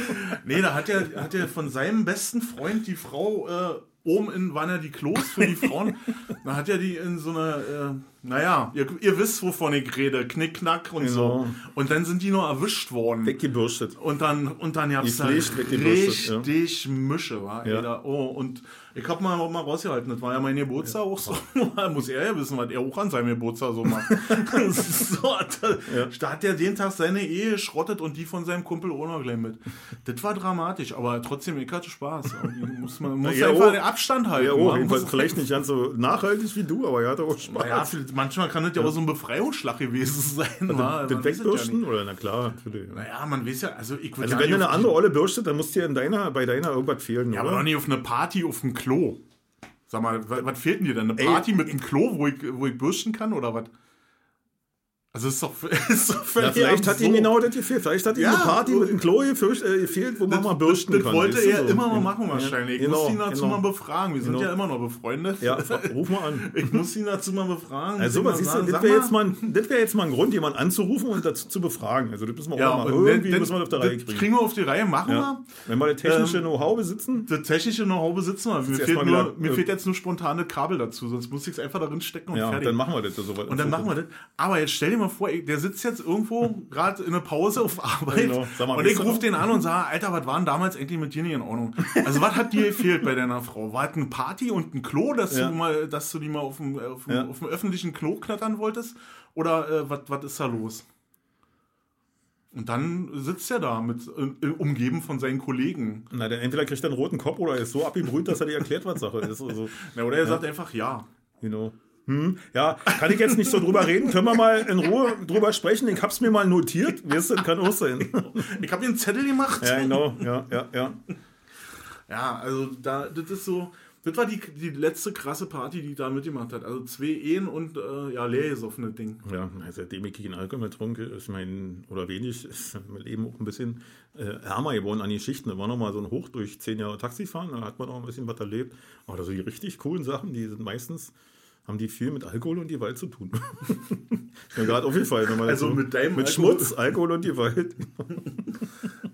nee, da hat er, hat er von seinem besten Freund die Frau, äh, oben in, waren ja die Klos für die Frauen, da hat er die in so eine, äh, naja, ihr, ihr wisst, wovon ich rede, Knickknack und so. Genau. Und dann sind die noch erwischt worden. Weggebürstet. Und dann, und dann da Pflicht weggebürstet, ja. richtig Mische, war Ja. Oh, und ich hab mal, mal rausgehalten, das war ja mein Geburtstag auch so. Muss er ja wissen, was er auch an seinem Geburtstag so macht. so, da, da hat er den Tag seine Ehe geschrottet und die von seinem Kumpel auch noch gleich mit. Das war dramatisch, aber trotzdem, ich hatte Spaß. Muss man muss ja, einfach oh. den Abstand halten. Ja, oh, jedenfalls vielleicht nicht ganz so nachhaltig wie du, aber er hatte auch Spaß. Manchmal kann das ja auch so ein Befreiungsschlag gewesen sein. wa? den ja wegbürsten? nicht. Oder na klar, natürlich. Naja, man weiß ja, also ich würd Also ja wenn du eine andere Olle bürstet, dann muss dir in deiner, bei deiner irgendwas fehlen, Ja, aber oder? doch nicht auf eine Party auf dem Klo. Sag mal, was, was fehlt denn dir denn? Eine Ey, Party mit einem Klo, wo ich, wo ich bürsten kann oder was? Also ist doch, ist doch Ja, völlig vielleicht hat ihm genau das gefehlt. Vielleicht hat ihm Ja, eine Party mit einem Klo gefürcht- äh, gefehlt, wo man mal bürsten das, kann. Das wollte er so. immer mal Ja, machen wahrscheinlich. Ich ja, muss genau, ihn dazu genau. mal befragen. Wir sind Genau. ja immer noch befreundet. Ja, ruf mal an. Ich muss ihn dazu mal befragen. Also, was siehst du, das wäre jetzt, mal ein- das wär jetzt mal ein Grund, jemanden anzurufen und dazu zu befragen. Also, das müssen wir Ja, auch mal irgendwie dann- müssen wir auf der Reihe das kriegen. kriegen wir auf die Reihe, machen Ja. wir. Wenn wir das technische Ähm, Know-how besitzen, Das technische Know-how besitzen wir. Mir, fehlt, nur, mir äh, fehlt jetzt nur spontane Kabel dazu, sonst muss ich es einfach darin stecken und ja, fertig. dann machen wir das. Und dann machen wir das. Aber jetzt stell dir mal vor, der sitzt jetzt irgendwo gerade in der Pause auf Arbeit Genau. Mal, und ich rufe den an und sage, Alter, was war denn damals eigentlich mit dir nicht in Ordnung? Also was hat dir gefehlt bei deiner Frau? War es eine Party und ein Klo, dass, Ja. du, mal, dass du die mal auf dem, auf dem, Ja. auf dem öffentlichen Klo knattern wolltest? Oder äh, was ist da los? Und dann sitzt er da mit äh, umgeben von seinen Kollegen. Na, der entweder kriegt er einen roten Kopf oder ist so abgebrüht, dass er dir erklärt, was Sache ist. Also, Ja, oder er sagt einfach ja. you know. Hm, ja, kann ich jetzt nicht so drüber reden, können wir mal in Ruhe drüber sprechen, ich hab's mir mal notiert, weißt du, kann auch sein. Ich habe hier einen Zettel gemacht. Ja, genau, ja, ja, ja. Ja, also da, das ist so, das war die, die letzte krasse Party, die da mitgemacht hat. Also zwei Ehen und äh, ja, leer gesoffene Ding. Ja, seitdem ich keinen Alkohol mehr trinke, ist mein, oder wenig, ist mein Leben auch ein bisschen äh, ärmer geworden an die Schichten. Da war nochmal so ein Hoch durch zehn Jahre Taxifahren, da hat man auch ein bisschen was erlebt. Aber so die richtig coolen Sachen, die sind meistens, haben die viel mit Alkohol und Gewalt zu tun. ist mir gerade aufgefallen. wenn man Also so mit deinem mit Alkohol- Schmutz, Alkohol und Gewalt.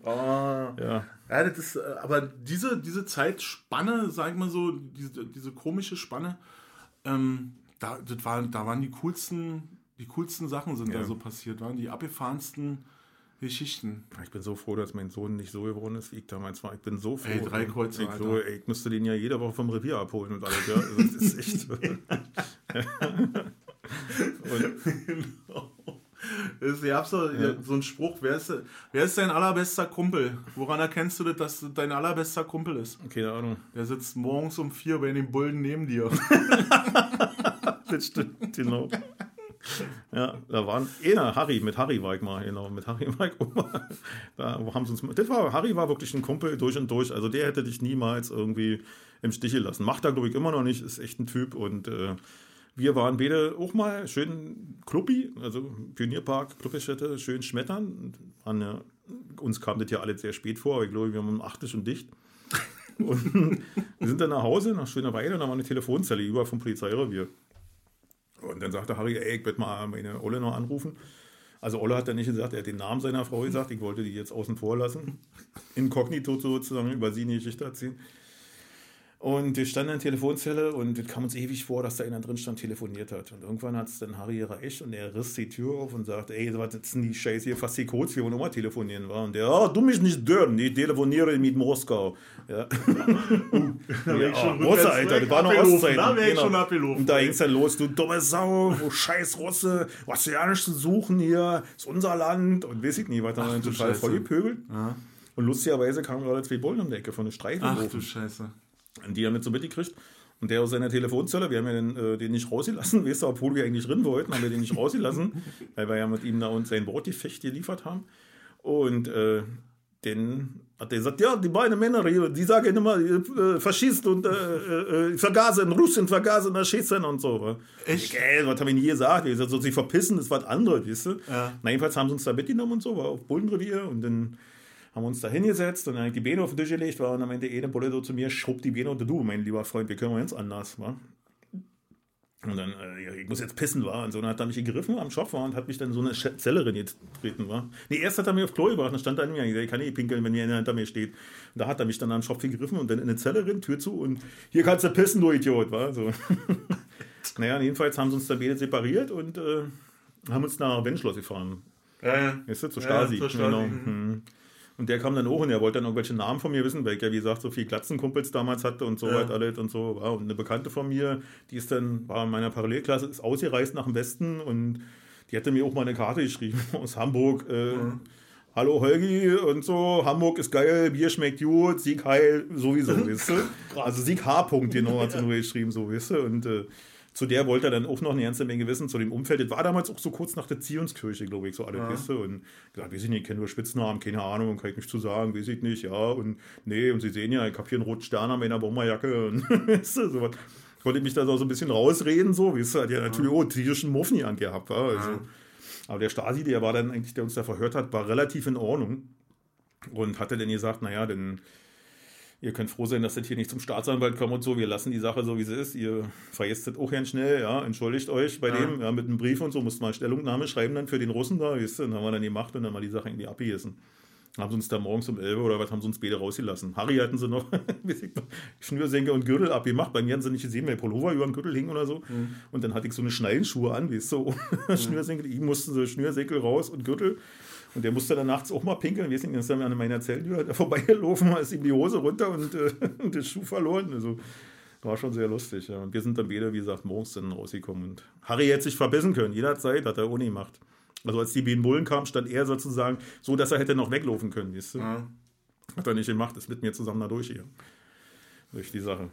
Ah. Ja. Ja, das ist, äh, aber diese, diese Zeitspanne, sag ich mal so, diese, diese komische Spanne, ähm, da, das war, da waren die coolsten, die coolsten Sachen sind Ja. da so passiert, waren die abgefahrensten Geschichten. Ich bin so froh, dass mein Sohn nicht so geworden ist, wie ich damals war. Ich bin so froh. Ey, drei Kreuze, ich, so, ey, ich müsste den ja jede Woche vom Revier abholen und alles. Ja. Also, das ist echt. und, Es gab so, so einen Spruch, wer ist, wer ist dein allerbester Kumpel? Woran erkennst du das, dass das dein allerbester Kumpel ist? keine Ahnung. Der sitzt morgens um vier bei den Bullen neben dir. Das stimmt, genau. Ja, da waren einer, Harry, mit Harry war ich mal, genau, mit Harry war ich mal. Da haben sie uns, das war, Harry war wirklich ein Kumpel durch und durch, also der hätte dich niemals irgendwie im Stich gelassen. Macht er, glaube ich, immer noch nicht, ist echt ein Typ und äh, wir waren beide auch mal schön Kluppi, also Pionierpark, Kluppistätte, schön schmettern. An, äh, uns kam das ja alles sehr spät vor, aber ich glaube, wir haben um 8 schon dicht. Und wir sind dann nach Hause, nach schöner Weile, und da war eine Telefonzelle über vom Polizeirevier. Und dann sagte Harry, ey, ich werde mal meine Olle noch anrufen. Also Olle hat dann nicht gesagt, er hat den Namen seiner Frau gesagt, ich wollte die jetzt außen vor lassen. Inkognito sozusagen über sie eine Geschichte erzählen. Und wir standen in der Telefonzelle und es kam uns ewig vor, dass da einer drin stand, telefoniert hat. Und irgendwann hat es dann Harry erreicht und er riss die Tür auf und sagte, ey, was ist denn die Scheiße hier, fast die Codes, wir wollen nochmal telefonieren. War. Und der, ah, du mich nicht dörren, ich telefoniere mit Moskau. Ja. schon ja, Russe, rückwärts Alter, das war noch Ostzeiten. da wär ich genau. schon abgelaufen. Und da ging es dann los, du dumme Sau, du scheiß Russe, was du ja nicht zu suchen hier, ist unser Land und weiß ich nicht, was da total Scheiße. vollgepöbelt. Ja. Und lustigerweise kamen gerade zwei Bullen um die Ecke von der Streife Ach du Scheiße. Die haben nicht so mitgekriegt. Und der aus seiner Telefonzelle, wir haben ja den, äh, den nicht rausgelassen, weißt du, obwohl wir eigentlich drin wollten, haben wir den nicht rausgelassen, weil wir ja mit ihm da uns sein Wortgefecht geliefert haben. Und äh, dann hat er gesagt, ja, die beiden Männer die sagen immer, äh, Faschist und äh, äh, vergasen, Russen vergasen, erschießen und so. wa? Echt? Ey, was habe ich nie gesagt? Wir gesagt, so, sie verpissen, das ist was anderes, weißt du? Ja. Na, jedenfalls haben sie uns da mitgenommen und so, war auf Bullenrevier und dann haben wir uns da hingesetzt und dann die Beine auf den Tisch gelegt, war und am Ende eine Bulle so zu mir, schob die Beine unter du, mein lieber Freund, wir können ganz anders, wa? Und dann, äh, ja, ich muss jetzt pissen, war. Und so, dann hat er mich gegriffen am Schopf war und hat mich dann so eine Zellerin getreten, war. Nee, erst hat er mir auf Klo gebracht, dann stand er an mir, ich, ich kann nicht pinkeln, wenn einer hinter mir steht. Und da hat er mich dann am Schopf gegriffen und dann in eine Zellerin, Tür zu und hier kannst du pissen, du Idiot, war. So. naja, jedenfalls haben sie uns dann beide separiert und äh, haben uns nach Wenschloss gefahren. Ja, ja. Weißt du, zur Ja, Stasi. zur Stasi, Genau. mhm. Mhm. Und der kam dann hoch und er wollte dann irgendwelche Namen von mir wissen, weil ich ja, wie gesagt, so viele Glatzenkumpels damals hatte und so Ja. weit alles und so. Ja, und eine Bekannte von mir, die ist dann, war in meiner Parallelklasse, ist ausgereist nach dem Westen und die hatte mir auch mal eine Karte geschrieben aus Hamburg. Äh, Hallo Holgi und so, Hamburg ist geil, Bier schmeckt gut, Sieg heil, sowieso, weißt du? Also Sieg H. -Punkt, genau, hat sie nur geschrieben, so, weißt du? Und äh, zu der wollte er dann auch noch eine ganze Menge wissen, zu dem Umfeld. Das war damals auch so kurz nach der Zionskirche, glaube ich, so alle, du? Und gesagt, weiß ich nicht, ich kenne nur Spitznamen, keine Ahnung, kann ich nicht zu sagen, weiß ich nicht, ja. Und nee, und Sie sehen ja, ich habe hier einen roten Stern an meiner Bomberjacke und weißt du, so was. Konnte ich mich da so ein bisschen rausreden, so, weißt du, hat ja natürlich auch tierischen Muffni angehabt, wa? Also, Ja. aber der Stasi, der war dann eigentlich, der uns da verhört hat, war relativ in Ordnung und hatte dann gesagt, naja, dann ihr könnt froh sein, dass das hier nicht zum Staatsanwalt kommt und so, wir lassen die Sache so, wie sie ist, ihr vergesst das auch ganz schnell, ja, entschuldigt euch bei Ja. dem, ja, mit einem Brief und so, musst mal Stellungnahme schreiben dann für den Russen da, weißt du, und haben wir dann gemacht und dann mal die Sache irgendwie abgegessen. Haben sie uns da morgens um 11 oder was haben sie uns beide rausgelassen. Harry hatten sie noch, ich Schnürsenkel und Gürtel abgemacht. Bei mir haben sie nicht gesehen, weil Pullover über den Gürtel hing oder so. Und dann hatte ich so eine Schnallenschuhe an, weißt du, Schnürsenkel. Ihm mussten sie Schnürsenkel raus und Gürtel. Und der musste dann nachts auch mal pinkeln. Dann ist er an meiner Zelltür da vorbeigelaufen, ist ihm die Hose runter und, äh, und den Schuh verloren. Also war schon sehr lustig. Ja. Und wir sind dann beide, wie gesagt, morgens dann rausgekommen. Und Harry hätte sich verbissen können, jederzeit, hat er ohne gemacht. Also als die beiden Bullen kamen, stand er sozusagen so, dass er hätte noch weglaufen können. Weißt du? Ja. Hat er nicht gemacht, ist mit mir zusammen da durch hier. Durch die Sache.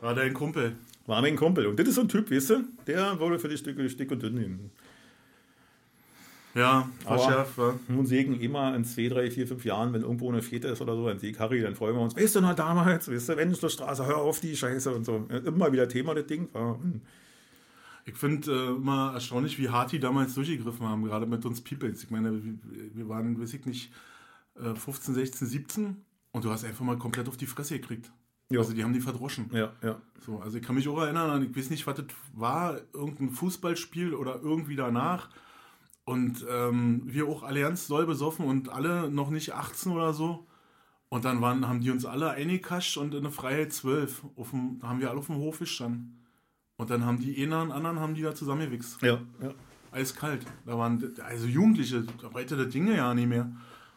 War dein Kumpel. War mein Kumpel. Und das ist so ein Typ, weißt du, der wurde für die Stücke dick und dünn nehmen. Ja, verschärft, ja. Nun sägen immer in zwei, drei, vier, fünf Jahren, wenn irgendwo eine Fete ist oder so, dann säg Harry, dann freuen wir uns. Weißt du noch damals, weißt du, Wendelstraße, hör auf die Scheiße und so. Immer wieder Thema, das Ding. Ja. Ich finde äh, immer erstaunlich, wie hart die damals durchgegriffen haben, gerade mit uns Peoples. Ich meine, wir, waren, weiß ich nicht, äh, 15, 16, 17 und du hast einfach mal komplett auf die Fresse gekriegt. Ja. Also die haben die verdroschen. Ja, ja. So, also ich kann mich auch erinnern, ich weiß nicht, was das war, irgendein Fußballspiel oder irgendwie danach. Und ähm, wir auch Allianz doll besoffen und alle noch nicht 18 oder so. Und dann waren, haben die uns alle eingekascht und in eine Freiheit 12. Auf dem, da haben wir alle auf dem Hof gestanden. Und dann haben die einen und anderen haben die da zusammengewichst. Ja, ja. Eiskalt. Da waren also Jugendliche, heute das Dinge ja nicht mehr.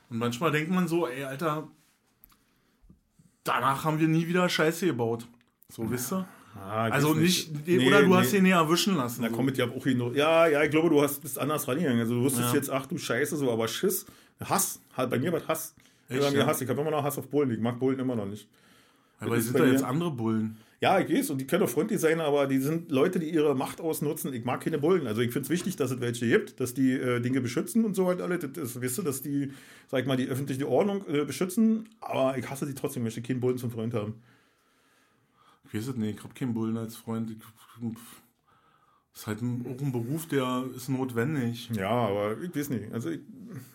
Und manchmal denkt man so, ey, Alter, danach haben wir nie wieder Scheiße gebaut. So, wisst ihr? Ah, ich Also nicht, Nee, oder du nee. hast den näher erwischen lassen. Da so. kommt ja auch hin. Ja, ja, ich glaube, du hast, bist anders rangegangen. Also du wusstest Ja. jetzt, ach du Scheiße, so, aber Schiss. Hass. Halt bei mir was Hass. Echt, mir ja? Hass. Ich habe immer noch Hass auf Bullen. Ich mag Bullen immer noch nicht. Aber das sind da jetzt andere Bullen. Ja, ich weiß, und die können auch freundlich sein, aber die sind Leute, die ihre Macht ausnutzen. Ich mag keine Bullen. Also ich finde es wichtig, dass es welche gibt, dass die äh, Dinge beschützen und so halt alle. Das ist, weißt du, dass die, sag ich mal, die öffentliche Ordnung äh, beschützen. Aber ich hasse sie trotzdem, möchte keinen Bullen zum Freund haben. Ich weiß es nicht, ich habe keinen Bullen als Freund. Ich, ist halt ein, auch ein Beruf, der ist notwendig. Ja, aber ich weiß nicht. Also ich,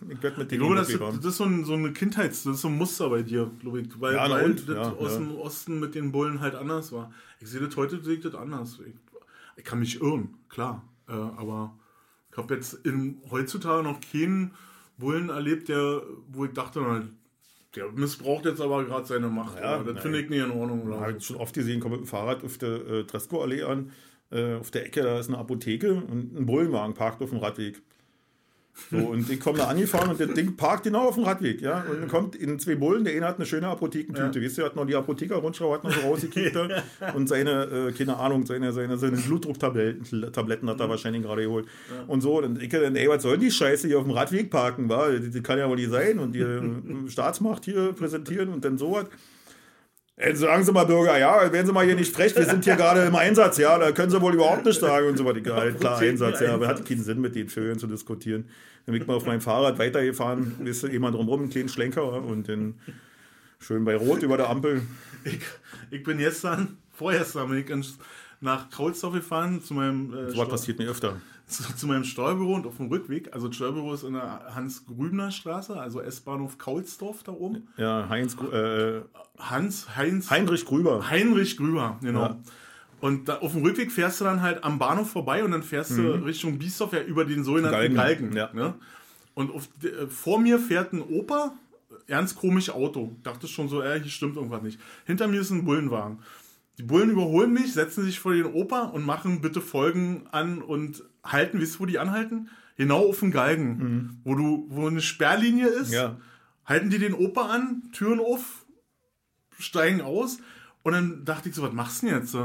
ich werde mit Ich denen glaube, das, das ist so, ein, so eine Kindheits-, das ist so ein Muster bei dir, glaube ich. Weil, Ja, weil und? das Ja, aus ja. dem Osten mit den Bullen halt anders war. Ich sehe das heute, sehe ich das anders. Ich, ich kann mich irren, klar. Äh, aber ich habe jetzt in, heutzutage noch keinen Bullen erlebt, der, wo ich dachte, der missbraucht jetzt aber gerade seine Macht. Ja, das finde ich nicht in Ordnung. Habe ich so. schon oft gesehen, komme mit dem Fahrrad auf der äh, Tresco-Allee an. Äh, auf der Ecke, da ist eine Apotheke und ein Bullenwagen parkt auf dem Radweg. So, und ich komme da angefahren und das Ding parkt genau auf dem Radweg, ja. Und dann kommt in zwei Bullen, der eine hat eine schöne Apothekentüte, weißt du, hat noch die Apotheker-Rundschau, hat noch so rausgekickt da. und seine, äh, keine Ahnung, seine, seine, seine Blutdrucktabletten Tabletten hat er wahrscheinlich gerade geholt. Und so, und ich dann, ey, was soll die Scheiße hier auf dem Radweg parken, wa? Das, das kann ja wohl nicht sein und die äh, Staatsmacht hier präsentieren und dann sowas. Ey, sagen Sie mal, Bürger, ja, werden Sie mal hier nicht frech, wir sind hier gerade im Einsatz, ja, da können Sie wohl überhaupt nicht sagen und so weiter. Ja, klar, Einsatz, ja, aber hat keinen Sinn, mit den Vögeln zu diskutieren. Dann bin ich mal auf meinem Fahrrad weitergefahren, ist jemand drumherum, einen kleinen Schlenker und dann schön bei Rot über der Ampel. Ich, ich bin gestern, vorgestern bin ich ins, nach Krautstoff gefahren zu meinem, äh, So was passiert mir öfter. zu, zu meinem Steuerbüro und auf dem Rückweg. Also das Steuerbüro ist in der Hans-Grübner-Straße, also S-Bahnhof Kaulsdorf da oben. Ja, Heinz, Gru- äh, Hans, Heinz, Heinrich Grüber. Heinrich Grüber, genau. Ja. Und da, auf dem Rückweg fährst du dann halt am Bahnhof vorbei und dann fährst du Richtung Biesdorf ja über den sogenannten Mhm. Galgen, Galgen. ja. Ne? Und auf, äh, vor mir fährt ein Opa, ernst komisch Auto. Dachte schon so, äh, hier stimmt irgendwas nicht. Hinter mir ist ein Bullenwagen. Die Bullen überholen mich, setzen sich vor den Opa und machen bitte Folgen an und halten, wisst ihr, wo die anhalten? Genau auf dem Galgen, wo du, wo eine Sperrlinie ist. Mhm. Ja. Halten die den Opa an, Türen auf, steigen aus und dann dachte ich so, was machst du denn jetzt?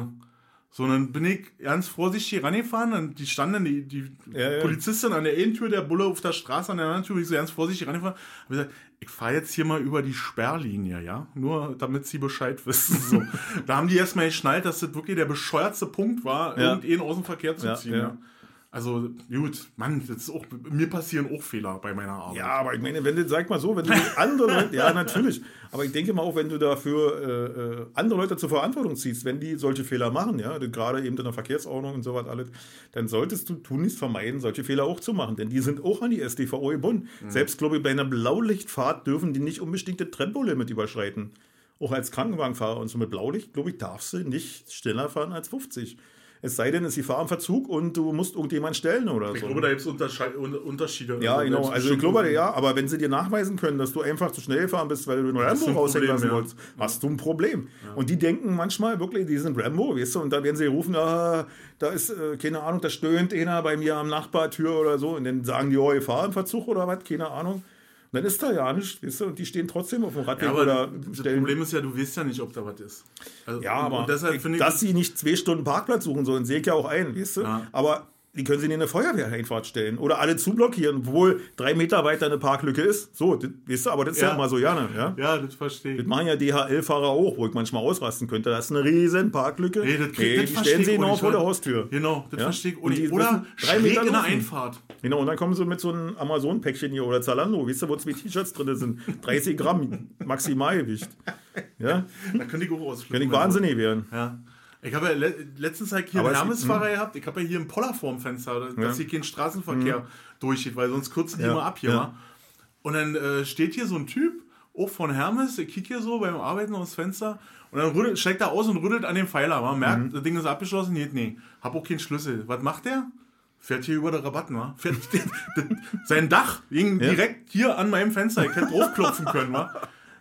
So, und dann bin ich ganz vorsichtig rangefahren, und die standen, die, die Ja, ja. Polizistin an der einen Tür, der Bulle auf der Straße an der anderen Tür, ich so ganz vorsichtig rangefahren, hab gesagt, ich fahre jetzt hier mal über die Sperrlinie, ja, nur damit sie Bescheid wissen, so. da haben die erstmal geschnallt, dass das wirklich der bescheuertste Punkt war, Ja. irgendeinen aus dem Verkehr zu ziehen, ja. Also, gut, Mann, das ist auch, mir passieren auch Fehler bei meiner Arbeit. Ja, aber ich meine, wenn du, sag mal so, wenn du andere Leute, ja, natürlich, aber ich denke mal auch, wenn du dafür äh, äh, andere Leute zur Verantwortung ziehst, wenn die solche Fehler machen, ja, gerade eben in der Verkehrsordnung und so was alles, dann solltest du tunlichst vermeiden, solche Fehler auch zu machen, denn die sind auch an die SDVO gebunden. Selbst, glaube ich, bei einer Blaulichtfahrt dürfen die nicht unbedingt das Tempolimit überschreiten. Auch als Krankenwagenfahrer und so mit Blaulicht, glaube ich, darfst du nicht schneller fahren als 50. Es sei denn, es ist die Fahr im Verzug und du musst irgendjemand stellen oder Ich so. glaube, da gibt es Unterschiede. Ja, genau. Also ich glaube, ja, aber wenn sie dir nachweisen können, dass du einfach zu schnell gefahren bist, weil du den Rambo raushängen lassen ja. wolltest, hast du ein Problem. Und die denken manchmal wirklich, die sind Rambo, weißt du, und dann werden sie rufen, ah, da ist, äh, keine Ahnung, da stöhnt einer bei mir am Nachbartür oder so, und dann sagen die, oh, ihr fahren Verzug oder was, keine Ahnung. Und dann ist da ja nichts, weißt du, und die stehen trotzdem auf dem Radweg Ja, aber oder das stellen. Problem ist ja, du weißt ja nicht, ob da was ist. Also, Ja, aber deshalb finde ich, dass sie nicht zwei Stunden Parkplatz suchen sollen, sehe ich ja auch ein, weißt du? Ja. Aber die können sie in eine Feuerwehreinfahrt stellen oder alle zublockieren, obwohl drei Meter weiter eine Parklücke ist. So, das, weißt du, aber das ist ja, Ja. immer so gerne. Ja? Ja, das verstehe Das ich. machen ja DHL-Fahrer auch, wo ich manchmal ausrasten könnte. Das ist eine riesen Parklücke. Nee, das Nee, das die stellen sie genau nicht, vor der Haustür. Genau, das Ja? verstehe ich. Und die. Oder drei Meter in der. Einfahrt. Genau, und dann kommen sie mit so einem Amazon-Päckchen hier oder Zalando, weißt du, wo zwei T-Shirts drin sind. 30 Gramm Maximalgewicht. Ja, Da könnte ich auch ausflippen. kann ich wahnsinnig werden. Ja. Ich habe ja le letztens halt hier Aber einen es- Hermesfahrer gehabt. Ich habe ja hier einen Poller vorm Fenster, dass hier kein Straßenverkehr durchgeht, weil sonst kürzen die immer ab hier. Und dann äh, steht hier so ein Typ, auch von Hermes, ich kicke hier so beim Arbeiten aus Fenster und dann rüttelt, steigt er aus und rüttelt an dem Pfeiler. Man merkt, Mhm. das Ding ist abgeschlossen. Nee, nee, hab auch keinen Schlüssel. Was macht der? Fährt hier über den Rabatten, wa? Fährt, sein Dach ging Ja. direkt hier an meinem Fenster. Ich hätte draufklopfen können, wa?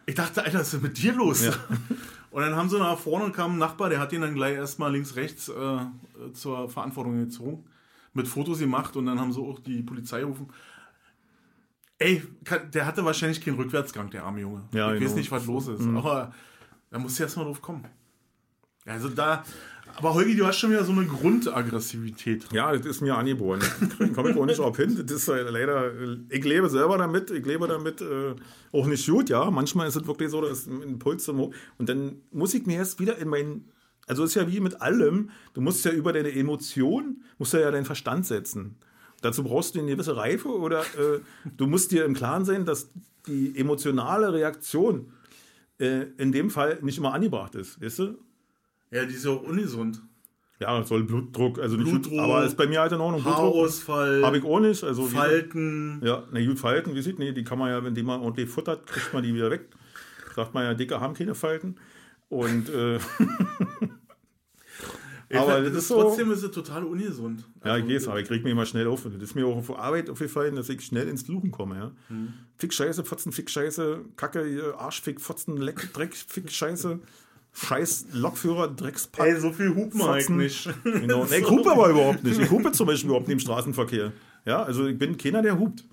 Ich dachte, Alter, was ist denn mit dir los? Ja. Und dann haben sie nach vorne kam ein Nachbar, der hat ihn dann gleich erstmal links, rechts äh, zur Verantwortung gezogen. Mit Fotos gemacht und dann haben sie auch die Polizei gerufen. Ey, der hatte wahrscheinlich keinen Rückwärtsgang, der arme Junge. Ja, ich genau. weiß nicht, was los ist. Aber da muss ich erstmal drauf kommen. Also da. Aber Holgi, du hast schon wieder so eine Grundaggressivität. Ja, das ist mir angeboren. Komme ich auch nicht drauf hin. Das ist äh, leider, äh, ich lebe selber damit, ich lebe damit äh, auch nicht gut, ja. Manchmal ist es wirklich so, dass ein Puls zum Hoch. Und dann muss ich mir erst wieder in meinen, also ist ja wie mit allem, du musst ja über deine Emotion, musst ja deinen Verstand setzen. Dazu brauchst du eine gewisse Reife oder äh, du musst dir im Klaren sein, dass die emotionale Reaktion äh, in dem Fall nicht immer angebracht ist, weißt du? Ja, die ist ja auch ungesund. Ja, soll Blutdruck, also nicht, Blutdruck, aber ist bei mir halt in Ordnung. Haarausfall, habe ich auch nicht. Also Falten. Ja, na gut, Falten, wie sieht, nee, die kann man ja, indem man ordentlich futtert, kriegt man die wieder weg. Sagt man ja, Dicke haben keine Falten. Und äh, aber das das ist so. trotzdem ist es total ungesund. ja, ich Also, weiß, aber ich krieg mich immer schnell auf. Das ist mir auch auf Arbeit aufgefallen, dass ich schnell ins Fluchen komme. Ja. Hm. Fick Scheiße, Fotzen, Fick Scheiße, Kacke, hier, Arschfick, Fotzen, Leck, Dreck, Fick Scheiße, Scheiß, Lokführer, Dreckspack. Ey, so viel hupen wir Fotzen. eigentlich nicht. Genau. Nee, ich hupe aber überhaupt nicht. Ich hupe zum Beispiel überhaupt nicht im Straßenverkehr. Ja, also ich bin keiner, der hupt.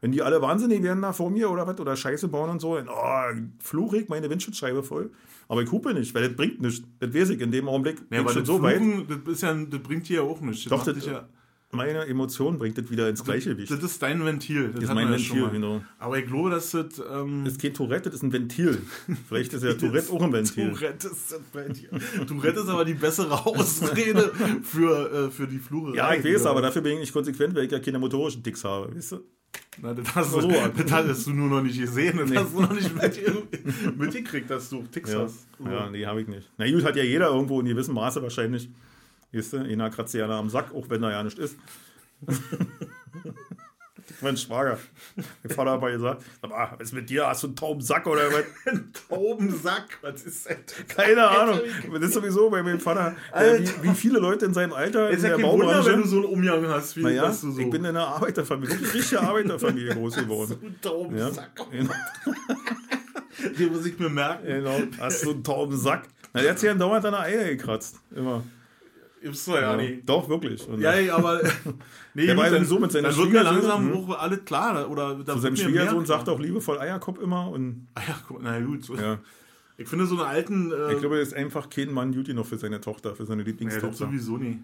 Wenn die alle wahnsinnig werden da vor mir oder was oder Scheiße bauen und so, dann oh, ich meine Windschutzscheibe voll. Aber ich hupe nicht, weil das bringt nichts. Das weiß ich in dem Augenblick. Ja, aber schon das, so weit. Fluchen, das, ist ja, das bringt dir ja auch nichts. Das Doch, das, ja, meine Emotion bringt das wieder ins Gleichgewicht. das ist dein Ventil. Das, ist hatten mein ja Ventil, genau. Aber ich glaube, dass das. Ähm, Das ist kein Tourette, das ist ein Ventil. Vielleicht ist ja Tourette auch ein Ventil. Tourette ist das Ventil. Tourette ist aber die bessere Ausrede für, äh, für die Flure. Ja, ich weiß, aber dafür bin ich nicht konsequent, weil ich ja keine motorischen Ticks habe. Weißt du? Na, das, hast du, So. das hattest du nur noch nicht gesehen. Das hast du noch nicht mit, mitgekriegt, dass du Ticks Ja, hast. ja nee, habe ich nicht. Na gut, hat ja jeder irgendwo in gewissem Maße wahrscheinlich. Weißt du, einer kratzt ja am Sack, auch wenn er ja nicht ist. mein Schwager. Mein Vater hat mal gesagt, sag mal, was ist mit dir? Hast du einen tauben Sack oder was? Ein Taubensack. Was ist das? Keine Ahnung. Das ist sowieso bei meinem Vater, äh, wie, wie viele Leute in seinem Alter in Ist ja der kein Wunder, wenn Baubranche. du so einen Umgang hast, wie Naja, du so. ich bin in einer Arbeiterfamilie, richtige Arbeiterfamilie groß geworden. ein Ja, Taubensack. genau. Den muss ich mir merken. genau. Hast du einen tauben Sack? Na, der hat sich ja dauernd an der Eier gekratzt. Immer. Gibt's doch ja, Ja, nicht. Doch, wirklich. Und Ja, ja, aber. Nee, Der war ja dann, so mit seinen dann wird mir langsam hm. auch alles klar. Oder da Zu seinem Schwiegersohn sagt auch liebevoll Eierkopf immer. Und Ah ja, guck, na gut. So. ja, Ich finde so einen alten. Äh, ich glaube, er ist einfach kein Mann Juti noch für seine Tochter, für seine ja, Lieblingstochter. sowieso nie.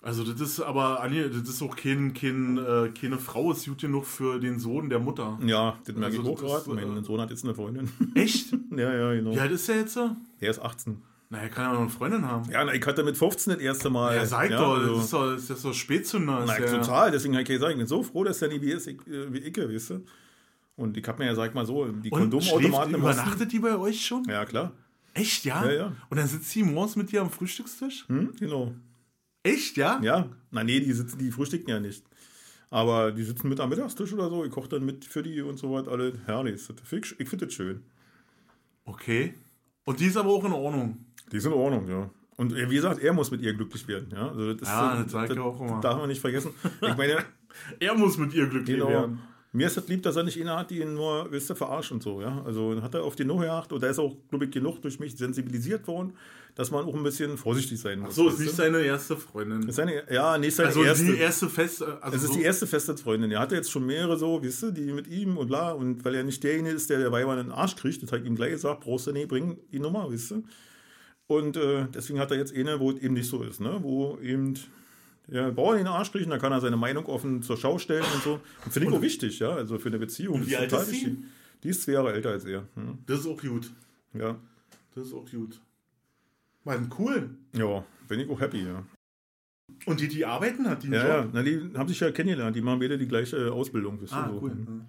Also das ist aber, Anja, das ist auch kein, kein, äh, keine Frau, ist gut genug für den Sohn der Mutter. Ja, das merke Also ich auch gerade. Mein äh, Sohn hat jetzt eine Freundin. Echt? ja, ja, genau. Wie alt ist der jetzt? so? Er ist 18. Na, er kann ja noch eine Freundin haben. Ja, na, ich hatte mit 15 das erste Mal. Ja, sag ja, doch, also- das ist doch, das ist doch Spätzünder. Ist ja, total, deswegen habe ich gesagt, ich bin so froh, dass der nie wie ist, ich, äh, wie ich, weißt du? Und ich habe mir ja, sag ich mal so, die Und Kondomautomaten übernachtet die bei euch schon? Ja, klar. Echt, ja? Ja, ja. Und dann sitzt sie morgens mit dir am Frühstückstisch? Hm, genau. Echt, ja? Ja, na nee, die sitzen, die frühstücken ja nicht. Aber die sitzen mit am Mittagstisch oder so. Ich koche dann mit für die und so was. Alle herrlich. Ich finde das schön. Okay. Und die ist aber auch in Ordnung. Die ist in Ordnung, ja. Und äh, wie gesagt, er muss mit ihr glücklich werden. Ja, also das, ist Ja, so- das sag ich auch immer. Darf man nicht vergessen. Ich meine, Er muss mit ihr glücklich genau, werden. mir ist das lieb, dass er nicht eine hat, die ihn nur, wisst ihr, verarscht und so. Ja? Also hat er auf die Null geachtet und da ist auch, glaube ich, genug durch mich sensibilisiert worden, dass man auch ein bisschen vorsichtig sein muss. So, ist nicht seine erste Freundin. ist seine, ja, nicht seine Also erste. die erste Fest. Also Es ist so, die erste Festnetzfreundin. Er hatte jetzt schon mehrere so, weißt du, die mit ihm und bla. Und weil er nicht derjenige ist, der der Weiber in den Arsch kriegt, das hat ihm gleich gesagt, brauchst du nicht, bring die Nummer, weißt du. Und äh, deswegen hat er jetzt eine, wo es eben nicht so ist, ne? Wo eben Ja, Bauern in den Arsch kriechen, da kann er seine Meinung offen zur Schau stellen und so. Und finde ich auch wichtig, ja, also für eine Beziehung. wie ist alt total ist sie? wichtig. Die ist zwei Jahre älter als er. Hm. Das ist auch gut. Ja. Das ist auch gut. Mann, cool. ja, bin ich auch happy, ja. Und die, die arbeiten, hat die Ja, ja, Job? na, die haben sich ja kennengelernt, die machen beide die gleiche Ausbildung. Wisst ihr, Ah, so. cool. Hm.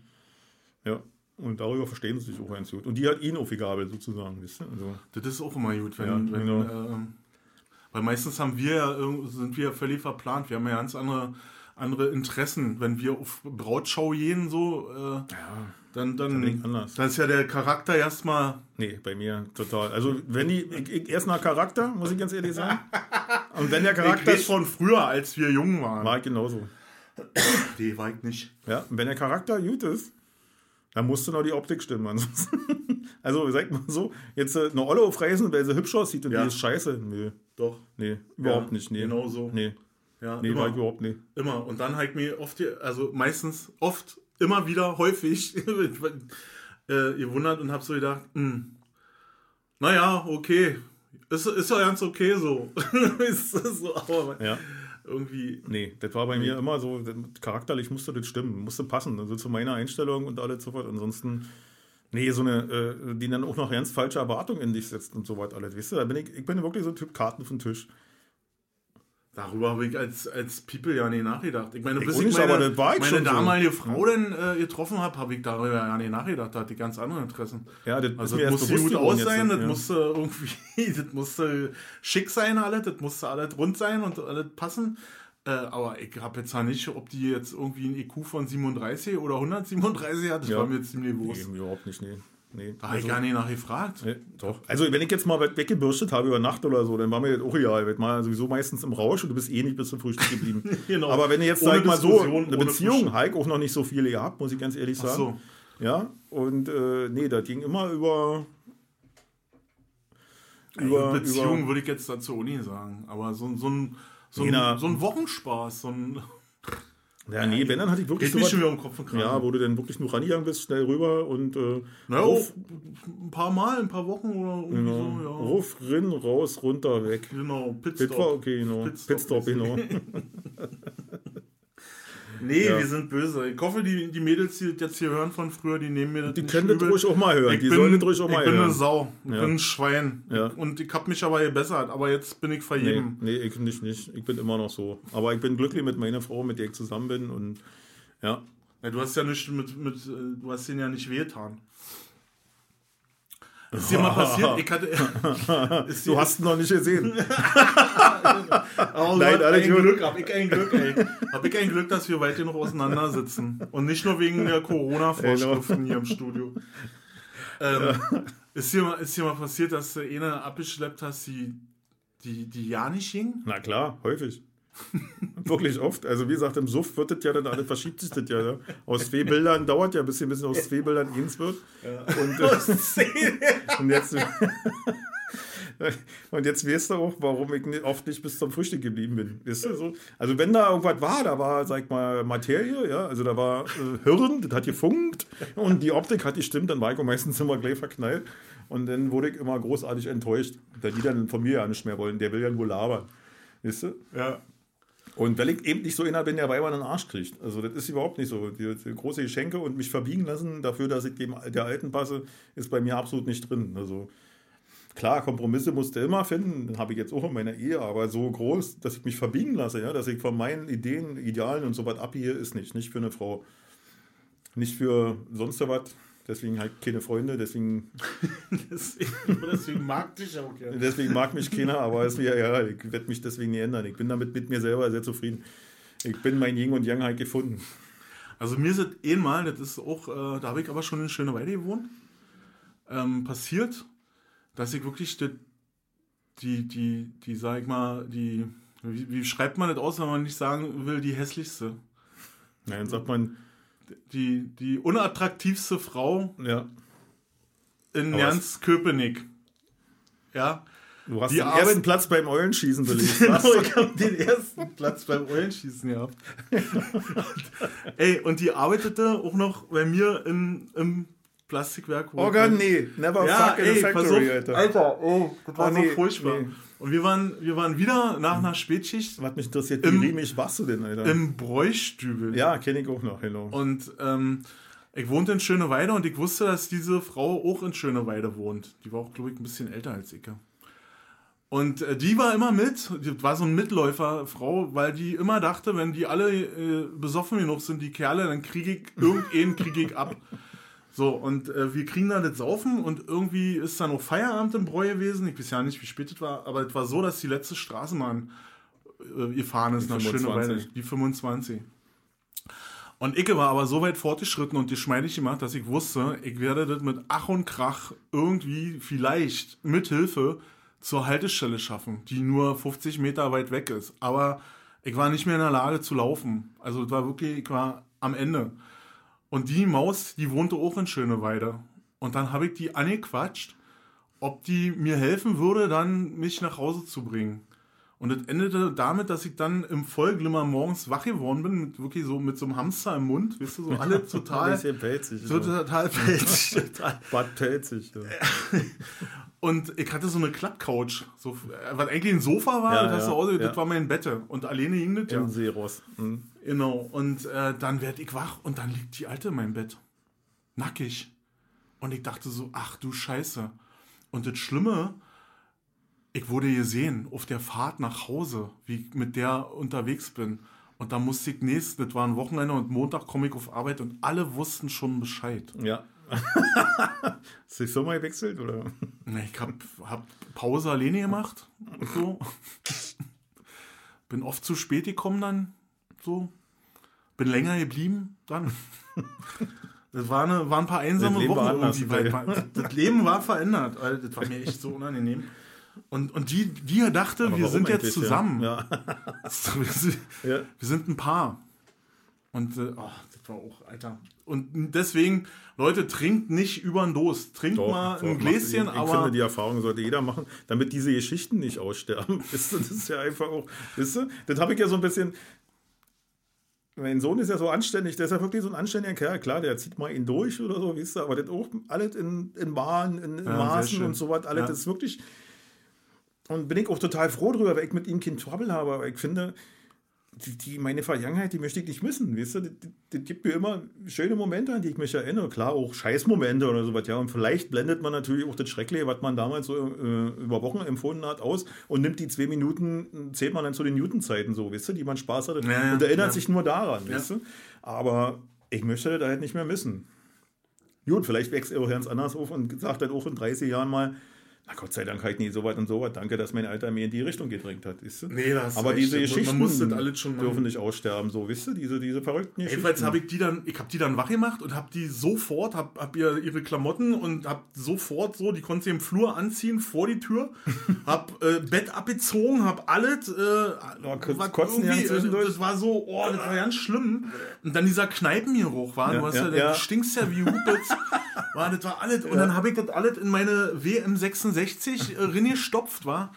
Ja, und darüber verstehen sie sich auch ganz gut. Und die hat ihn auf die Gabel sozusagen, wisst ihr? Also, Das ist auch immer gut, wenn, Ja, wenn genau. ähm, weil meistens haben wir ja, sind wir völlig verplant. Wir haben ja ganz andere, andere Interessen. Wenn wir auf Brautschau gehen, so, äh, ja, dann, Da bin ich dann, anders. dann ist ja der Charakter erstmal, nee, bei mir total. Also, wenn die, ich, ich, erst nach Charakter, muss ich ganz ehrlich sagen. Und wenn der Charakter ich von früher, als wir jung waren. war ich genauso. Nee, war ich nicht. Ja, und wenn der Charakter gut ist, dann musst du noch die Optik stimmen. Ansonsten. Also, sag mal so, jetzt äh, eine Olle aufreißen, weil sie hübsch aussieht und Ja. die ist scheiße. Nee, Doch. nee, überhaupt Ja, nicht. Nee. Genau so. Nee, Ja, nee immer. war ich überhaupt nicht. Immer. Und dann halt mir oft, also meistens, oft, immer wieder, häufig äh, gewundert und hab so gedacht, hm, naja, okay. Ist, ist ja ganz okay so. ist so aber Ja. Irgendwie. Nee, das war bei mir immer so, das- charakterlich musste das stimmen, musste passen, also zu meiner Einstellung und alles so was. Ansonsten, nee, so eine, äh, die dann auch noch ganz falsche Erwartungen in dich setzt und so was alles. Weißt du, da bin ich, ich bin wirklich so ein Typ Karten vom Tisch. Darüber habe ich als, als People ja nicht nachgedacht. Ich meine, Ich bis ich meine, aber das war ich meine schon so. damalige Frau dann äh, getroffen habe, habe ich darüber ja nicht nachgedacht. Da hatte ich ganz andere Interessen. Ja, das Also das musste gut geworden aus jetzt, sein, das ja. musste irgendwie, das musste schick sein alles, das musste alles rund sein und alles passen. Äh, aber ich habe jetzt ja nicht, ob die jetzt irgendwie ein IQ von 37 oder 137 hat, das Ja. war mir ziemlich bewusst. Nee, überhaupt nicht, nee. Nee. Da habe ich gar nicht nachgefragt. Nee, doch. Also wenn ich jetzt mal weggebürstet habe über Nacht oder so, dann war mir das auch egal. Wird mal sowieso meistens im Rausch und du bist eh nicht bis zum Frühstück geblieben. Genau. Aber wenn du jetzt, Ohne sag ich mal so, eine Beziehung. Heik auch noch nicht so viele gehabt, muss ich ganz ehrlich Ach sagen. so. Ja, und äh, nee, das ging immer über. Über, Beziehung würde ich jetzt dazu auch nicht sagen. Aber so, so, ein, so, ein, so ein Wochenspaß, so ein. Ja, nee, wenn dann hatte ich wirklich Geht so schon was, wieder um Kopf und Kragen. Ja, wo du dann wirklich nur rangegangen bist, schnell rüber und äh, naja, ruf, ein paar Mal, ein paar Wochen oder irgendwie genau, so, ja. ruf, rin, raus, runter, weg. Genau, war Pitstop. okay, genau. Pitstop Pitstop, genau. Nee, Ja. wir sind böse. Ich hoffe, die, die Mädels, die jetzt hier hören von früher, die nehmen mir das Die können das ruhig auch mal hören. Ich Die bin, sollen das ruhig auch ich mal bin eine hören. Sau. Ich Ja. bin ein Schwein. Ja. Und ich habe mich aber gebessert. Aber jetzt bin ich Nee, vergeben. nee, ich nicht, nicht. Ich bin immer noch so. Aber ich bin glücklich mit meiner Frau, mit der ich zusammen bin. Und ja, Ja, du hast ja nicht mit, mit äh, du hast denen ja nicht wehgetan. Ist dir mal passiert? Ich hatte. du hast ihn noch nicht gesehen. Oh, Nein, alles ein. Glück, hab ich ein Glück, ey. Hab ich ein Glück, dass wir weit genug auseinander sitzen. Und nicht nur wegen der Corona-Vorschriften hier im Studio. Ähm, ist, dir mal, ist dir mal passiert, dass du eine abgeschleppt hast, die, die, die ja nicht ging? Na klar, häufig. Wirklich oft. Also wie gesagt, im Suff wird das ja dann alles, verschiebt sich das ja. Ne? Aus zwei Bildern dauert ja, bis ein bisschen aus zwei Bildern eins wird. Und, äh, und jetzt. Und jetzt weißt du auch, warum ich oft nicht bis zum Frühstück geblieben bin. Weißt du, so? Also wenn da irgendwas war, da war, sag mal, Materie, ja, also da war äh, Hirn, das hat gefunkt und die Optik hat gestimmt, dann war ich auch meistens immer gleich verknallt. Und dann wurde ich immer großartig enttäuscht, da die dann von mir ja nicht mehr wollen. Der will ja nur labern. Weißt du? Ja. Und weil ich eben nicht so einer bin, der Weiber einen Arsch kriegt. Also das ist überhaupt nicht so. Die, die große Geschenke und mich verbiegen lassen dafür, dass ich dem der Alten passe, ist bei mir absolut nicht drin. Also klar, Kompromisse musste immer finden, habe ich jetzt auch in meiner Ehe, aber so groß, dass ich mich verbiegen lasse, ja, dass ich von meinen Ideen, Idealen und so was abgehe, ist nicht. Nicht für eine Frau. Nicht für sonst was. Deswegen halt keine Freunde, deswegen, Deswegen, deswegen mag dich auch gerne. deswegen mag mich keiner, aber ist mir ja, ich werde mich deswegen nie ändern. Ich bin damit mit mir selber sehr zufrieden. Ich bin mein Yin und Yang halt gefunden. Also mir ist es einmal, das ist auch, äh, da habe ich aber schon eine schöne Weile gewohnt, ähm, passiert, dass ich wirklich die, die, die, die, sag ich mal, die, wie, wie schreibt man das aus, wenn man nicht sagen will, die hässlichste, Ja, dann sagt man, die, die unattraktivste Frau ja, in Aber ganz Köpenick. Ja, du hast Die den Arbeit- ersten Platz beim Eulenschießen belegt. Genau, ich habe den ersten Platz beim Eulenschießen gehabt. Ey, und die arbeitete auch noch bei mir in, im, Plastikwerk. Oh Gott, nee. Never ja, fuck in ey, a factory, auf, Alter. Alter, oh, das war Oh, so nee, furchtbar. nee. Und wir waren, wir waren wieder nach einer Spätschicht Was mich interessiert, wie Im- riemig warst du denn, Alter? im Bräustübel. ja, kenne ich auch noch, hello. Und ähm, ich wohnte in Schöneweide und ich wusste, dass diese Frau auch in Schöneweide wohnt. Die war auch, glaube ich, ein bisschen älter als ich. Und äh, die war immer mit, die war so ein Mitläuferfrau, weil die immer dachte, wenn die alle äh, besoffen genug sind, die Kerle, dann kriege ich irgendeinen kriege ich ab. So, und äh, wir kriegen dann das Saufen und irgendwie ist dann auch Feierabend im Bräu gewesen. Ich weiß ja nicht, wie spät es war, aber es war so, dass die letzte Straßenbahn äh, gefahren ist Die nach 25. Schöneweide. Die 25. Und ich war aber so weit fortgeschritten und geschmeidig gemacht, dass ich wusste, ich werde das mit Ach und Krach irgendwie vielleicht mit Hilfe zur Haltestelle schaffen, die nur 50 Meter weit weg ist. Aber ich war nicht mehr in der Lage zu laufen. Also es war wirklich, ich war am Ende. Und die Maus, die wohnte auch in Schöneweide. Und dann habe ich die angequatscht, ob die mir helfen würde, dann mich nach Hause zu bringen. Und es endete damit, dass ich dann im Vollglimmer morgens wach geworden bin, mit wirklich so mit so einem Hamster im Mund, weißt du, so alle total, bisschen pelzig. so So. total pelzig, total. Bad pelzig. Ja. Und ich hatte so eine Klappcouch, so, was eigentlich ein Sofa war, Ja, das, ja, ja. das war mein Bett. Und alleine hing das ja. Im Seeross. Mhm. Genau. Und äh, dann werd ich wach und dann liegt die Alte in meinem Bett. Nackig. Und ich dachte so, ach du Scheiße. Und das Schlimme, ich wurde gesehen auf der Fahrt nach Hause, wie ich mit der unterwegs bin. Und da musste ich nächstes, das war ein Wochenende und Montag komme ich auf Arbeit und alle wussten schon Bescheid. Ja. Hast du dich so mal gewechselt, oder? Na, Ich hab, hab Pause alleine gemacht. Und so. Bin oft zu spät gekommen dann. So. Bin länger geblieben dann. Das war, eine, waren ein paar einsame Wochen anders, irgendwie. Weil, das Leben war verändert. Das war mir echt so unangenehm. Und, und die, die dachte, Aber wir sind jetzt zusammen. Ja. wir, sind, ein Paar. Und äh, oh, das war auch, Alter. Und deswegen, Leute, trinkt nicht über den Durst. Trinkt Doch, mal doch, ein Gläschen, ich, ich aber. finde, die Erfahrung sollte jeder machen, damit diese Geschichten nicht aussterben. Das ist ja einfach auch, wisst ihr, das habe ich ja so ein bisschen. Mein Sohn ist ja so anständig, der ist ja wirklich so ein anständiger Kerl. Klar, der zieht mal ihn durch oder so, wisst ihr, aber das auch alles in, in Bahn, in, in Ja, Maßen und so was, alles Ja. das ist wirklich. Und bin ich auch total froh drüber, weil ich mit ihm kein Trouble habe, aber ich finde, die, die, meine Vergangenheit, die möchte ich nicht missen, weißt du? Das, das, gibt mir immer schöne Momente, an die ich mich erinnere. Klar, auch Scheißmomente oder sowas, ja. Und vielleicht blendet man natürlich auch das Schreckliche, was man damals so äh, über Wochen empfunden hat, aus und nimmt die zwei Minuten, zählt man dann zu den Newton-Zeiten so, weißt du, die man Spaß hatte. Ja, und erinnert ja. sich nur daran, Ja. weißt du? Aber ich möchte das halt nicht mehr missen. Gut, vielleicht wächst er auch ganz anders auf und sagt dann auch in 30 Jahren mal, na Gott sei Dank halt nie so weit und so weit. Danke, dass mein Alter mir in die Richtung gedrängt hat. Weißt du? Nee, da hast du Aber recht. diese Geschichten das dürfen nicht aussterben, so, wisst ihr, diese, diese verrückten Jedenfalls Geschichten. habe ich die dann, ich habe die dann wach gemacht und habe die sofort, habe hab ihr ihre Klamotten und habe sofort so, die konnte sie im Flur anziehen vor die Tür, habe äh, Bett abgezogen, habe alles, äh, was kotzen irgendwie, zwischendurch. das war so, oh, das war ganz schlimm. Und dann dieser Kneipengeruch war, Ja, du hast ja, ja, ja. du stinkst ja wie Hupitz, war, das war alles. Und dann habe ich das alles in meine WM66 äh, reingestopft, war.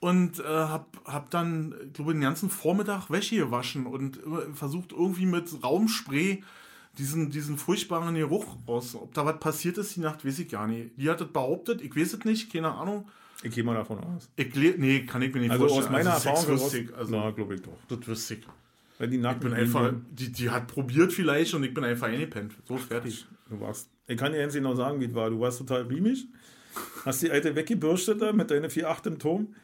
Und äh, hab, hab dann, ich glaube, den ganzen Vormittag Wäsche gewaschen und immer versucht irgendwie mit Raumspray diesen, diesen furchtbaren Geruch raus. Ob da was passiert ist die Nacht, weiß ich gar nicht. Die hat das behauptet, ich weiß es nicht, keine Ahnung. Ich gehe mal davon aus. Ich nee, kann ich mir nicht Also vorstellen. aus meiner also Erfahrung heraus, ich, also, na, glaube ich doch. das wüsste ich. Wenn die Ich nackt bin mit ihm einfach, die, die hat probiert vielleicht und ich bin einfach eingepennt. So, fertig. Du warst, ich kann dir nicht noch sagen, wie es war. Du warst total riemig, hast die alte weggebürstet da mit deiner 4,8 im Turm.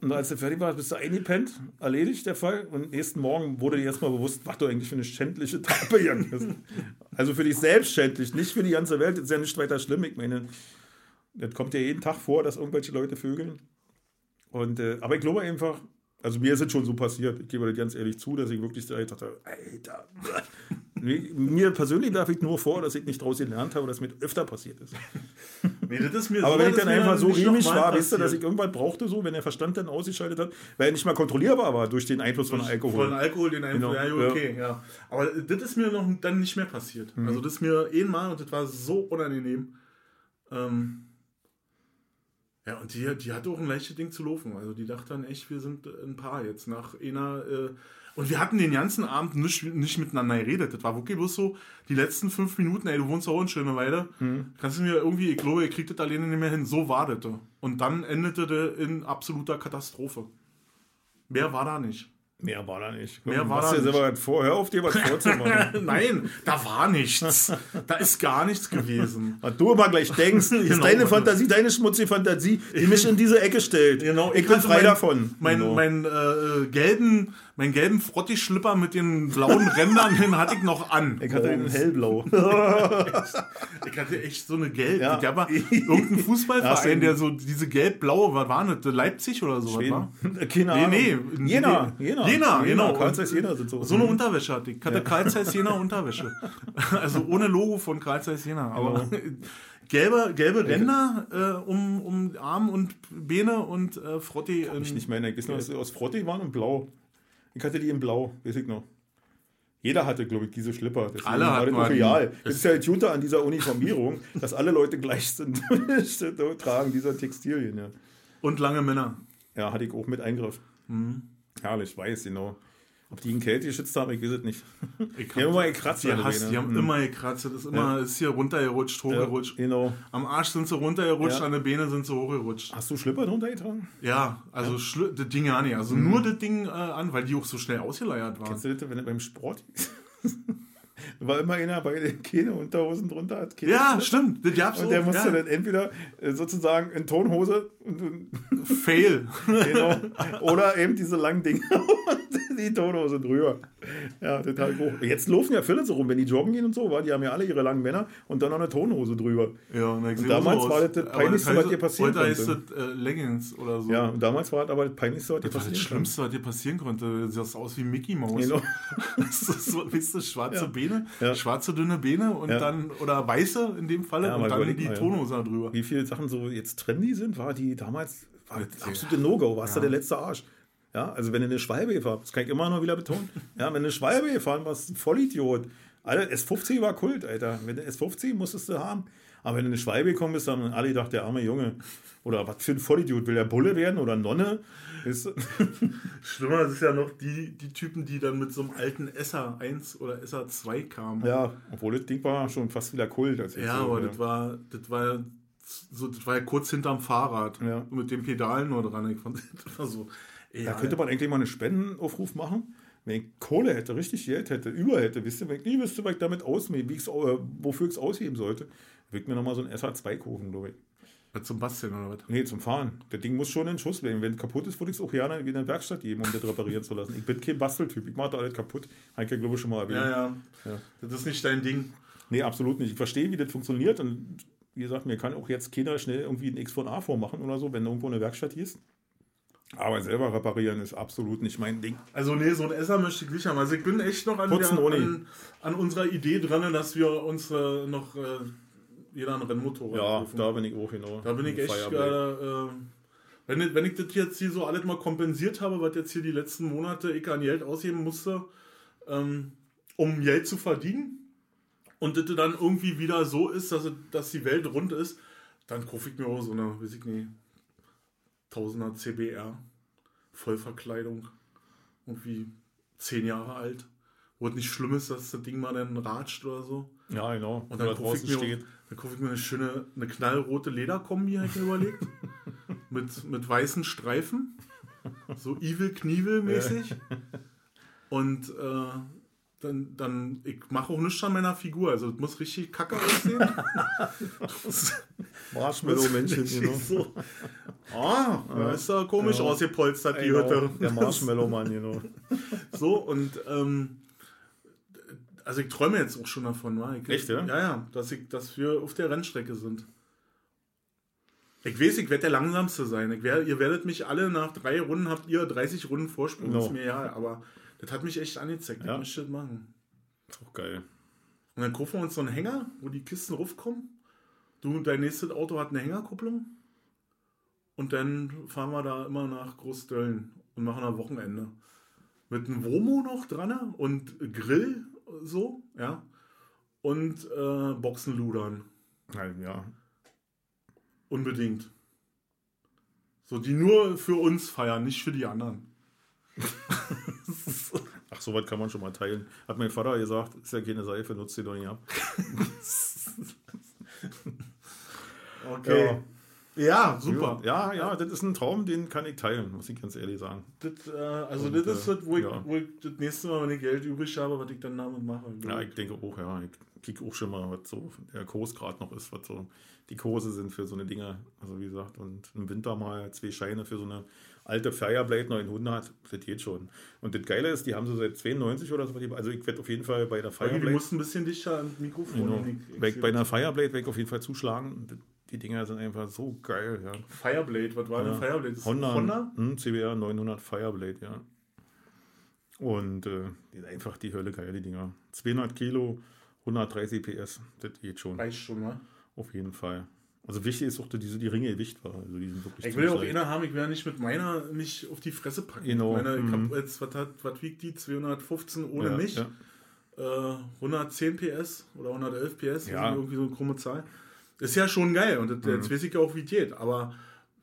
Und als du fertig warst, bist du eingepennt, erledigt der Fall. Und nächsten Morgen wurde dir erstmal bewusst, was du eigentlich für eine schändliche Tat begangen hast. Also für dich selbst schändlich, nicht für die ganze Welt. Das ist ja nicht weiter schlimm. Ich meine, das kommt ja jeden Tag vor, dass irgendwelche Leute vögeln. Und, äh, aber ich glaube einfach, also mir ist es schon so passiert, ich gebe das ganz ehrlich zu, dass ich wirklich dachte, Alter, mir persönlich darf ich nur vor, dass ich nicht daraus gelernt habe, dass mir öfter passiert ist. Nee, das mir Aber so, wenn ich dann einfach so nochmal war, wisst ihr, dass ich irgendwas brauchte, so, wenn der Verstand dann ausgeschaltet hat, weil er nicht mal kontrollierbar war durch den Einfluss von Alkohol. Von Alkohol, den Einfluss, Genau, ja, ja. Mhm. okay, ja. Aber das ist mir noch dann nicht mehr passiert. Also das ist mir einmal und das war so unangenehm. Ähm, Ja, und die, die hatte auch ein leichtes Ding zu laufen. Also die dachte dann echt, wir sind ein Paar jetzt nach einer. Äh, und wir hatten den ganzen Abend nicht, nicht miteinander geredet. Das war wirklich bloß so, die letzten fünf Minuten, ey, du wohnst auch in Schöneweide. Mhm. Kannst du mir irgendwie, ich glaube, ihr kriegt das alleine nicht mehr hin. So war das. Und dann endete das in absoluter Katastrophe. Mehr war da nicht. Mehr war da nicht. Mehr war da nicht. Was vor, hör auf dir was vorzumachen. Nein, da war nichts. Da ist gar nichts gewesen. Was du immer gleich denkst, ist genau, deine Fantasie, deine schmutzige Fantasie, die mich in diese Ecke stellt. Genau, ich, ich bin frei mein, davon. Mein, genau. mein äh, gelben, mein gelben Frotti-Schlipper mit den blauen Rändern, den hatte ich noch an. Ich hatte einen hellblau. ich hatte echt so eine gelbe. Ja. Der war irgendein Fußballverein, der so diese gelb-blaue, was war das? Leipzig oder so? Schweden. War? Keine Ahnung. Nee, nee. Jena. Jena. Jena, genau. Karl Zeiss Jena sind so. So eine Unterwäsche hatte ich. Ich hatte ja. Karl Zeiss Jena Unterwäsche. also ohne Logo von Karl Zeiss Jena. Aber genau. gelbe, gelbe Ränder äh, um, um Arm und Beine und äh, Frotti. Kann ich nicht mehr erinnern. Ist noch, aus Frotti waren und blau. Ich hatte die in blau, weiß ich noch. Jeder hatte, glaube ich, diese Schlipper. Deswegen alle hatten das real. Das ist ja das Gute an dieser Uniformierung, dass alle Leute gleich sind, tragen dieser Textilien. Ja. Und lange Männer. Ja, hatte ich auch mit Eingriff. Mhm. Herrlich, weiß, genau. Ob die in Kälte geschützt haben, ich weiß es nicht. Ich die haben immer gekratzt. Die, hast, die haben mhm. immer gekratzt. Das ist immer, ja. ist hier runtergerutscht, hochgerutscht. Ja, genau. Am Arsch sind sie runtergerutscht, ja. an den Beinen sind sie hochgerutscht. Hast du Schlipper drunter getragen? Ja, also das Ding ja nicht. Also mhm. nur das Ding äh, an, weil die auch so schnell ausgeleiert waren. Kennst du das, wenn du beim Sport war immer einer bei den keine Unterhosen drunter hat. Keine ja, stimmt. Das gab's und der musste ja. dann entweder äh, sozusagen in Tonhose und Fail. genau. Oder eben diese langen Dinger die Tonhose drüber. Ja, total hoch. Jetzt laufen ja viele so rum, wenn die joggen gehen und so, war, die haben ja alle ihre langen Männer und dann noch eine Tonhose drüber. Ja, und, und damals war das das Peinlichste, was dir passieren konnte. Heute heißt das äh, Leggings oder so. Ja, und damals war das aber das Peinlichste, was dir passieren konnte. Das Schlimmste, was dir passieren konnte. Du sahst aus wie Mickey Mouse. Genau. das ist so, weißt du, schwarze ja. Beine, ja. schwarze dünne Beine und ja. dann, oder weiße in dem Falle, und dann die Tonhose drüber. Wie viele Sachen so jetzt trendy sind, war die damals war absolute No-Go, warst du der letzte Arsch. Ja, also wenn du eine Schwalbe gefahren das kann ich immer noch wieder betonen. Ja, wenn du eine Schwalbe gefahren warst, ein Vollidiot. Alter, S50 war Kult, Alter. Wenn du S50 musstest du haben. Aber wenn du eine Schwalbe gekommen bist, dann alle gedacht, der arme Junge. Oder was für ein Vollidiot, will der Bulle werden oder Nonne? Ist Schlimmer ist ja noch die, die Typen, die dann mit so einem alten SA1 oder SA2 kamen. Ja, obwohl das Ding war schon fast wieder Kult. ja, so, aber ja. das war, das war so, das war ja kurz hinterm Fahrrad. Ja. Mit den Pedalen nur dran. Ich fand das war so. Da könnte man eigentlich mal einen Spendenaufruf machen. Wenn ich Kohle hätte, richtig Geld hätte, über hätte, wisst ihr, wenn ich nie wüsste, was ich damit ausmähe, wie äh, wofür ich es ausheben sollte, würde ich mir nochmal so ein SH2 kaufen, glaube ich. Zum Basteln oder was? Nee, zum Fahren. Das Ding muss schon in Schuss bleiben. Wenn es kaputt ist, würde ich es auch gerne wieder in die Werkstatt geben, um das reparieren zu lassen. Ich bin kein Basteltyp. Ich mache da alles kaputt. Ja, glaube ich, schon mal erwähnt. Ja, ja, ja. Das ist nicht dein Ding. Nee, absolut nicht. Ich verstehe, wie das funktioniert. Und wie gesagt, mir kann auch jetzt keiner schnell irgendwie ein X von A vormachen oder so, wenn irgendwo eine Werkstatt ist. Aber selber reparieren ist absolut nicht mein Ding. Also nee, so ein Esser möchte ich nicht haben. Also ich bin echt noch an, der, an, an, unserer Idee dran, dass wir uns äh, noch äh, jeder ein Rennmotorrad Ja, rufen. da bin ich auch genau. Da bin ich echt gerade... Äh, wenn, ich, wenn ich das jetzt hier so alles mal kompensiert habe, was jetzt hier die letzten Monate ich an Geld ausgeben musste, ähm, um Geld zu verdienen und das dann irgendwie wieder so ist, dass, dass die Welt rund ist, dann kaufe ich mir auch so eine, weiß ich nicht, 1000er CBR, Vollverkleidung, irgendwie zehn Jahre alt, wo es nicht schlimm ist, dass das Ding mal dann ratscht oder so. Ja, genau. Und dann kaufe ich, mir, dann kauf ich mir eine schöne, eine knallrote Lederkombi, habe ich mir überlegt, mit, mit weißen Streifen, so Evil Knievel mäßig. Und äh, dann, dann ich mache auch nichts an meiner Figur. Also es muss richtig kacke aussehen. Marshmallow-Männchen, genau. So. Ah, ja, ist ja komisch ja. ausgepolstert, die genau. Hütte. Der Marshmallow-Mann, genau. So, und ähm, also ich träume jetzt auch schon davon. Ich, Echt, ja? Ja, ja, dass, ich, dass wir auf der Rennstrecke sind. Ich weiß, ich werde der Langsamste sein. Werd, ihr werdet mich alle nach drei Runden, habt ihr 30 Runden Vorsprung. No. Ist mir ja, aber das hat mich echt angezeigt. Ja. Ich möchte das machen. Ist auch geil. Und dann kaufen wir uns so einen Hänger, wo die Kisten raufkommen. Du, dein nächstes Auto hat eine Hängerkupplung. Und dann fahren wir da immer nach Großdöllen und machen ein Wochenende. Mit einem Womo noch dran und Grill so, ja. Und äh, Boxenludern. Ja. Unbedingt. So, die nur für uns feiern, nicht für die anderen. Ach, sowas kann man schon mal teilen. Hat mein Vater gesagt, ist ja keine Seife, nutzt die doch nicht ab. Okay. Ja, super. Ja, ja, das ist ein Traum, den kann ich teilen, muss ich ganz ehrlich sagen. Das, äh, also Und, das ist äh, das, wo ich, ja. wo ich das nächste Mal, wenn ich Geld übrig habe, was ich dann damit mache. Ja, ich denke auch, ja. Ich kriege auch schon mal, was so der Kurs gerade noch ist, was so die Kurse sind für so eine Dinger. Also wie gesagt, und im Winter mal zwei Scheine für so eine alte Fireblade 900, das geht schon. Und das Geile ist, die haben sie seit 92 oder so. Also ich werde auf jeden Fall bei der Fireblade... du musst ein bisschen dichter ans Mikrofon. Genau. Weg, bei einer Fireblade werde ich auf jeden Fall zuschlagen. Die Dinger sind einfach so geil, ja. Fireblade, was war denn Ja. Fireblade? Das ist Honda, Honda? Hm, CBR 900 Fireblade, ja. Und äh, die sind einfach die Hölle geil, die Dinger. 200 Kilo, 130 PS, das geht schon. Reicht schon, ne? Auf jeden Fall. Also wichtig ist auch, dass diese die Ringe Gewicht war. Also die sind wirklich Ich will ja auch einer haben, ich werde nicht mit meiner mich auf die Fresse packen. Genau, Ich, meine, ich mhm. jetzt, was, hat, was wiegt die? 215 ohne ja, mich? Ja. Äh, 110 PS oder 111 PS, Ja. irgendwie so eine krumme Zahl. Ist ja schon geil und das, Mhm. jetzt weiß ich ja auch, wie es geht. Aber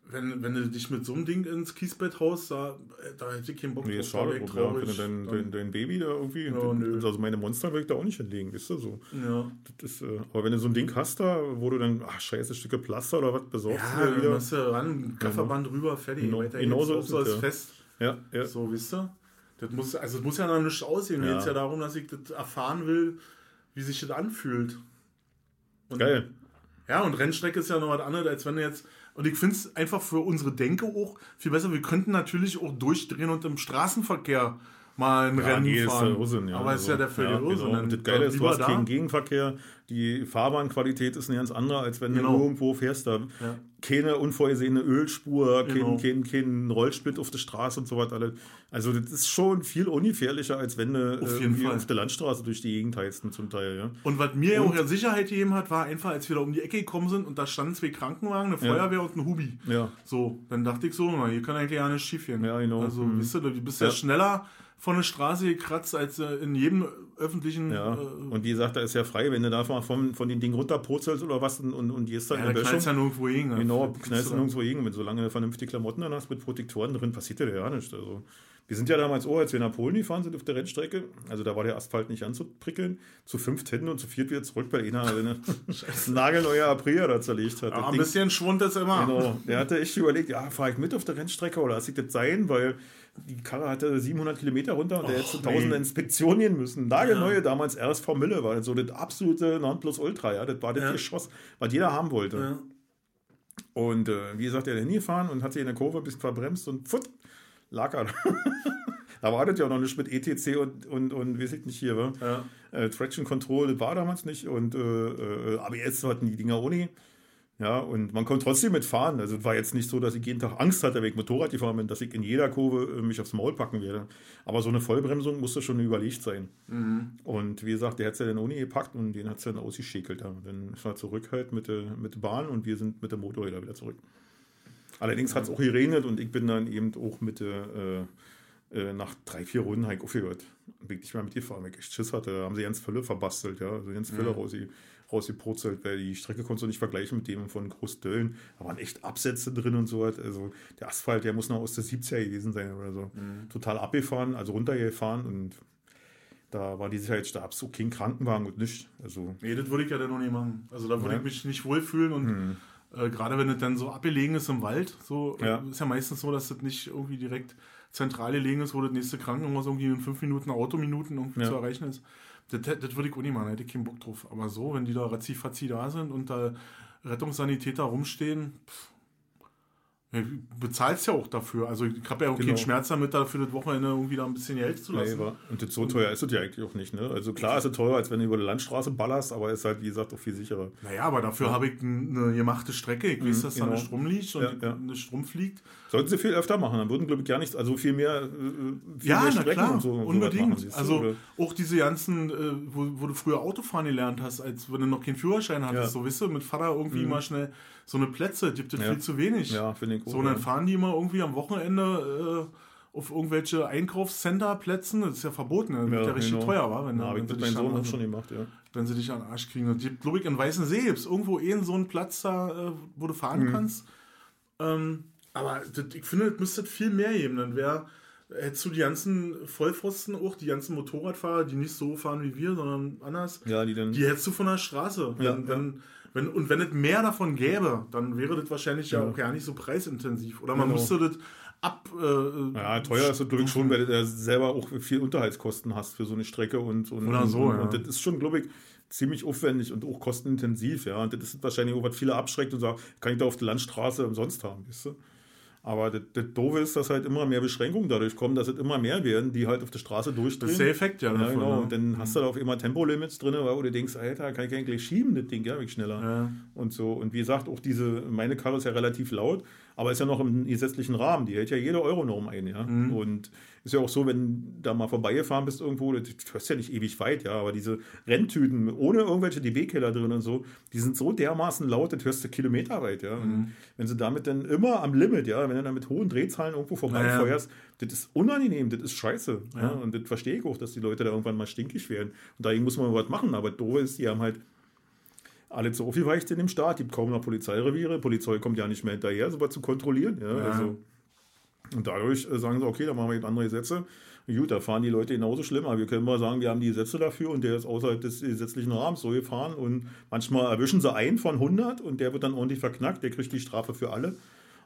wenn, wenn du dich mit so einem Ding ins Kiesbett haust, da, äh, da hätte ich keinen Bock Nee, ist schade drum, ja, wenn du dein, dein, dein Baby da irgendwie. Ja, nö. also meine Monster will ich da auch nicht hinlegen, ist das so. ja. Das ist, äh, aber wenn du so ein Ding hast da, wo du dann, ach scheiße, Stücke Pflaster oder was besorgst Ja, du dann wieder. machst du ran, Kafferband rüber, fertig. Genau, Weiter genau so ist als ja. Fest. Ja, ja. So, wisst ihr? Das muss, also das muss ja noch nicht aussehen. Mir Ja. geht es ja darum, dass ich das erfahren will, wie sich das anfühlt. Und, Geil. Ja, und Rennstrecke ist ja noch was anderes, als wenn du jetzt. Und ich finde es einfach für unsere Denke auch viel besser. Wir könnten natürlich auch durchdrehen und im Straßenverkehr mal ein Ja, Rennen nee, ist fahren. der Irrsinn, ja. Aber ist Also, ja der völlige ja. Genau. Und das Geile ist, du hast da. keinen Gegenverkehr. Die Fahrbahnqualität ist eine ganz andere, als wenn Genau. du irgendwo fährst. Da Ja. keine unvorgesehene Ölspur, Genau. kein, kein, kein Rollsplit auf der Straße und so weiter. Also das ist schon viel ungefährlicher, als wenn du Auf äh, auf der Landstraße durch die Gegend heizt zum Teil. Ja. Und was mir ja auch ja Sicherheit gegeben hat, war einfach, als wir da um die Ecke gekommen sind und da standen zwei Krankenwagen, eine Ja. Feuerwehr und ein Hubi. Ja. So, dann dachte ich so, na, hier kann eigentlich ja nicht schief gehen. Ja, genau. Also, Mhm. wisst ihr, du bist ja, Ja. schneller von der Straße gekratzt als äh, in jedem öffentlichen. Ja, äh, und wie gesagt, da ist ja frei, wenn du da mal von, von den Ding runterpurzelst oder was und, und, und gehst dann ja, in da der knallst Böschung. ja nirgendwo hin. ne? Genau, knallst ist, du nirgendwo. Mit solange du vernünftige Klamotten dann hast mit Protektoren drin, passiert dir ja nichts. Also, wir sind ja damals auch, als wir nach Polen gefahren sind auf der Rennstrecke, also da war der Asphalt nicht anzuprickeln, zu fünft hinten und zu viert wieder zurück bei einer, wenn er nagelneuer Aprilia da zerlegt hat. Ja, ein Ding- bisschen Schwund ist immer. Genau, der hatte echt überlegt, ja, fahre ich mit auf der Rennstrecke oder lasse ich das sein, weil die Karre hatte 700 Kilometer runter und der hätte zu Och, tausende nee. Inspektionen gehen müssen. Nagelneue, damals RSV Mille war so das absolute Nonplusultra, ja, das war das Ja. Geschoss, was jeder haben wollte. Ja. Und äh, wie gesagt, er ist hingefahren und hat sich in der Kurve ein bisschen verbremst und futt, lag er. da war das ja noch nicht mit ETC und, und, und weiß ich nicht hier, wa? Ja. Äh, Traction Control das war damals nicht und äh, äh, ABS hatten die Dinger ohne. Ja, und man konnte trotzdem mitfahren. Also es war jetzt nicht so, dass ich jeden Tag Angst hatte, wenn ich Motorrad gefahren bin, dass ich in jeder Kurve äh, mich aufs Maul packen werde. Aber so eine Vollbremsung musste schon überlegt sein. Und wie gesagt, der hat es ja dann ohne gepackt und den hat es dann ausgeschäkelt. Ja. Dann ist er zurück halt mit der, mit der Bahn und wir sind mit dem Motorräder wieder zurück. Allerdings hat es auch geregnet und ich bin dann eben auch mit äh, äh, nach drei, vier Runden halt aufgehört. Bin ich nicht mehr mitgefahren, weil ich echt Schiss hatte. Da haben sie ganz Fülle verbastelt, ja. Also ganz Fülle rausge rausgepurzelt, weil die Strecke konntest du nicht vergleichen mit dem von Großdöllen. Da waren echt Absätze drin und so. Also der Asphalt, der muss noch aus der 70er gewesen sein oder so. Total abgefahren, also runtergefahren und da war die Sicherheitsstab so kein Krankenwagen und nichts. Also Nee, das würde ich ja dann noch nicht machen. Also da würde Ja. ich mich nicht wohlfühlen und äh, gerade wenn es dann so abgelegen ist im Wald, so Ja. ist ja meistens so, dass das nicht irgendwie direkt zentral gelegen ist, wo das nächste Krankenhaus irgendwie in fünf Minuten Autominuten irgendwie Ja. zu erreichen ist. Das, das, das würde ich auch nicht machen, da hätte ich keinen Bock drauf. Aber so, wenn die da ratzi da sind und da Rettungssanitäter rumstehen, pff, ja, du bezahlst ja auch dafür. Also ich habe ja auch Genau. keinen Schmerz damit, dafür das Wochenende irgendwie da ein bisschen Geld zu lassen. Nee, und so teuer ist es ja eigentlich auch nicht. Ne? Also klar ist es teurer, als wenn du über die Landstraße ballerst, aber ist halt, wie gesagt, auch viel sicherer. Naja, aber dafür habe ich eine gemachte Strecke. Ich weiß, dass da genau. eine Strom liegt und Ja, ja. eine Strom fliegt. Sollten sie viel öfter machen, dann würden, glaube ich, gar nichts, also viel mehr, äh, viel Ja, mehr Strecken klar, und so. und unbedingt. machen, also oder? auch diese ganzen, äh, wo, wo du früher Autofahren gelernt hast, als wenn du noch keinen Führerschein hattest, Ja. so weißt du, mit Vater irgendwie mal schnell so eine Plätze, gibt es Ja. viel zu wenig. Ja, finde ich auch, So, und dann ja. fahren die immer irgendwie am Wochenende äh, auf irgendwelche Einkaufscenter-Plätzen, das ist ja verboten, das wird ja richtig genau. teuer, war, wenn, Ja, wenn, auch schon gemacht, ja. wenn sie dich an den Arsch kriegen. Und die, glaube ich, in Weißensee gibt es irgendwo eh so einen Platz da, äh, wo du fahren Mhm. kannst. Ähm, Aber das, ich finde, es müsste viel mehr geben. Dann wäre, hättest du die ganzen Vollpfosten auch, die ganzen Motorradfahrer, die nicht so fahren wie wir, sondern anders, Ja, die dann. die hättest du von der Straße. Ja, wenn, wenn, wenn, und wenn es mehr davon gäbe, dann wäre das wahrscheinlich ja, Ja. auch gar nicht so preisintensiv. Oder man Genau. müsste das ab. Äh, Ja, teuer ist das glaube ich schon, weil du selber auch viel Unterhaltskosten hast für so eine Strecke und, und, Oder so, und, ja. und das ist schon, glaube ich, ziemlich aufwendig und auch kostenintensiv, ja. Und das ist wahrscheinlich auch, was viele abschreckt und sagen, kann ich da auf der Landstraße umsonst haben, weißt du? Aber das, das Doofe ist, dass halt immer mehr Beschränkungen dadurch kommen, dass es immer mehr werden, die halt auf der Straße durchdrehen. Das ist der Effekt ja Ja, davon. genau. ne? Und dann hast du da auf immer Tempolimits drin, wo du denkst, Alter, kann ich eigentlich schieben, das Ding, ja, weg schneller. Ja. Und so. Und wie gesagt, auch diese, meine Karre ist ja relativ laut, aber ist ja noch im gesetzlichen Rahmen. Die hält ja jede Euronorm ein, ja. Mhm. Und ist ja auch so, wenn du da mal vorbeigefahren bist irgendwo, das du hörst ja nicht ewig weit, ja, aber diese Renntüten ohne irgendwelche dB-Keller drin und so, die sind so dermaßen laut, das hörst du kilometerweit, ja. Mhm. Wenn sie damit dann immer am Limit, ja, wenn du dann mit hohen Drehzahlen irgendwo vorbeifeuerst, das ist unangenehm, das ist scheiße. Ja. Und das verstehe ich auch, dass die Leute da irgendwann mal stinkig werden. Und dagegen muss man was machen, aber doof ist, die haben halt alle zu aufgeweicht in dem Staat, gibt kaum noch Polizeireviere, Polizei kommt ja nicht mehr hinterher, sowas zu kontrollieren. Ja, Also, und dadurch äh, sagen sie, okay, dann machen wir jetzt andere Gesetze. Gut, da fahren die Leute genauso schlimm, aber wir können mal sagen, wir haben die Gesetze dafür und der ist außerhalb des gesetzlichen Rahmens so gefahren und manchmal erwischen sie einen von 100 und der wird dann ordentlich verknackt, der kriegt die Strafe für alle.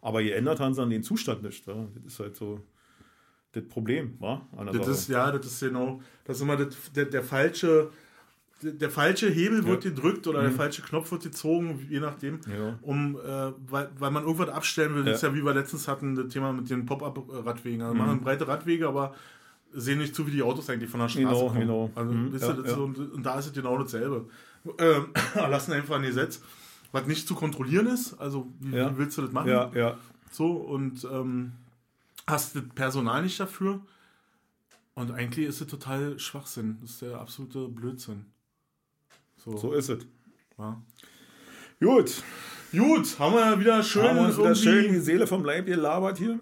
Aber geändert haben sie an den Zustand nicht. Ja. Das ist halt so das Problem, wa? Das Sache. ist, ja, das ist genau, das ist immer das, der, der falsche, der, falsche Hebel wird gedrückt oder der falsche Knopf wird gezogen, je nachdem, Mhm. Ja. um, äh, weil, weil man irgendwas abstellen will. Das ist ja wie wir letztens hatten, das Thema mit den Pop-Up-Radwegen. Also Mhm. machen breite Radwege, aber sehen nicht zu, wie die Autos eigentlich von der Straße Genau, kommen. genau. Also, Mhm, ja, ja. so, und, da ist es genau dasselbe. Ähm, erlassen einfach ein Gesetz, was nicht zu kontrollieren ist. Also, wie, Ja. wie willst du das machen? Ja, ja. So, und ähm, hast das Personal nicht dafür. Und eigentlich ist es total Schwachsinn. Das ist der absolute Blödsinn. So. So ist es. Ja. Gut, Gut, haben wir wieder schön, haben uns wieder schön die Seele vom Leib gelabert hier.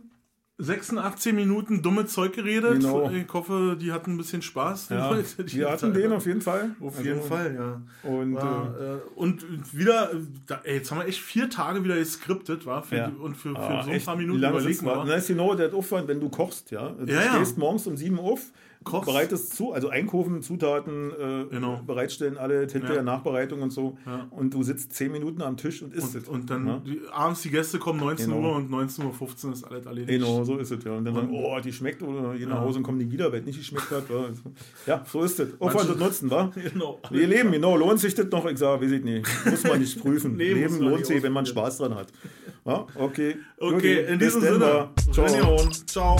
86 Minuten dumme Zeug geredet. Genau. Ich hoffe, die hatten ein bisschen Spaß. die Ja, die wir hatten den auf jeden Fall. Auf Also, jeden Fall, ja. Und War, äh, äh, und wieder, da, ey, jetzt haben wir echt vier Tage wieder geskriptet, war? Für Ja. und für, für ah, so ein paar Minuten lange überlegen wir. Na, ist genau der Aufwand, wenn du kochst, ja. Du Ja, stehst morgens um 7 Uhr auf, Kochst. bereitest zu, also einkaufen, Zutaten, äh, Genau. bereitstellen, alle hinterher Ja. Nachbereitung und so. Ja. Und du sitzt 10 Minuten am Tisch und isst Und, es. und dann ja. die, abends die Gäste kommen 19 Genau. Uhr und 19.15 Uhr ist alles erledigt. Genau, so ist es, ja. Und dann sagen, oh, die schmeckt, oder geh nach. Hause und kommen die wieder, weil es nicht geschmeckt hat. Ja, so ist es. Aufwand Manche- und Nutzen, wa? Genau. Wir leben, genau. Lohnt sich das noch? Ich sage, weiß ich nicht. Muss man nicht prüfen. Nee, leben lohnt sich, wenn man. Spaß dran hat. Ja, okay. Okay, in diesem Sinne. Ciao. Ciao.